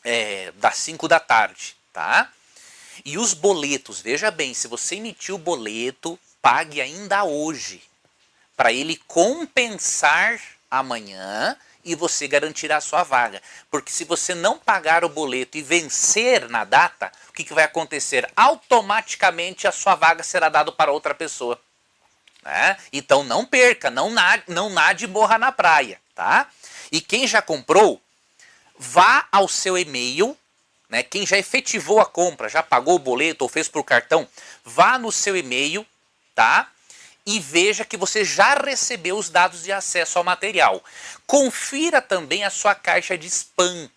é, das 5 da tarde. Tá? E os boletos, veja bem, se você emitiu o boleto, pague ainda hoje, para ele compensar amanhã e você garantirá a sua vaga. Porque se você não pagar o boleto e vencer na data, o que, que vai acontecer? Automaticamente a sua vaga será dada para outra pessoa. Né? Então não perca, não nade, não nade e morra na praia. Tá? E quem já comprou, vá ao seu e-mail, né? quem já efetivou a compra, já pagou o boleto ou fez por cartão, vá no seu e-mail, tá? e veja que você já recebeu os dados de acesso ao material. Confira também a sua caixa de spam.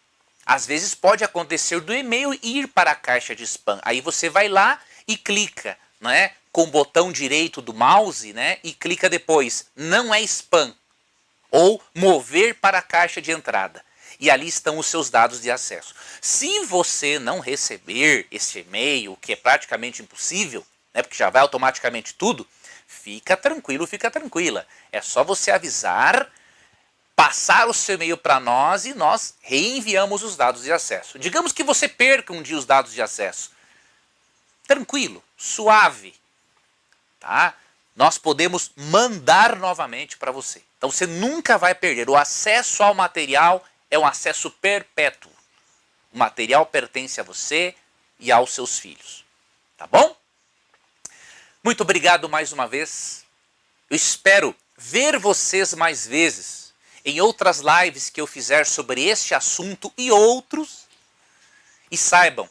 Às vezes pode acontecer do e-mail ir para a caixa de spam. Aí você vai lá e clica, né, com o botão direito do mouse, né, e clica depois não é spam ou mover para a caixa de entrada. E ali estão os seus dados de acesso. Se você não receber esse e-mail, que é praticamente impossível, né, porque já vai automaticamente tudo, Fica tranquilo, fica tranquila. É só você avisar, passar o seu e-mail para nós e nós reenviamos os dados de acesso. Digamos que você perca um dia os dados de acesso. Tranquilo, suave. Tá? Nós podemos mandar novamente para você. Então você nunca vai perder. O acesso ao material é um acesso perpétuo. O material pertence a você e aos seus filhos. Tá bom? Muito obrigado mais uma vez. Eu espero ver vocês mais vezes em outras lives que eu fizer sobre este assunto e outros. E saibam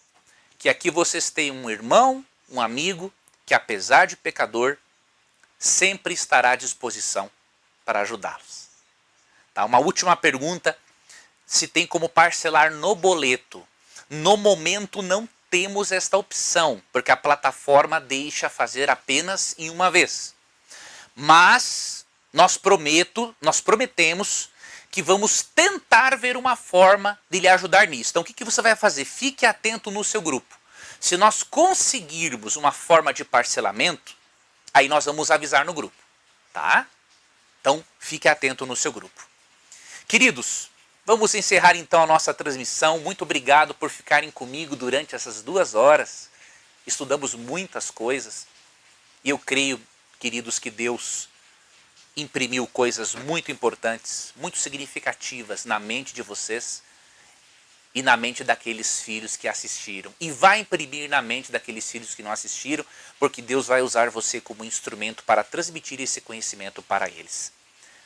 que aqui vocês têm um irmão, um amigo, que apesar de pecador, sempre estará à disposição para ajudá-los. Tá? Uma última pergunta: se tem como parcelar no boleto. No momento não temos esta opção, porque a plataforma deixa fazer apenas em uma vez. Mas nós prometo, nós prometemos que vamos tentar ver uma forma de lhe ajudar nisso. Então o que, que você vai fazer? Fique atento no seu grupo. Se nós conseguirmos uma forma de parcelamento, aí nós vamos avisar no grupo, tá? Então fique atento no seu grupo. Queridos, Vamos encerrar então a nossa transmissão. Muito obrigado por ficarem comigo durante essas duas horas. Estudamos muitas coisas e eu creio, queridos, que Deus imprimiu coisas muito importantes, muito significativas na mente de vocês e na mente daqueles filhos que assistiram. E vai imprimir na mente daqueles filhos que não assistiram, porque Deus vai usar você como instrumento para transmitir esse conhecimento para eles.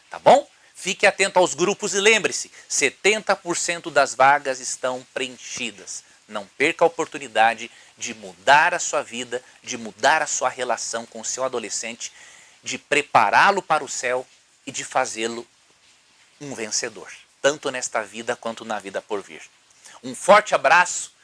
Tá bom? Fique atento aos grupos e lembre-se: 70% das vagas estão preenchidas. Não perca a oportunidade de mudar a sua vida, de mudar a sua relação com o seu adolescente, de prepará-lo para o céu e de fazê-lo um vencedor, tanto nesta vida quanto na vida por vir. Um forte abraço